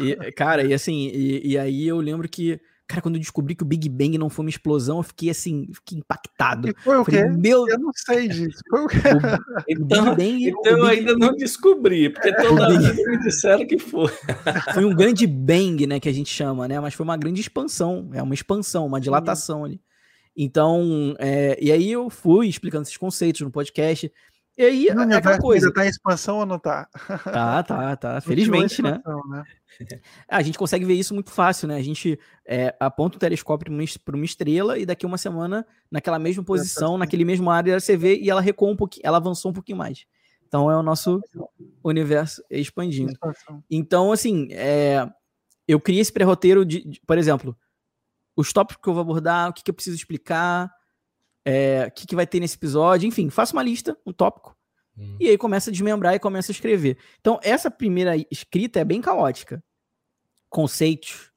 e, cara, e assim, e, e, aí eu lembro que. Cara, quando eu descobri que o Big Bang não foi uma explosão, eu fiquei assim, fiquei impactado. E foi o quê? Meu... Eu não sei disso. Foi o quê? O, então, o Big Bang, então eu ainda não descobri, porque toda vez me disseram que foi. Foi um grande bang, né, que a gente chama, né? Mas foi uma grande expansão, é uma expansão, uma dilatação ali. Então, é, e aí eu fui explicando esses conceitos no podcast. E aí, não, é aquela coisa. Tá em expansão ou não tá? Tá, tá, tá. Felizmente, né? né? a gente consegue ver isso muito fácil, né? A gente é, aponta o telescópio para uma estrela e daqui uma semana, naquela mesma posição, naquele mesmo área, você vê e ela recuou um pouquinho, ela avançou um pouquinho mais. Então é o nosso universo expandindo. Então, assim, é, eu criei esse pré-roteiro de, de, por exemplo, os tópicos que eu vou abordar, o que, que eu preciso explicar, é, o que, que vai ter nesse episódio, enfim, faço uma lista, um tópico, hum. e aí começa a desmembrar e começa a escrever. Então, essa primeira escrita é bem caótica. Conceitos.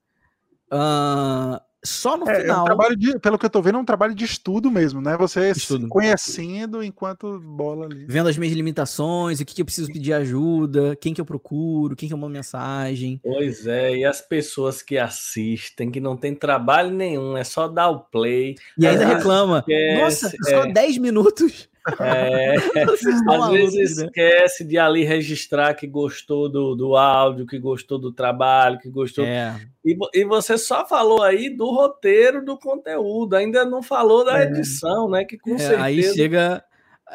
Uh, só no é, final. É um trabalho de, pelo que eu tô vendo, é um trabalho de estudo mesmo, né? Você estudo. conhecendo enquanto bola ali. Vendo as minhas limitações, o que, que eu preciso pedir ajuda, quem que eu procuro, quem que é uma mensagem. Pois é, e as pessoas que assistem, que não tem trabalho nenhum, é só dar o play. E ainda reclama. Esquece, Nossa, é... só 10 minutos. É, às vezes né? esquece de ali registrar que gostou do, do áudio, que gostou do trabalho, que gostou. É. E, e você só falou aí do roteiro do conteúdo, ainda não falou da é. edição, né? Que com certeza. Aí chega.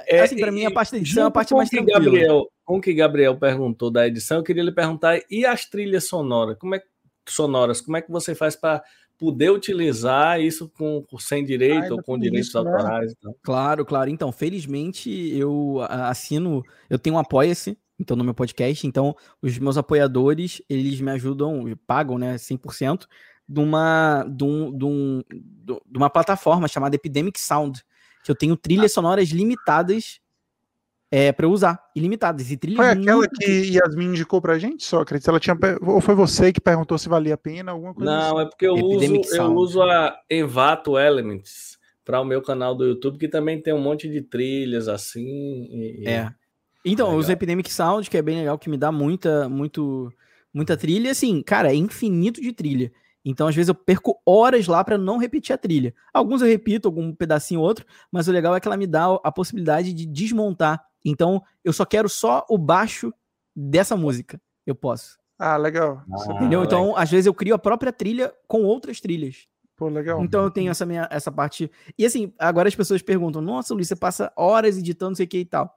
É, assim, para mim, a parte da edição é a parte mais tranquila. Gabriel, com o que Gabriel perguntou da edição, eu queria lhe perguntar: e as trilhas sonoras? Como é sonoras? Como é que você faz para poder utilizar isso com, sem direito ah, ou com direitos isso, né? autorais. Né? Então. Claro, claro. Então, felizmente, eu assino, eu tenho um Apoia-se, então, no meu podcast. Então, os meus apoiadores, eles me ajudam, pagam, né, 100%, de uma, de, um, de, um, de uma plataforma chamada Epidemic Sound, que eu tenho trilhas sonoras limitadas é, para usar, ilimitadas. E trilhas foi aquela muito... que Yasmin indicou pra gente, Sócrates? Ela tinha, ou foi você que perguntou se valia a pena, alguma coisa Não, assim? é porque eu uso, eu uso a Envato Elements para o meu canal do YouTube, que também tem um monte de trilhas assim. E... É. Então, eu uso Epidemic Sound, que é bem legal, que me dá muita, muito, muita trilha. Assim, cara, é infinito de trilha. Então, às vezes, eu perco horas lá para não repetir a trilha. Alguns eu repito, algum pedacinho ou outro, mas o legal é que ela me dá a possibilidade de desmontar. Então, eu só quero só o baixo dessa música. Eu posso. Ah, legal. Ah, Entendeu? Então, às vezes, eu crio a própria trilha com outras trilhas. Pô, legal. Então eu tenho essa minha essa parte. E assim, agora as pessoas perguntam: "Nossa, Luiz, você passa horas editando, não sei o que e tal".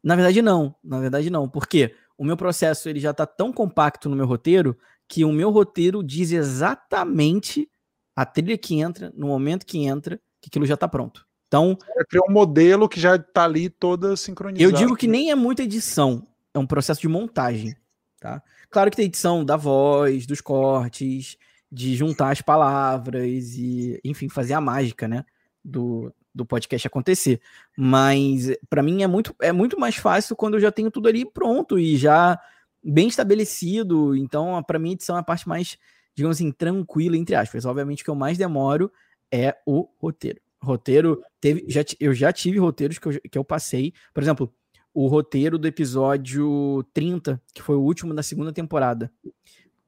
Na verdade não, na verdade não, porque o meu processo ele já está tão compacto no meu roteiro que o meu roteiro diz exatamente a trilha que entra, no momento que entra, que aquilo já está pronto. Então. É criar um modelo que já está ali toda sincronizada. Eu digo que nem é muita edição, é um processo de montagem. Tá? Claro que tem edição da voz, dos cortes, de juntar as palavras e, enfim, fazer a mágica, né? Do, do podcast acontecer. Mas para mim é muito, é muito mais fácil quando eu já tenho tudo ali pronto e já bem estabelecido. Então, para mim, edição é a parte mais, digamos assim, tranquila, entre aspas. Obviamente, o que eu mais demoro é o roteiro. Roteiro, teve, já, eu já tive roteiros que eu, que eu passei. Por exemplo, o roteiro do episódio 30, que foi o último da segunda temporada.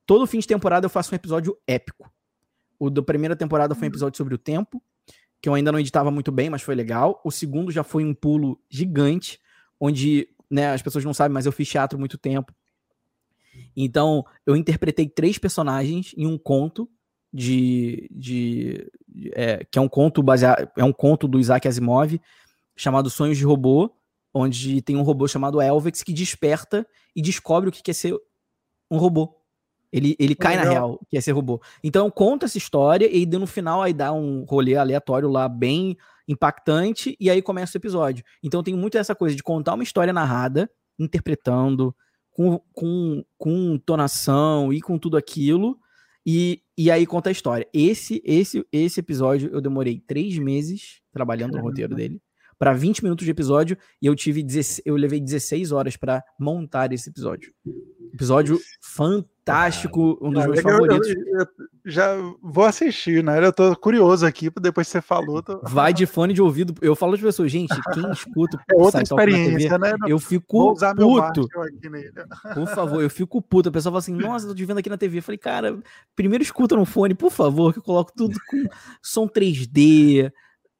Todo fim de temporada eu faço um episódio épico. O da primeira temporada foi um episódio sobre o tempo, que eu ainda não editava muito bem, mas foi legal. O segundo já foi um pulo gigante, onde né, as pessoas não sabem, mas eu fiz teatro muito tempo. Então, eu interpretei três personagens em um conto de, de é, que é um conto baseado, é um conto do Isaac Asimov chamado Sonhos de Robô, onde tem um robô chamado Elvex que desperta e descobre o que quer ser um robô. Ele, ele cai na real, que é ser robô. Então conta essa história e no final aí dá um rolê aleatório lá bem impactante e aí começa o episódio. Então tem muito essa coisa de contar uma história narrada, interpretando, com, com, com tonação e com tudo aquilo. E, e aí conta a história. Esse, esse, esse episódio eu demorei três meses trabalhando Caramba. no roteiro dele para 20 minutos de episódio e eu tive 16, eu levei 16 horas para montar esse episódio. Episódio fantástico, um dos meus favoritos. Eu, eu, eu, já vou assistir, né? Eu tô curioso aqui, depois que você falou. Tô... Vai de fone de ouvido. Eu falo de pessoas, gente, quem escuta é outra experiência, TV, né? Eu fico puto. Por favor, eu fico puto. A pessoa fala assim: nossa, tô te vendo aqui na TV. Eu falei, cara, primeiro escuta no fone, por favor, que eu coloco tudo com som 3D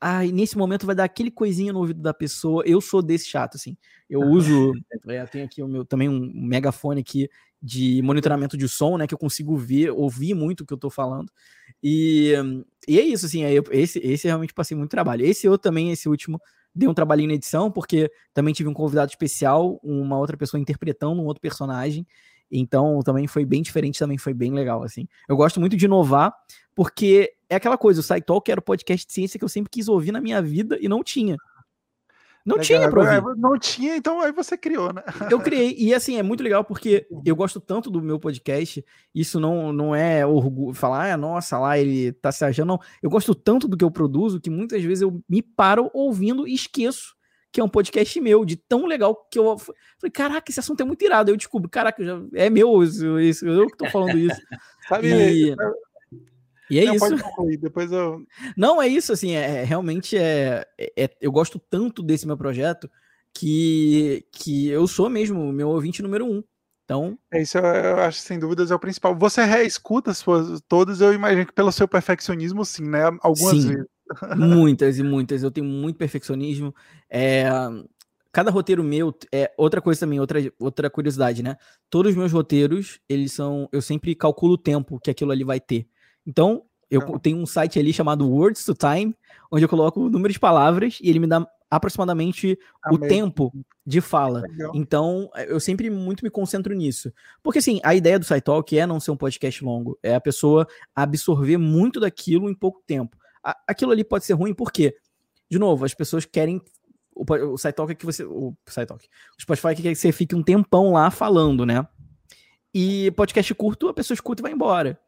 ah, nesse momento vai dar aquele coisinha no ouvido da pessoa. Eu sou desse chato, assim. Eu uso, é, tenho aqui o meu também um megafone aqui de monitoramento de som, né, que eu consigo ver, ouvir muito o que eu tô falando. E, e é isso, assim, é, esse, esse realmente passei muito trabalho. Esse eu também, esse último, dei um trabalhinho na edição, porque também tive um convidado especial, uma outra pessoa interpretando um outro personagem. Então também foi bem diferente, também foi bem legal, assim. Eu gosto muito de inovar, porque é aquela coisa, o SciTalk era o podcast de ciência que eu sempre quis ouvir na minha vida e não tinha. Não legal, tinha pra ouvir. Não tinha, então aí você criou, né? Eu criei, e assim, é muito legal porque eu gosto tanto do meu podcast, isso não, não é orgulho, falar, ah, nossa, lá ele tá se achando, não. Eu gosto tanto do que eu produzo que muitas vezes eu me paro ouvindo e esqueço que é um podcast meu, de tão legal que eu falei, caraca, esse assunto é muito irado. Eu descubro, caraca, já, é meu, isso, isso, eu que tô falando isso. Sabe, e, e é não, isso. depois eu... Não, é isso, assim, é, é realmente é, é, eu gosto tanto desse meu projeto que, que eu sou mesmo meu ouvinte número um. Então. É isso, eu, eu acho sem dúvidas é o principal. Você reescuta as suas todas, eu imagino que pelo seu perfeccionismo, sim, né? Algumas sim. vezes. Muitas e muitas. Eu tenho muito perfeccionismo. É, cada roteiro meu é outra coisa também, outra, outra curiosidade, né? Todos os meus roteiros, eles são. Eu sempre calculo o tempo que aquilo ali vai ter. Então, eu tenho um site ali chamado Words to Time, onde eu coloco o número de palavras e ele me dá aproximadamente Amém. o tempo de fala. Legal. Então, eu sempre muito me concentro nisso. Porque, assim, a ideia do SciTalk é não ser um podcast longo. É a pessoa absorver muito daquilo em pouco tempo. Aquilo ali pode ser ruim, por quê? De novo, as pessoas querem. O, o SciTalk é que você. O SciTalk. O Spotify quer que você fique um tempão lá falando, né? E podcast curto, a pessoa escuta e vai embora.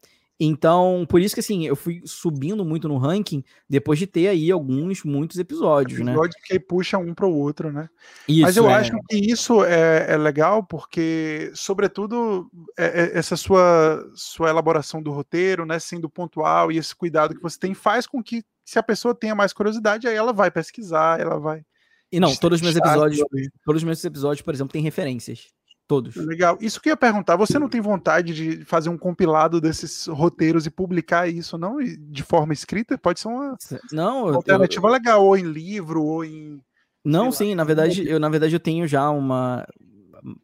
Então, por isso que assim, eu fui subindo muito no ranking depois de ter aí alguns, muitos episódios, né? Episódios que puxa um para o outro, né? Isso, Mas eu é... acho que isso é, é legal porque, sobretudo, é, é, essa sua, sua elaboração do roteiro, né, sendo pontual e esse cuidado que você tem faz com que, se a pessoa tenha mais curiosidade, aí ela vai pesquisar, ela vai. E não, todos os meus episódios, todos os meus episódios, por exemplo, têm referências. Todos. Legal. Isso que eu ia perguntar, você não tem vontade de fazer um compilado desses roteiros e publicar isso, não? De forma escrita? Pode ser uma, não, uma alternativa eu... legal, ou em livro, ou em. Não, sim, lá, na verdade, eu, na verdade, eu tenho já uma.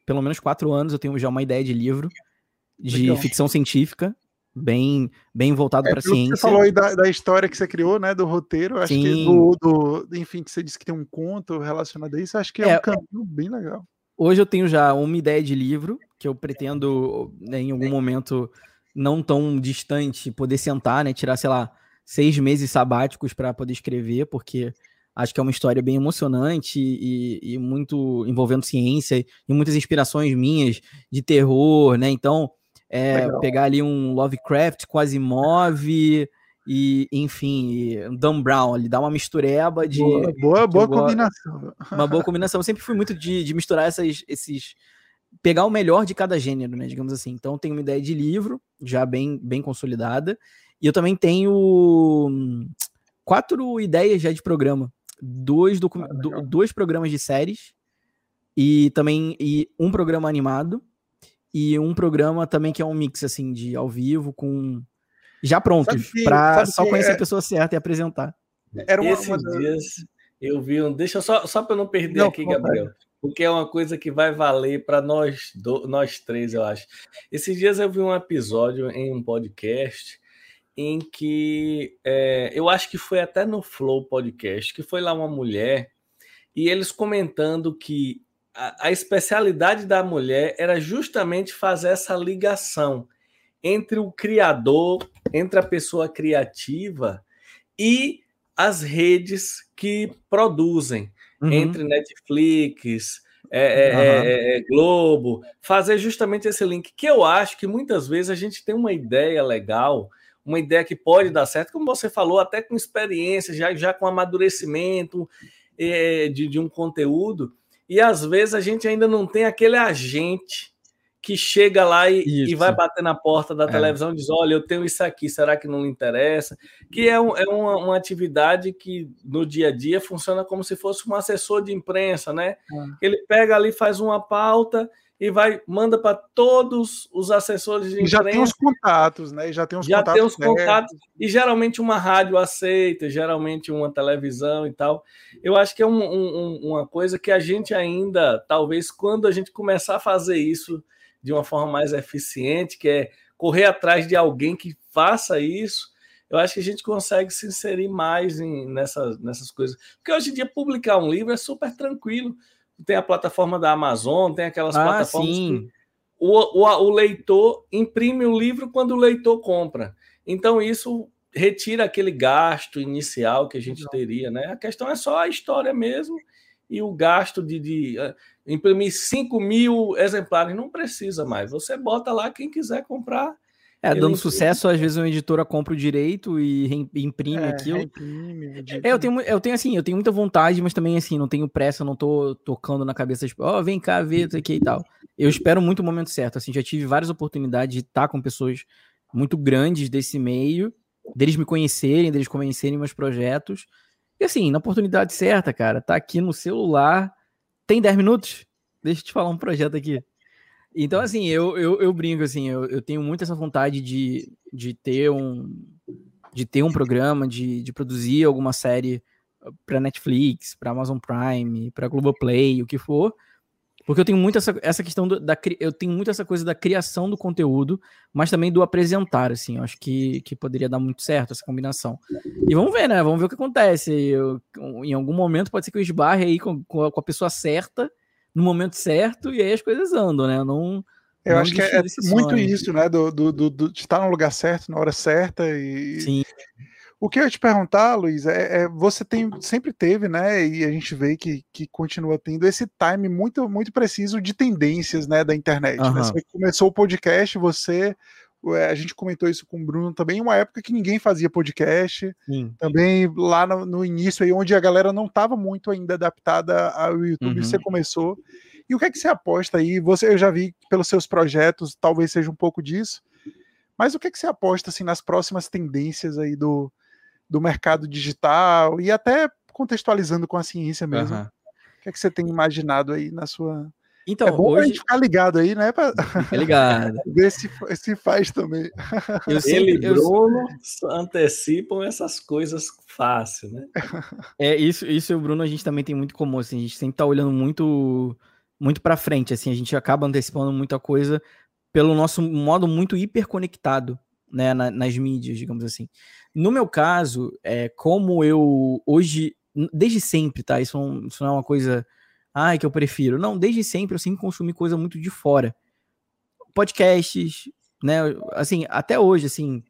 Pelo menos quatro anos, eu tenho já uma ideia de livro de legal. ficção científica, bem, bem voltado é, para a ciência. Você falou aí da, da, história que você criou, né, do roteiro, acho Sim. que do, do, enfim, que você disse que tem um conto relacionado a isso, acho que é, é um caminho bem legal. Hoje eu tenho já uma ideia de livro que eu pretendo, né, em algum momento não tão distante, poder sentar, né, tirar, sei lá, seis meses sabáticos para poder escrever, porque acho que é uma história bem emocionante e, e, muito envolvendo ciência e muitas inspirações minhas de terror, né? Então, é, pegar ali um Lovecraft, quase move e, enfim, Dan Brown, ele dá uma mistureba de. Boa, boa, boa combinação. Uma boa combinação. Eu sempre fui muito de, de misturar essas, esses. pegar o melhor de cada gênero, né? Digamos assim. Então, tenho uma ideia de livro, já bem, bem consolidada. E eu também tenho hum, quatro ideias já de programa. Dois, docu... ah, do, dois programas de séries e também e um programa animado e um programa também que é um mix assim de ao vivo com já prontos, para só conhecer é... a pessoa certa e apresentar. Era uma, Esses uma... dias eu vi um. Deixa só, só para não perder não, aqui, Gabriel, porque é uma coisa que vai valer para nós, do, nós três, eu acho. Esses dias eu vi um episódio em um podcast em que é, eu acho que foi até no Flow Podcast, que foi lá uma mulher e eles comentando que a, a especialidade da mulher era justamente fazer essa ligação entre o criador, entre a pessoa criativa e as redes que produzem, uhum. entre Netflix, é, uhum. é, Globo, fazer justamente esse link, que eu acho que muitas vezes a gente tem uma ideia legal, uma ideia que pode dar certo, como você falou, até com experiência, já, já com amadurecimento é, de, de um conteúdo, e às vezes a gente ainda não tem aquele agente que chega lá e, e, vai bater na porta da é. televisão e diz: Olha, eu tenho isso aqui, será que não lhe interessa? Que é, um, é uma, uma, atividade que no dia a dia funciona como se fosse um assessor de imprensa, né? É. Ele pega ali, faz uma pauta e vai manda para todos os assessores de imprensa. E já tem os contatos, né? E já tem os já contatos. Tem os contatos. E geralmente uma rádio aceita, geralmente uma televisão e tal. Eu acho que é um, um, uma coisa que a gente ainda, talvez, quando a gente começar a fazer isso de uma forma mais eficiente, que é correr atrás de alguém que faça isso, eu acho que a gente consegue se inserir mais em, nessas, nessas coisas. Porque hoje em dia publicar um livro é super tranquilo. Tem a plataforma da Amazon, tem aquelas ah, plataformas sim. que o, o, o leitor imprime o livro quando o leitor compra. Então, isso retira aquele gasto inicial que a gente teria, né? A questão é só a história mesmo e o gasto de, de uh, imprimir 5 mil exemplares. Não precisa mais. Você bota lá quem quiser comprar. É, dando imprime. sucesso, às vezes uma editora compra o direito e imprime é, aquilo. é, eu tenho, eu tenho assim, eu tenho muita vontade, mas também assim, não tenho pressa, não tô tocando na cabeça, tipo, ó, oh, vem cá ver isso aqui e tal. Eu espero muito o momento certo, assim, já tive várias oportunidades de estar com pessoas muito grandes desse meio, deles me conhecerem, deles conhecerem meus projetos, e assim, na oportunidade certa, cara, tá aqui no celular. Tem 10 minutos? Deixa eu te falar um projeto aqui. Então, assim, eu, eu, eu brinco, assim, eu, eu tenho muito essa vontade de, de ter um de ter um programa, de, de produzir alguma série para Netflix, para Amazon Prime, para Globoplay, o que for. Porque eu tenho muito essa, essa questão do, da eu tenho muito essa coisa da criação do conteúdo, mas também do apresentar, assim. Eu acho que, que poderia dar muito certo essa combinação. E vamos ver, né? Vamos ver o que acontece. Eu, em algum momento pode ser que eu esbarre aí com, com a pessoa certa, no momento certo, e aí as coisas andam, né? Não. Eu não acho que é, é muito isso, né? Do, do, do, do, de estar no lugar certo, na hora certa e. Sim. O que eu ia te perguntar, Luiz, é, é, você tem sempre teve, né? E a gente vê que, que continua tendo esse time muito muito preciso de tendências, né, da internet. Uhum. Né? Você começou o podcast, você a gente comentou isso com o Bruno também, uma época que ninguém fazia podcast, Sim. também lá no, no, início aí, onde a galera não estava muito ainda adaptada ao YouTube, uhum. você começou. E o que é que você aposta aí? Você, eu já vi pelos seus projetos, talvez seja um pouco disso, mas o que é que você aposta assim nas próximas tendências aí do, do mercado digital e até contextualizando com a ciência mesmo. Uhum. O que é que você tem imaginado aí na sua. Então, é bom hoje... a gente ficar ligado aí, né? Pra... Fica ligado. Ver se, se faz também. Eu sempre, Ele e Bruno eu... antecipam essas coisas fácil, né? É, isso, isso e o Bruno a gente também tem muito comum, assim, a gente sempre tá olhando muito muito para frente, assim, a gente acaba antecipando muita coisa pelo nosso modo muito hiperconectado, né, na, nas mídias, digamos assim. No meu caso, é, como eu hoje, desde sempre, tá? Isso não, isso não é uma coisa, ai, que eu prefiro. Não, desde sempre eu sempre consumi coisa muito de fora. Podcasts, né? Assim, até hoje, assim,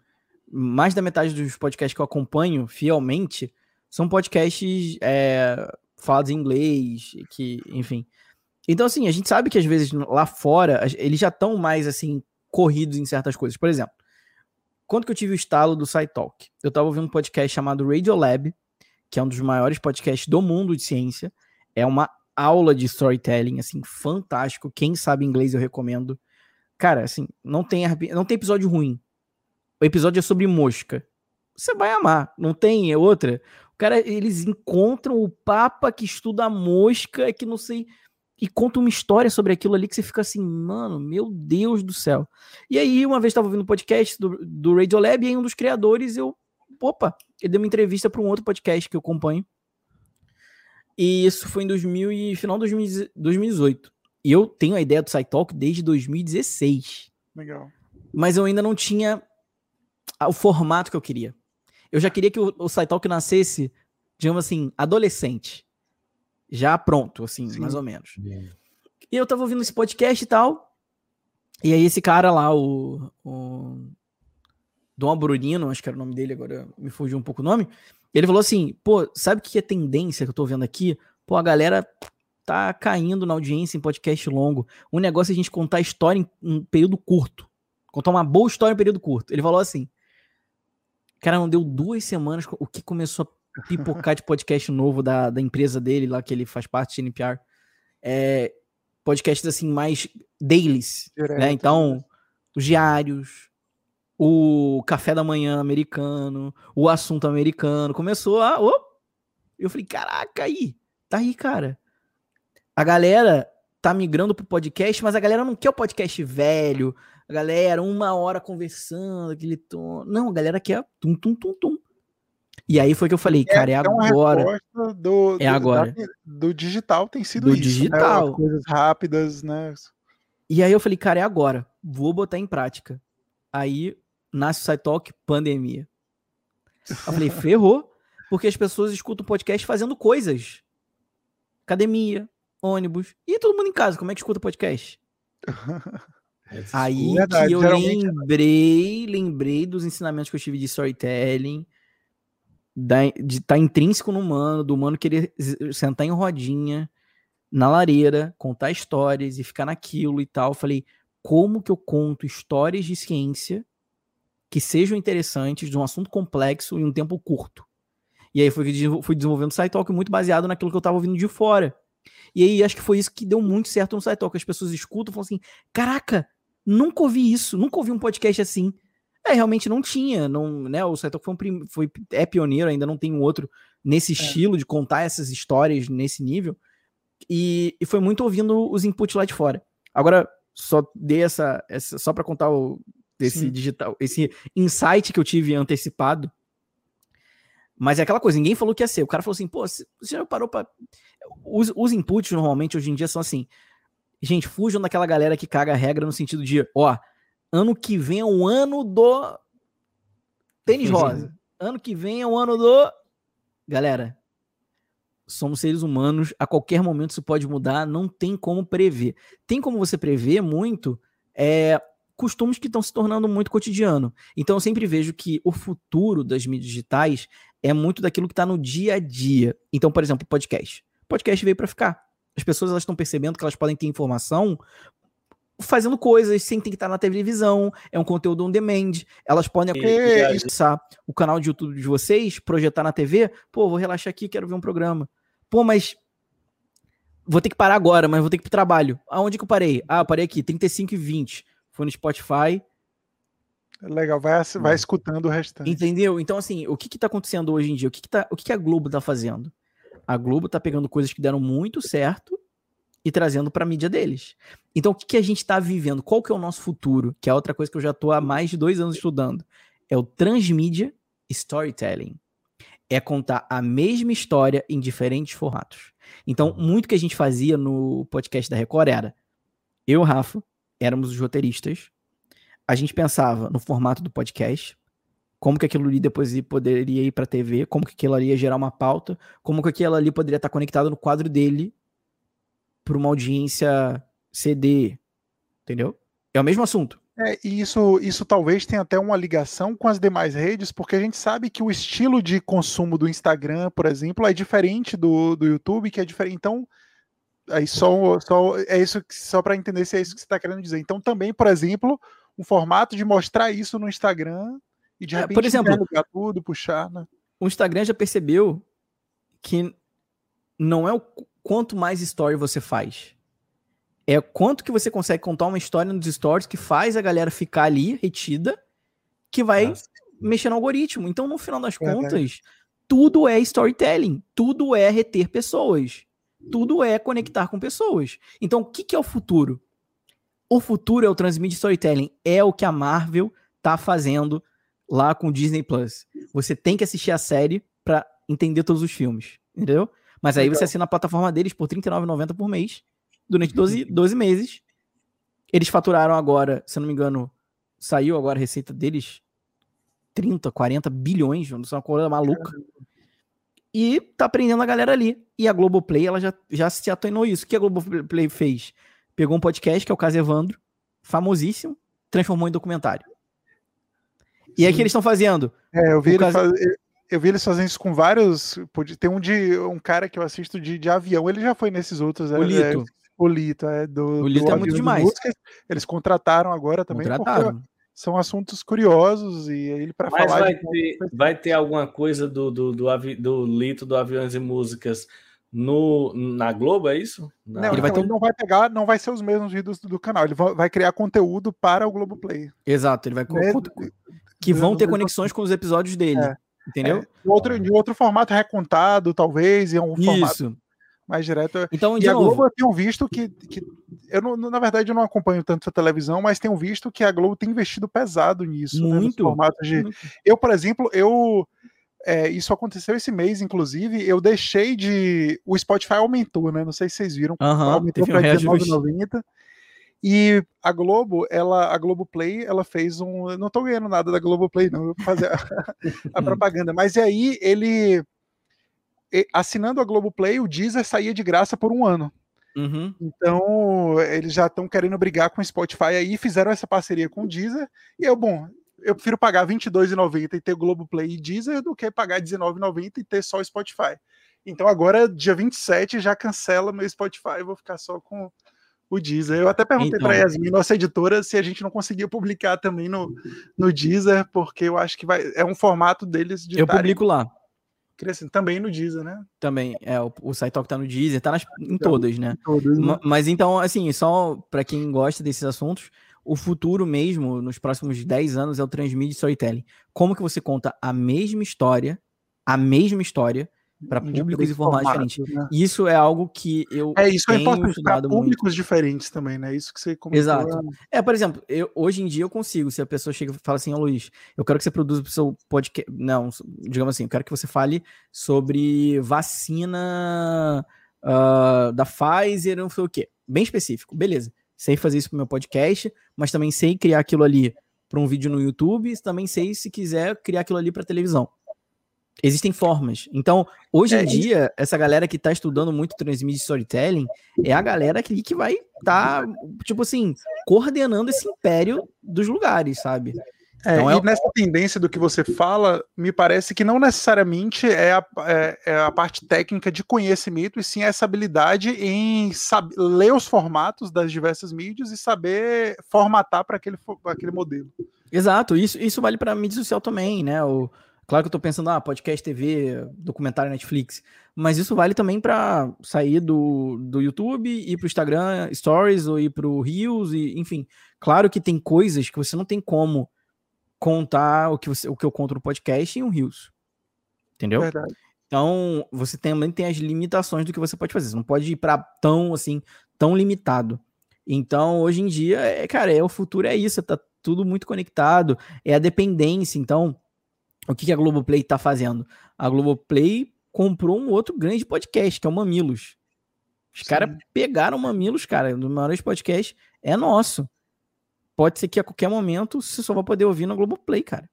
mais da metade dos podcasts que eu acompanho fielmente são podcasts é, falados em inglês, que, enfim. Então, assim, a gente sabe que às vezes lá fora eles já estão mais, assim, corridos em certas coisas. Por exemplo, quando que eu tive o estalo do SciTalk? Eu estava ouvindo um podcast chamado Radiolab, que é um dos maiores podcasts do mundo de ciência. É uma aula de storytelling, assim, fantástico. Quem sabe inglês eu recomendo. Cara, assim, não tem, não tem episódio ruim. O episódio é sobre mosca. Você vai amar. Não tem outra. O cara, eles encontram o papa que estuda mosca, que não sei e conta uma história sobre aquilo ali que você fica assim, mano, meu Deus do céu. E aí, uma vez estava ouvindo um podcast do, do Radiolab e aí um dos criadores, eu, opa, ele deu uma entrevista para um outro podcast que eu acompanho. E isso foi em 2000 e final de 2018. E eu tenho a ideia do SciTalk desde 2016. Legal. Mas eu ainda não tinha o formato que eu queria. Eu já queria que o, o SciTalk nascesse, digamos assim, adolescente já pronto, assim, Sim. mais ou menos. Sim. E eu tava ouvindo esse podcast e tal. E aí esse cara lá, o, o Dom Brunino, acho que era o nome dele, agora me fugiu um pouco o nome. Ele falou assim: pô, sabe o que é tendência que eu tô vendo aqui? Pô, a galera tá caindo na audiência em podcast longo. O negócio é a gente contar história em um período curto. Contar uma boa história em um período curto. Ele falou assim: cara, não deu duas semanas, o que começou a pipocar de podcast novo da, da empresa dele, lá que ele faz parte, de NPR. É, podcasts assim, mais dailies, Direto. né? Então, os diários, o café da manhã americano, o assunto americano. Começou a. Oh! Eu falei, caraca, aí, tá aí, cara. A galera tá migrando pro podcast, mas a galera não quer o podcast velho. A galera, uma hora conversando, aquele tom. Não, a galera quer tum, tum, tum, tum. E aí foi que eu falei, é, cara, é, é agora. Do, é agora. Da, do digital tem sido do isso. Né? digital. Né? Coisas rápidas, né? E aí eu falei, cara, é agora. Vou botar em prática. Aí nasce o SciTalk, pandemia. Eu falei, ferrou, porque as pessoas escutam o podcast fazendo coisas. Academia, ônibus. E todo mundo em casa, como é que escuta podcast? Aí Verdade, que eu lembrei, lembrei dos ensinamentos que eu tive de storytelling, da, de estar tá intrínseco no humano, do humano querer sentar em rodinha na lareira, contar histórias e ficar naquilo e tal. Falei, como que eu conto histórias de ciência que sejam interessantes, de um assunto complexo em um tempo curto? E aí fui, fui desenvolvendo o SciTalk muito baseado naquilo que eu estava ouvindo de fora. E aí acho que foi isso que deu muito certo no SciTalk. As pessoas escutam e falam assim: caraca, nunca ouvi isso, nunca ouvi um podcast assim. É, realmente não tinha, não, né? O Saito foi, um, foi é pioneiro, ainda não tem um outro nesse é. estilo de contar essas histórias nesse nível. E, e foi muito ouvindo os inputs lá de fora. Agora, só dei essa, essa só para contar o, esse Sim. digital, esse insight que eu tive antecipado. Mas é aquela coisa, ninguém falou que ia ser. O cara falou assim, pô, você já parou para os, os inputs normalmente hoje em dia são assim: Gente, fujam daquela galera que caga a regra no sentido de, ó, ano que vem é o ano do tênis rosa. Ano que vem é o ano do. Galera, somos seres humanos, a qualquer momento isso pode mudar, não tem como prever. Tem como você prever muito é, costumes que estão se tornando muito cotidiano. Então eu sempre vejo que o futuro das mídias digitais é muito daquilo que está no dia a dia. Então, por exemplo, podcast. Podcast veio para ficar. As pessoas elas estão percebendo que elas podem ter informação fazendo coisas sem ter que estar na televisão, é um conteúdo on demand, elas podem acessar o canal de YouTube de vocês, projetar na TV, pô, vou relaxar aqui, quero ver um programa. Pô, mas vou ter que parar agora, mas vou ter que ir pro trabalho. Aonde que eu parei? Ah, eu parei aqui, 35 e 20. Foi no Spotify. Legal, vai, vai escutando o restante. Entendeu? Então, assim, o que que tá acontecendo hoje em dia? O que que, tá, o que, que a Globo tá fazendo? A Globo tá pegando coisas que deram muito certo e trazendo para a mídia deles. Então, o que, que a gente está vivendo? Qual que é o nosso futuro? Que é outra coisa que eu já estou há mais de dois anos estudando. É o transmídia storytelling. É contar a mesma história em diferentes formatos. Então, muito que a gente fazia no podcast da Record era eu, Rafa, éramos os roteiristas. A gente pensava no formato do podcast, como que aquilo ali depois poderia ir para TV, como que aquilo ali ia gerar uma pauta, como que aquilo ali poderia estar conectado no quadro dele para uma audiência CD, entendeu? É o mesmo assunto. É, e isso, isso talvez tenha até uma ligação com as demais redes, porque a gente sabe que o estilo de consumo do Instagram, por exemplo, é diferente do, do YouTube, que é diferente. Então, aí só, só é isso só para entender se é isso que você está querendo dizer. Então, também, por exemplo, um formato de mostrar isso no Instagram e de repente é, por exemplo, tudo, puxar, né? O Instagram já percebeu que não é o quanto mais story você faz. É quanto que você consegue contar uma história nos stories que faz a galera ficar ali retida, que vai Nossa. mexer no algoritmo. Então, no final das é, contas, tudo é storytelling, tudo é reter pessoas, tudo é conectar com pessoas. Então, o que, que é o futuro? O futuro é o transmídia storytelling, é o que a Marvel tá fazendo lá com o Disney Plus. Você tem que assistir a série para entender todos os filmes, entendeu? Mas aí Legal. você assina a plataforma deles por R$39,90 por mês, durante 12, 12 meses. Eles faturaram agora, se eu não me engano, saiu agora a receita deles 30, 40 bilhões, não sei uma coisa maluca. E tá prendendo a galera ali. E a Globoplay, ela já, já se atoinou isso. O que a Globoplay fez? Pegou um podcast, que é o caso Evandro, famosíssimo, transformou em documentário. E Sim. aí o que eles estão fazendo? É, eu vi, ele caso... faz eu vi eles fazendo isso com vários. Tem um de um cara que eu assisto de, de avião, ele já foi nesses outros. O é, Lito. É, o Lito, é do. O Lito do é muito demais. Música. Eles contrataram agora também. Contrataram. São assuntos curiosos e ele para falar. Vai, ter, vai ter alguma coisa do, do, do, do Lito do Aviões e Músicas no, na Globo, é isso? Não, ele, vai então, ter... não vai pegar, não vai ser os mesmos vídeos do, do canal, ele vai, criar conteúdo para o Globo Play. Exato, ele vai. Né? Que vão ter conexões com os episódios dele. É. Entendeu? É, outro, de outro formato recontado, talvez, e é um Isso. formato mais direto. Então, e a Globo eu tenho visto que, que eu não, na verdade eu não acompanho tanto a televisão, mas tenho visto que a Globo tem investido pesado nisso, muito, né, formato de. Muito. Eu, por exemplo, eu é, isso aconteceu esse mês, inclusive, eu deixei de. O Spotify aumentou, né? Não sei se vocês viram. aumentou para R$19,90. E a Globo, ela, a Globo Play, ela fez um. Eu não tô ganhando nada da Globo Play, não, eu vou fazer a, a propaganda. Mas e aí, ele. Assinando a Globo Play, o Deezer saía de graça por um ano. Uhum. Então, eles já estão querendo brigar com o Spotify aí, fizeram essa parceria com o Deezer. E eu, bom, eu prefiro pagar R$22,90 e ter Globo Play e Deezer do que pagar R$19,90 e ter só o Spotify. Então agora, dia 27, já cancela meu Spotify, vou ficar só com, o Deezer. Eu até perguntei então, para a Yasmin, nossa editora, se a gente não conseguia publicar também no, no Deezer, porque eu acho que vai, é um formato deles de. Eu publico lá. Assim, também no Deezer, né? Também, é, o, o SciTalk tá no Deezer, tá nas, em então, todas, né? Todas, né? Mas então, assim, só para quem gosta desses assuntos, o futuro mesmo, nos próximos 10 anos, é o Transmídia Storytelling. Como que você conta a mesma história, a mesma história, para públicos e formatos diferentes. Né? Isso é algo que eu é isso é importante para públicos muito. diferentes também, né? Isso que você comentou. Exato. É, por exemplo, eu, hoje em dia eu consigo, se a pessoa chega e fala assim, ô oh, Luiz, eu quero que você produza o seu podcast, não, digamos assim, eu quero que você fale sobre vacina uh, da Pfizer, não sei o quê. bem específico. Beleza. Sei fazer isso pro meu podcast, mas também sei criar aquilo ali para um vídeo no YouTube, também sei se quiser criar aquilo ali para televisão. Existem formas. Então, hoje é, em dia, essa galera que está estudando muito transmídia storytelling é a galera que, que vai estar, tá, tipo assim, coordenando esse império dos lugares, sabe? É, então, é e nessa tendência do que você fala, me parece que não necessariamente é a, é, é a parte técnica de conhecimento, e sim essa habilidade em saber, ler os formatos das diversas mídias e saber formatar para aquele, aquele modelo. Exato, isso, isso vale para mídia social também, né? O, claro que eu estou pensando, ah, podcast, TV, documentário Netflix, mas isso vale também para sair do, do YouTube, ir para o Instagram Stories ou ir para o Reels, e, enfim. Claro que tem coisas que você não tem como contar o que, você, o que eu conto no podcast em um Rios. Entendeu? Verdade. Então, você também tem as limitações do que você pode fazer. Você não pode ir para tão assim, tão limitado. Então, hoje em dia, é, cara, é o futuro é isso, tá tudo muito conectado, é a dependência. Então, o que, que a Globoplay tá fazendo? A Globoplay comprou um outro grande podcast, que é o Mamilos. Os caras pegaram Mamilos, cara, um dos maiores podcasts, é nosso pode ser que a qualquer momento você só vai poder ouvir no Globoplay, cara.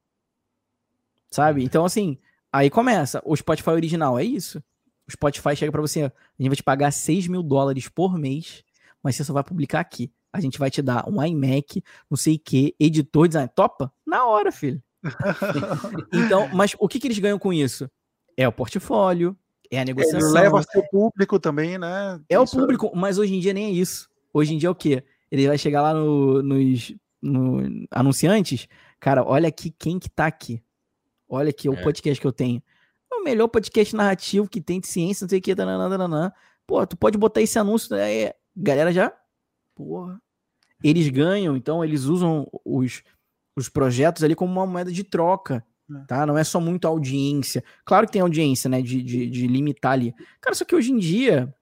Sabe? Uhum. Então, assim, aí começa. O Spotify original é isso. O Spotify chega para você, a gente vai te pagar 6 mil dólares por mês, mas você só vai publicar aqui. A gente vai te dar um iMac, não sei o que, editor, design. Topa? Na hora, filho. então, mas o que, que eles ganham com isso? É o portfólio, é a negociação. Ele leva seu público também, né? É isso o público, mas hoje em dia nem é isso. Hoje em dia é o quê? ele vai chegar lá no, nos no anunciantes, cara, olha aqui quem que tá aqui. Olha aqui é. o podcast que eu tenho. É o melhor podcast narrativo que tem de ciência, não sei o que, tananana. Pô, tu pode botar esse anúncio, né? Galera já, porra. Eles ganham, então eles usam os, os projetos ali como uma moeda de troca, é. tá? Não é só muito audiência. Claro que tem audiência, né, de, de, de limitar ali. Cara, só que hoje em dia,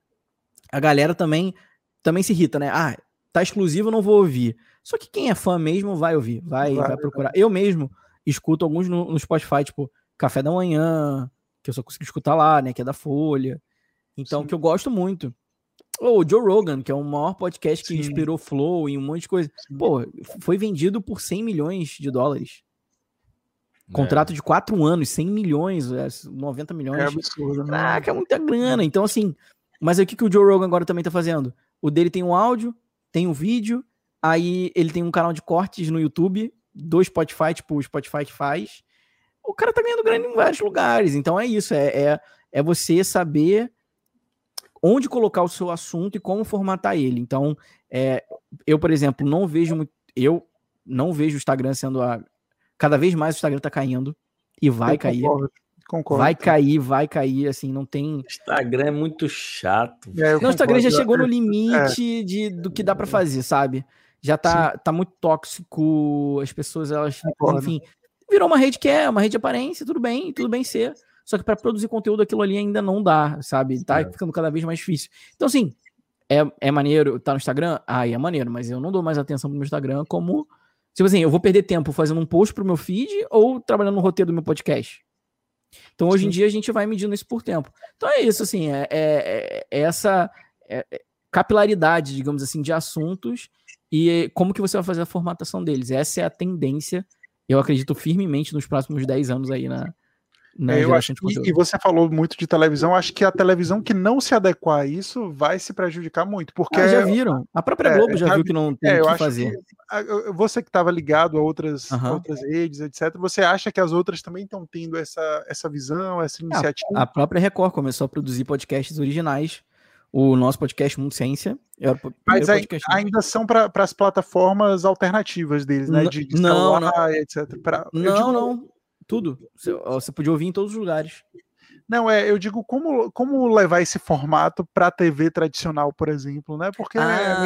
a galera também também se irrita, né? Ah, tá exclusivo, não vou ouvir. Só que quem é fã mesmo vai ouvir, vai, vai, vai procurar. Eu mesmo escuto alguns no, no, Spotify, tipo Café da Manhã, que eu só consigo escutar lá, né? Que é da Folha. Então, Sim. que eu gosto muito. O Joe Rogan, que é o maior podcast que Sim. inspirou Flow e um monte de coisa. Pô, foi vendido por 100 milhões de dólares. É. Contrato de 4 anos, 100 milhões, 90 é, milhões. É absurdo, né? Caraca, é muita grana. Então, assim, mas aí o que, que o Joe Rogan agora também tá fazendo? O dele tem um áudio, tem um vídeo, aí ele tem um canal de cortes no YouTube, do Spotify, tipo o Spotify que faz. O cara tá ganhando grana em vários lugares. Então é isso, é, é, é você saber onde colocar o seu assunto e como formatar ele. Então, é, eu, por exemplo, não vejo muito. Eu não vejo o Instagram sendo a. Cada vez mais o Instagram tá caindo e vai eu cair. Concordo. Concordo. Vai cair, vai cair, assim, não tem. Instagram é muito chato. É, não, o Instagram já chegou no limite é. de, do que dá para fazer, sabe? Já tá, tá muito tóxico, as pessoas, elas, concordo. enfim, virou uma rede que é uma rede de aparência, tudo bem, tudo bem ser. Só que para produzir conteúdo aquilo ali ainda não dá, sabe? Tá é. ficando cada vez mais difícil. Então, assim, é, é maneiro, tá no Instagram? Ah, é maneiro, mas eu não dou mais atenção pro meu Instagram como. Tipo assim, eu vou perder tempo fazendo um post pro meu feed ou trabalhando no roteiro do meu podcast. Então, hoje Sim. em dia, a gente vai medindo isso por tempo. Então, é isso, assim, é, é, é essa é, é capilaridade, digamos assim, de assuntos e como que você vai fazer a formatação deles. Essa é a tendência, eu acredito firmemente, nos próximos 10 anos aí na, é, eu acho, e, e, você falou muito de televisão, acho que a televisão que não se adequar a isso vai se prejudicar muito, porque... Ah, já viram, a própria é, Globo já, já viu que não tem é, o que fazer. Que, você que estava ligado a outras, outras redes, etc., você acha que as outras também estão tendo essa, essa visão, essa iniciativa? A, a própria Record começou a produzir podcasts originais, o nosso podcast Mundo Ciência. Mas aí, ainda são para as plataformas alternativas deles, né? De, de não, celular, não. etc. Pra, não, digo, não. Tudo. Você, você podia ouvir em todos os lugares. Não, é, eu digo como, como levar esse formato para a TV tradicional, por exemplo, né? Porque é ah,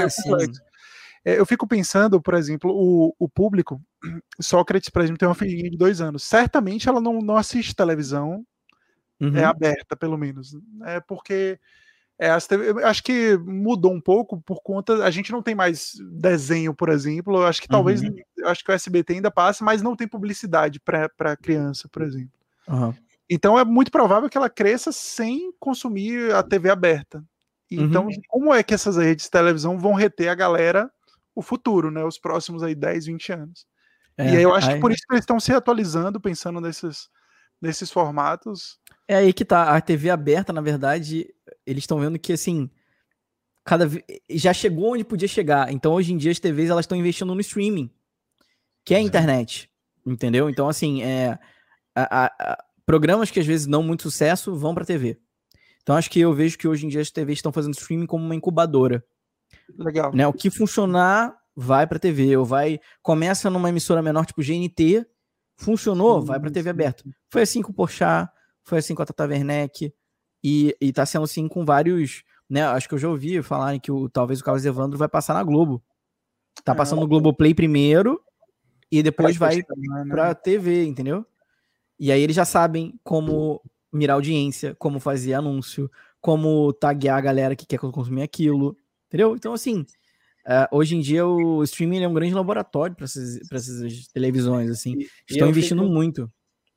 é. É, eu fico pensando, por exemplo, o, o público, Sócrates, por exemplo, tem uma filhinha de dois anos. Certamente ela não, não assiste televisão uhum. é aberta, pelo menos. É porque é, TV, acho que mudou um pouco por conta. A gente não tem mais desenho, por exemplo. Acho que talvez. Uhum. Acho que o SBT ainda passa, mas não tem publicidade para criança, por exemplo. Uhum. Então é muito provável que ela cresça sem consumir a TV aberta. Então, uhum. como é que essas redes de televisão vão reter a galera o futuro, né? Os próximos aí 10, 20 anos. É, e aí eu acho aí... que por isso que eles estão se atualizando, pensando nesses, nesses formatos. É aí que tá. A TV aberta, na verdade, eles estão vendo que assim. Cada já chegou onde podia chegar. Então, hoje em dia, as TVs elas estão investindo no streaming, que é a internet. Entendeu? Então, assim, é, a, a, a, programas que às vezes não muito sucesso vão para TV. Então, acho que eu vejo que hoje em dia as TVs estão fazendo streaming como uma incubadora. Legal. Né? O que funcionar vai para TV, ou vai começa numa emissora menor tipo GNT, funcionou, sim, vai para TV aberta. Foi assim com o Porchat, foi assim com a Tata Werneck e, e tá sendo assim com vários, né? Acho que eu já ouvi falarem que o, talvez o Carlos Evandro vai passar na Globo. Tá ah, passando no Globoplay primeiro e depois vai né? para TV, entendeu? E aí eles já sabem como mirar audiência, como fazer anúncio, como taguear a galera que quer consumir aquilo, entendeu? Então, assim, uh, hoje em dia o streaming é um grande laboratório para essas, essas televisões, assim, e, estão investindo fico, muito.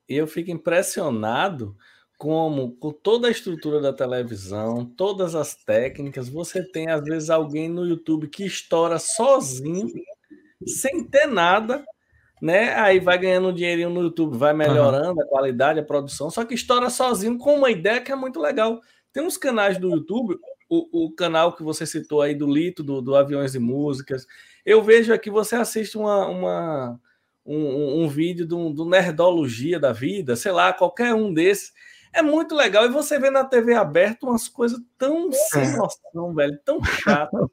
E eu fico impressionado como, com toda a estrutura da televisão, todas as técnicas, você tem, às vezes, alguém no YouTube que estoura sozinho, sem ter nada, né? Aí vai ganhando um dinheirinho no YouTube, vai melhorando uhum. a qualidade, a produção, só que estoura sozinho com uma ideia que é muito legal. Tem uns canais do YouTube, o, o canal que você citou aí do Lito, do, do Aviões e Músicas. Eu vejo aqui, você assiste uma, uma um, um, vídeo do, do Nerdologia da vida, sei lá, qualquer um desses. É muito legal. E você vê na TV aberta umas coisas tão sem é. noção, velho, tão chato,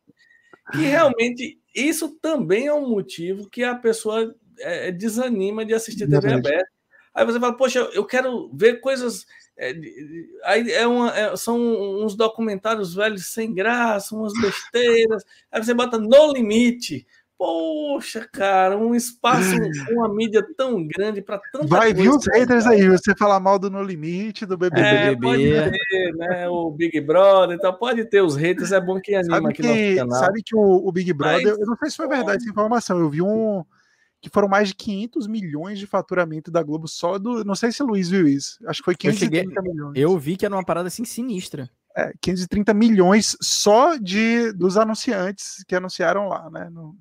que realmente isso também é um motivo que a pessoa é, desanima de assistir TV aberta. Aí você fala, poxa, eu quero ver coisas. É, aí é uma, é, são uns documentários velhos sem graça, umas besteiras. Aí você bota No Limite. Poxa, cara, um espaço, uma mídia tão grande para tanta Vai vir os haters aí, você falar mal do No Limite, do BBB. É, pode ter, né, o Big Brother, então pode ter os haters, é bom que anima sabe aqui que, no canal. Sabe que o, o Big Brother, Mas, eu não sei se foi verdade essa informação, eu vi um, que foram mais de 500 milhões de faturamento da Globo só do. Não sei se o Luiz viu isso. Acho que foi 530 eu cheguei, milhões. Eu vi que era uma parada assim sinistra. É, 530 milhões só de dos anunciantes que anunciaram lá, né? No,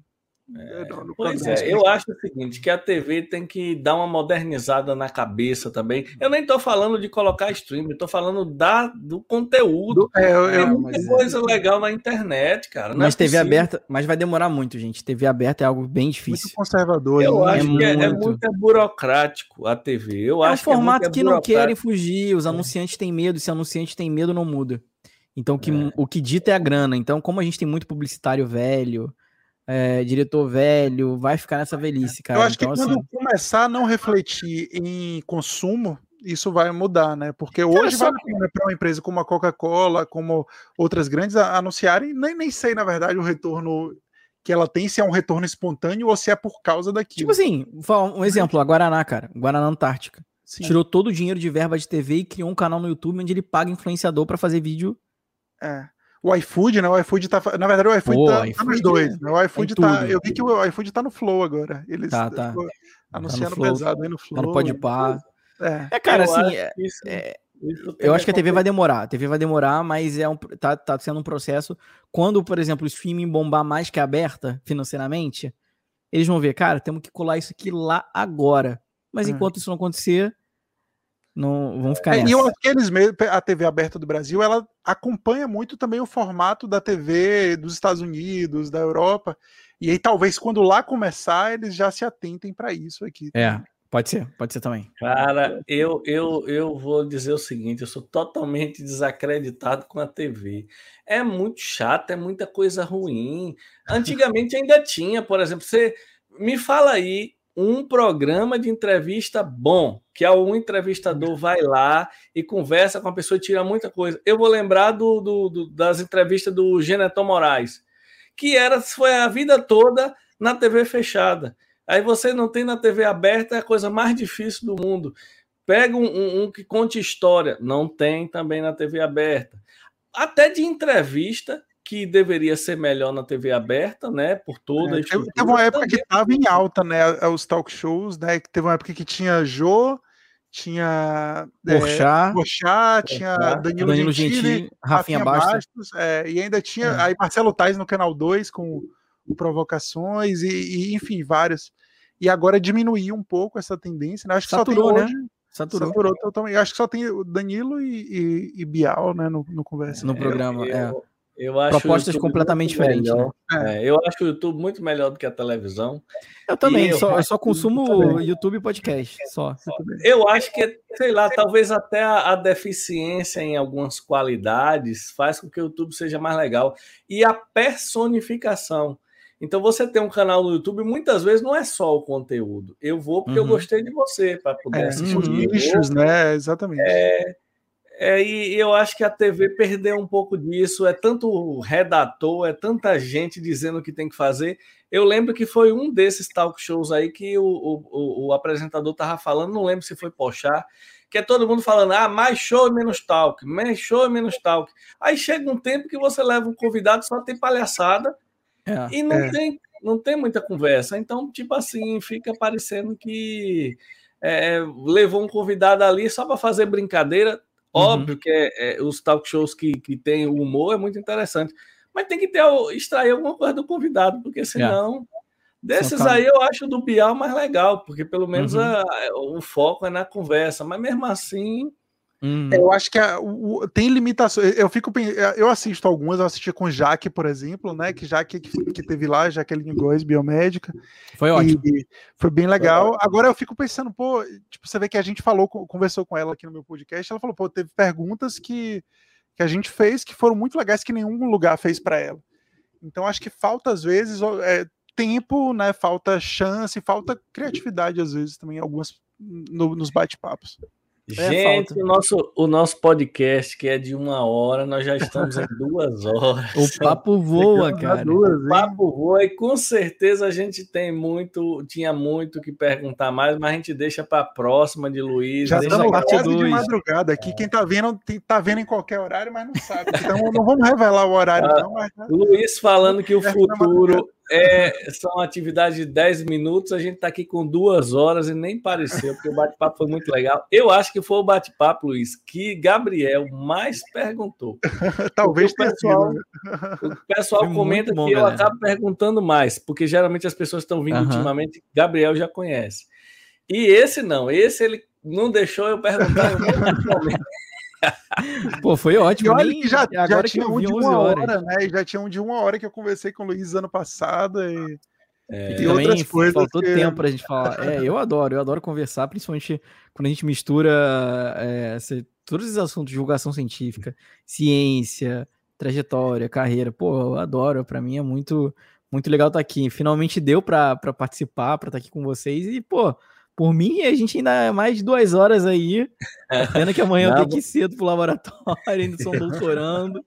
é, pois é, eu acho o seguinte, que a TV tem que dar uma modernizada na cabeça também. Eu nem estou falando de colocar stream, estou falando da, do conteúdo. Do, é, muita é. coisa legal na internet, cara. Não mas é TV aberta, mas vai demorar muito, gente. TV aberta é algo bem difícil. Muito conservador. Eu acho que muito... é, muito burocrático a TV. Eu é acho um formato que, que não querem fugir. Os anunciantes têm medo. Se anunciante tem medo, não muda. Então, que, o que dita é a grana. Então, como a gente tem muito publicitário velho é, diretor velho, vai ficar nessa velhice, cara. Eu acho então, que quando assim... começar a não refletir em consumo, isso vai mudar, né? Porque hoje cara, vale a pena para uma empresa como a Coca-Cola, como outras grandes, anunciarem, nem, nem sei, na verdade, o retorno que ela tem, se é um retorno espontâneo ou se é por causa daquilo. Tipo assim, um exemplo, a Guaraná, cara, Guaraná Antártica. Sim. Tirou todo o dinheiro de verba de TV e criou um canal no YouTube onde ele paga influenciador para fazer vídeo. É o iFood, né? O iFood tá. Na verdade, o iFood Pô, tá, iFood tá nos dois. Né? O iFood tá. Eu vi que o iFood tá no Flow agora. Eles tá, tá. anunciando tá pesado aí no Flow. Tá no Pode Par. É. é, cara, eu assim. É, isso, é, eu acho que a TV vai demorar. A TV vai demorar, mas é um, tá, tá sendo um processo. Quando, por exemplo, o streaming bombar mais que aberta financeiramente, eles vão ver, cara, temos que colar isso aqui lá agora. Mas uhum. enquanto isso não acontecer, não vão ficar é, E eu acho que eles mesmo, a TV aberta do Brasil, ela acompanha muito também o formato da TV dos Estados Unidos, da Europa. E aí talvez quando lá começar, eles já se atentem para isso aqui. É, pode ser, pode ser também. Cara, eu, eu, eu vou dizer o seguinte, eu sou totalmente desacreditado com a TV. É muito chato, é muita coisa ruim. Antigamente ainda tinha, por exemplo, você me fala aí um programa de entrevista bom, que é entrevistador vai lá e conversa com a pessoa e tira muita coisa. Eu vou lembrar do, do, do das entrevistas do Geneton Moraes, que era foi a vida toda na TV fechada. Aí você não tem na TV aberta, é a coisa mais difícil do mundo. Pega um, um, um que conte história, não tem também na TV aberta. Até de entrevista, que deveria ser melhor na TV aberta, né? Por toda é, Teve uma época também. que estava em alta, né? Os talk shows, né? Que teve uma época que tinha Jô, tinha Porchat, é, Porchat tinha Danilo, Danilo Gentili, Gentili Rafinha, Rafinha Bastos, Bastos é, e ainda tinha é. aí Marcelo Tais no Canal 2 com provocações e, e, enfim, vários. E agora diminuiu um pouco essa tendência, né? Acho que Saturou, só tem hoje, né? Saturou. Saturou totalmente. Acho que só tem o Danilo e, e, e Bial, né, no, no conversa. No programa, eu, é. Eu acho Propostas completamente diferentes. Né? É, eu acho o YouTube muito melhor do que a televisão. Eu também, eu, só, eu só consumo YouTube e podcast. Só. Eu acho que, sei lá, talvez até a, a, deficiência em algumas qualidades faz com que o YouTube seja mais legal. E a personificação. Então, você tem um canal no YouTube, muitas vezes não é só o conteúdo. Eu vou porque uhum. eu gostei de você, para poder é, assistir. Os nichos, né? Exatamente. É, é, e eu acho que a TV perdeu um pouco disso. É tanto redator, é tanta gente dizendo o que tem que fazer. Eu lembro que foi um desses talk shows aí que o, o, o apresentador estava falando, não lembro se foi Pochar, que é todo mundo falando, ah, mais show e menos talk, mais show e menos talk. Aí chega um tempo que você leva um convidado, só tem palhaçada é, e não, é. tem, não tem muita conversa. Então, tipo assim, fica parecendo que é, levou um convidado ali só para fazer brincadeira Óbvio uhum. que é, é, os talk shows que, que tem o humor é muito interessante, mas tem que ter extrair alguma coisa do convidado, porque é. senão. Desses aí eu acho do Bial mais legal, porque pelo menos uhum. a, o foco é na conversa, mas mesmo assim Hum. Eu acho que a, o, tem limitações. Eu fico eu assisto algumas, eu assisti com Jaque, por exemplo, né? Que Jaque que, que teve lá, Jaqueline Góes, biomédica. Foi ótimo. foi bem legal. Foi Agora eu fico pensando, pô, tipo, você vê que a gente falou, conversou com ela aqui no meu podcast, ela falou, pô, teve perguntas que, que a gente fez que foram muito legais que nenhum lugar fez para ela. Então acho que falta às vezes é, tempo, né? Falta chance, falta criatividade às vezes também algumas no, nos bate-papos. É Gente, o nosso, o nosso podcast, que é de uma hora, nós já estamos em duas horas. O papo voa, cara. Duas, o papo voa e com certeza a gente tem muito, tinha muito que perguntar mais, mas a gente deixa para a próxima de Luiz. Já estamos quase de madrugada aqui. Quem tá vendo, tá vendo em qualquer horário, mas não sabe. Então não vamos revelar o horário, ah, não. Mas... Luiz falando que o futuro é, são atividades de 10 minutos, a gente está aqui com duas horas e nem pareceu, porque o bate-papo foi muito legal. Eu acho que foi o bate-papo, Luiz, que Gabriel mais perguntou. Talvez o pessoal, né? o pessoal comenta bom, que galera. eu acabo perguntando mais, porque geralmente as pessoas estão vindo uhum. ultimamente, Gabriel já conhece. E esse não, esse ele não deixou eu perguntar em momento. Pô, foi ótimo. E olha que já, já tinha um de uma hora, né? Já tinha um de uma hora que eu conversei com o Luiz ano passado e, é, e outras coisas. Faltou que... tempo pra gente falar. É, eu adoro, eu adoro conversar, principalmente quando a gente mistura é, todos os assuntos, divulgação científica, ciência, trajetória, carreira. Pô, eu adoro, para mim é muito muito legal estar tá aqui. Finalmente deu para participar, para estar tá aqui com vocês e, pô, por mim, a gente ainda é mais de duas horas aí. É. Pena que amanhã eu tenho que ir cedo pro laboratório, ainda sou doutorando.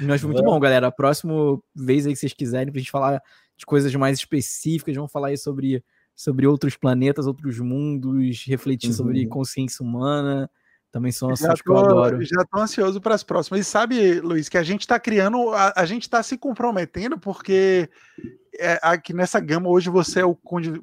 Mas foi muito bom, galera. A próxima vez aí que vocês quiserem, pra gente falar de coisas mais específicas, vamos falar aí sobre, sobre outros planetas, outros mundos, refletir uhum. sobre consciência humana. Também são assuntos que eu adoro. Já tô ansioso para as próximas. E sabe, Luiz, que a gente está criando, a, a gente está se comprometendo, porque é, aqui nessa gama hoje você é o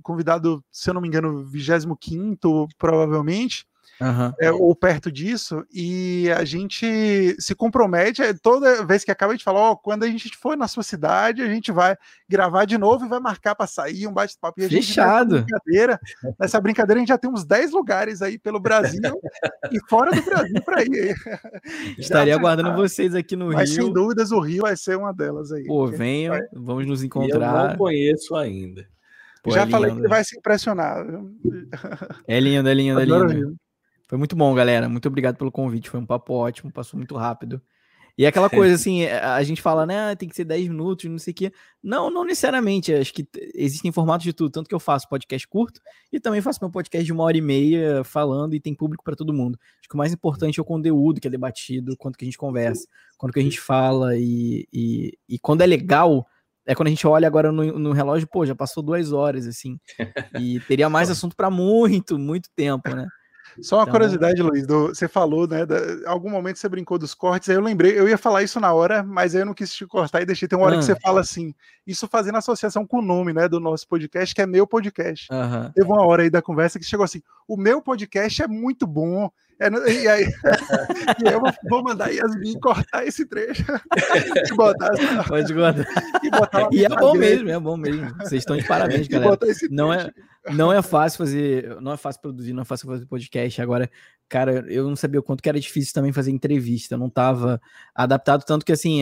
convidado, se eu não me engano, 25 provavelmente uhum. é, ou perto disso, e a gente se compromete, é, toda vez que acaba de falar, ó, quando a gente for na sua cidade, a gente vai gravar de novo e vai marcar para sair um bate-papo. Fechado. Nessa brincadeira, nessa brincadeira a gente já tem uns 10 lugares aí pelo Brasil e fora do Brasil para ir. Estaria aguardando vocês aqui no mas, Rio. sem dúvidas o Rio vai ser uma delas aí. Pô, venham, vai... vamos nos encontrar. Eu não conheço ainda. Pô, já é falei que ele vai se impressionar. É lindo, é lindo, é lindo. Foi muito bom, galera. Muito obrigado pelo convite. Foi um papo ótimo, passou muito rápido. E aquela coisa assim, é, a gente fala, né, ah, tem que ser 10 minutos, não sei o quê. Não, não necessariamente. Acho que existem formatos de tudo. Tanto que eu faço podcast curto e também faço meu podcast de uma hora e meia falando e tem público para todo mundo. Acho que o mais importante é o conteúdo que é debatido, quanto que a gente conversa, quanto que a gente fala e, e, e quando é legal. É quando a gente olha agora no, no relógio, pô, já passou duas horas, assim. E teria mais assunto para muito, muito tempo, né? Só uma então... curiosidade, Luiz, do, você falou, né? Da, algum momento você brincou dos cortes, aí eu lembrei, eu ia falar isso na hora, mas aí eu não quis te cortar e deixei. Tem uma hora que você fala assim, isso fazendo associação com o nome, né, do nosso podcast, que é meu podcast. Teve uma hora aí da conversa que chegou assim: o meu podcast é muito bom. É, e aí, e eu vou mandar Yasmin cortar esse trecho e botar. Pode guardar. E, botar e é bom mesmo, é bom mesmo. Vocês estão de parabéns, galera. Não é, não é fácil fazer, não é fácil produzir, não é fácil fazer podcast. Agora, cara, eu não sabia o quanto que era difícil também fazer entrevista. Eu não estava adaptado tanto que assim,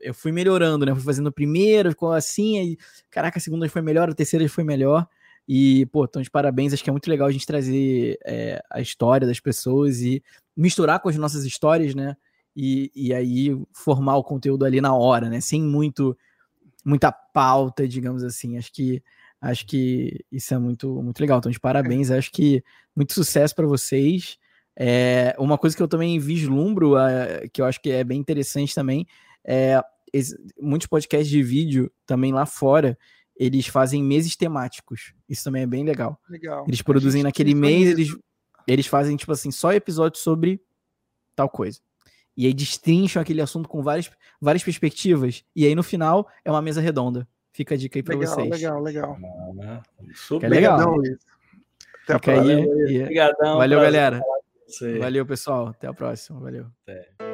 eu fui melhorando, né? fui fazendo a primeira, ficou assim, aí, caraca, a segunda foi melhor, a terceira foi melhor. E, pô, então de parabéns, acho que é muito legal a gente trazer é, a história das pessoas e misturar com as nossas histórias, né? E, e aí formar o conteúdo ali na hora, né? Sem muito muita pauta, digamos assim. Acho que acho que isso é muito muito legal. Então de parabéns, acho que muito sucesso para vocês. É, uma coisa que eu também vislumbro, uh, que eu acho que é bem interessante também, é muitos podcasts de vídeo também lá fora eles fazem meses temáticos. Isso também é bem legal. legal. Eles produzem naquele mês, eles, eles fazem, tipo assim, só episódios sobre tal coisa. E aí destrincham aquele assunto com várias, várias perspectivas. E aí no final é uma mesa redonda. Fica a dica aí pra legal, vocês. Legal, legal, legal. Super legal. Fica aí. Obrigadão. Valeu, galera. Valeu, pessoal. Até a próxima. Valeu. Até.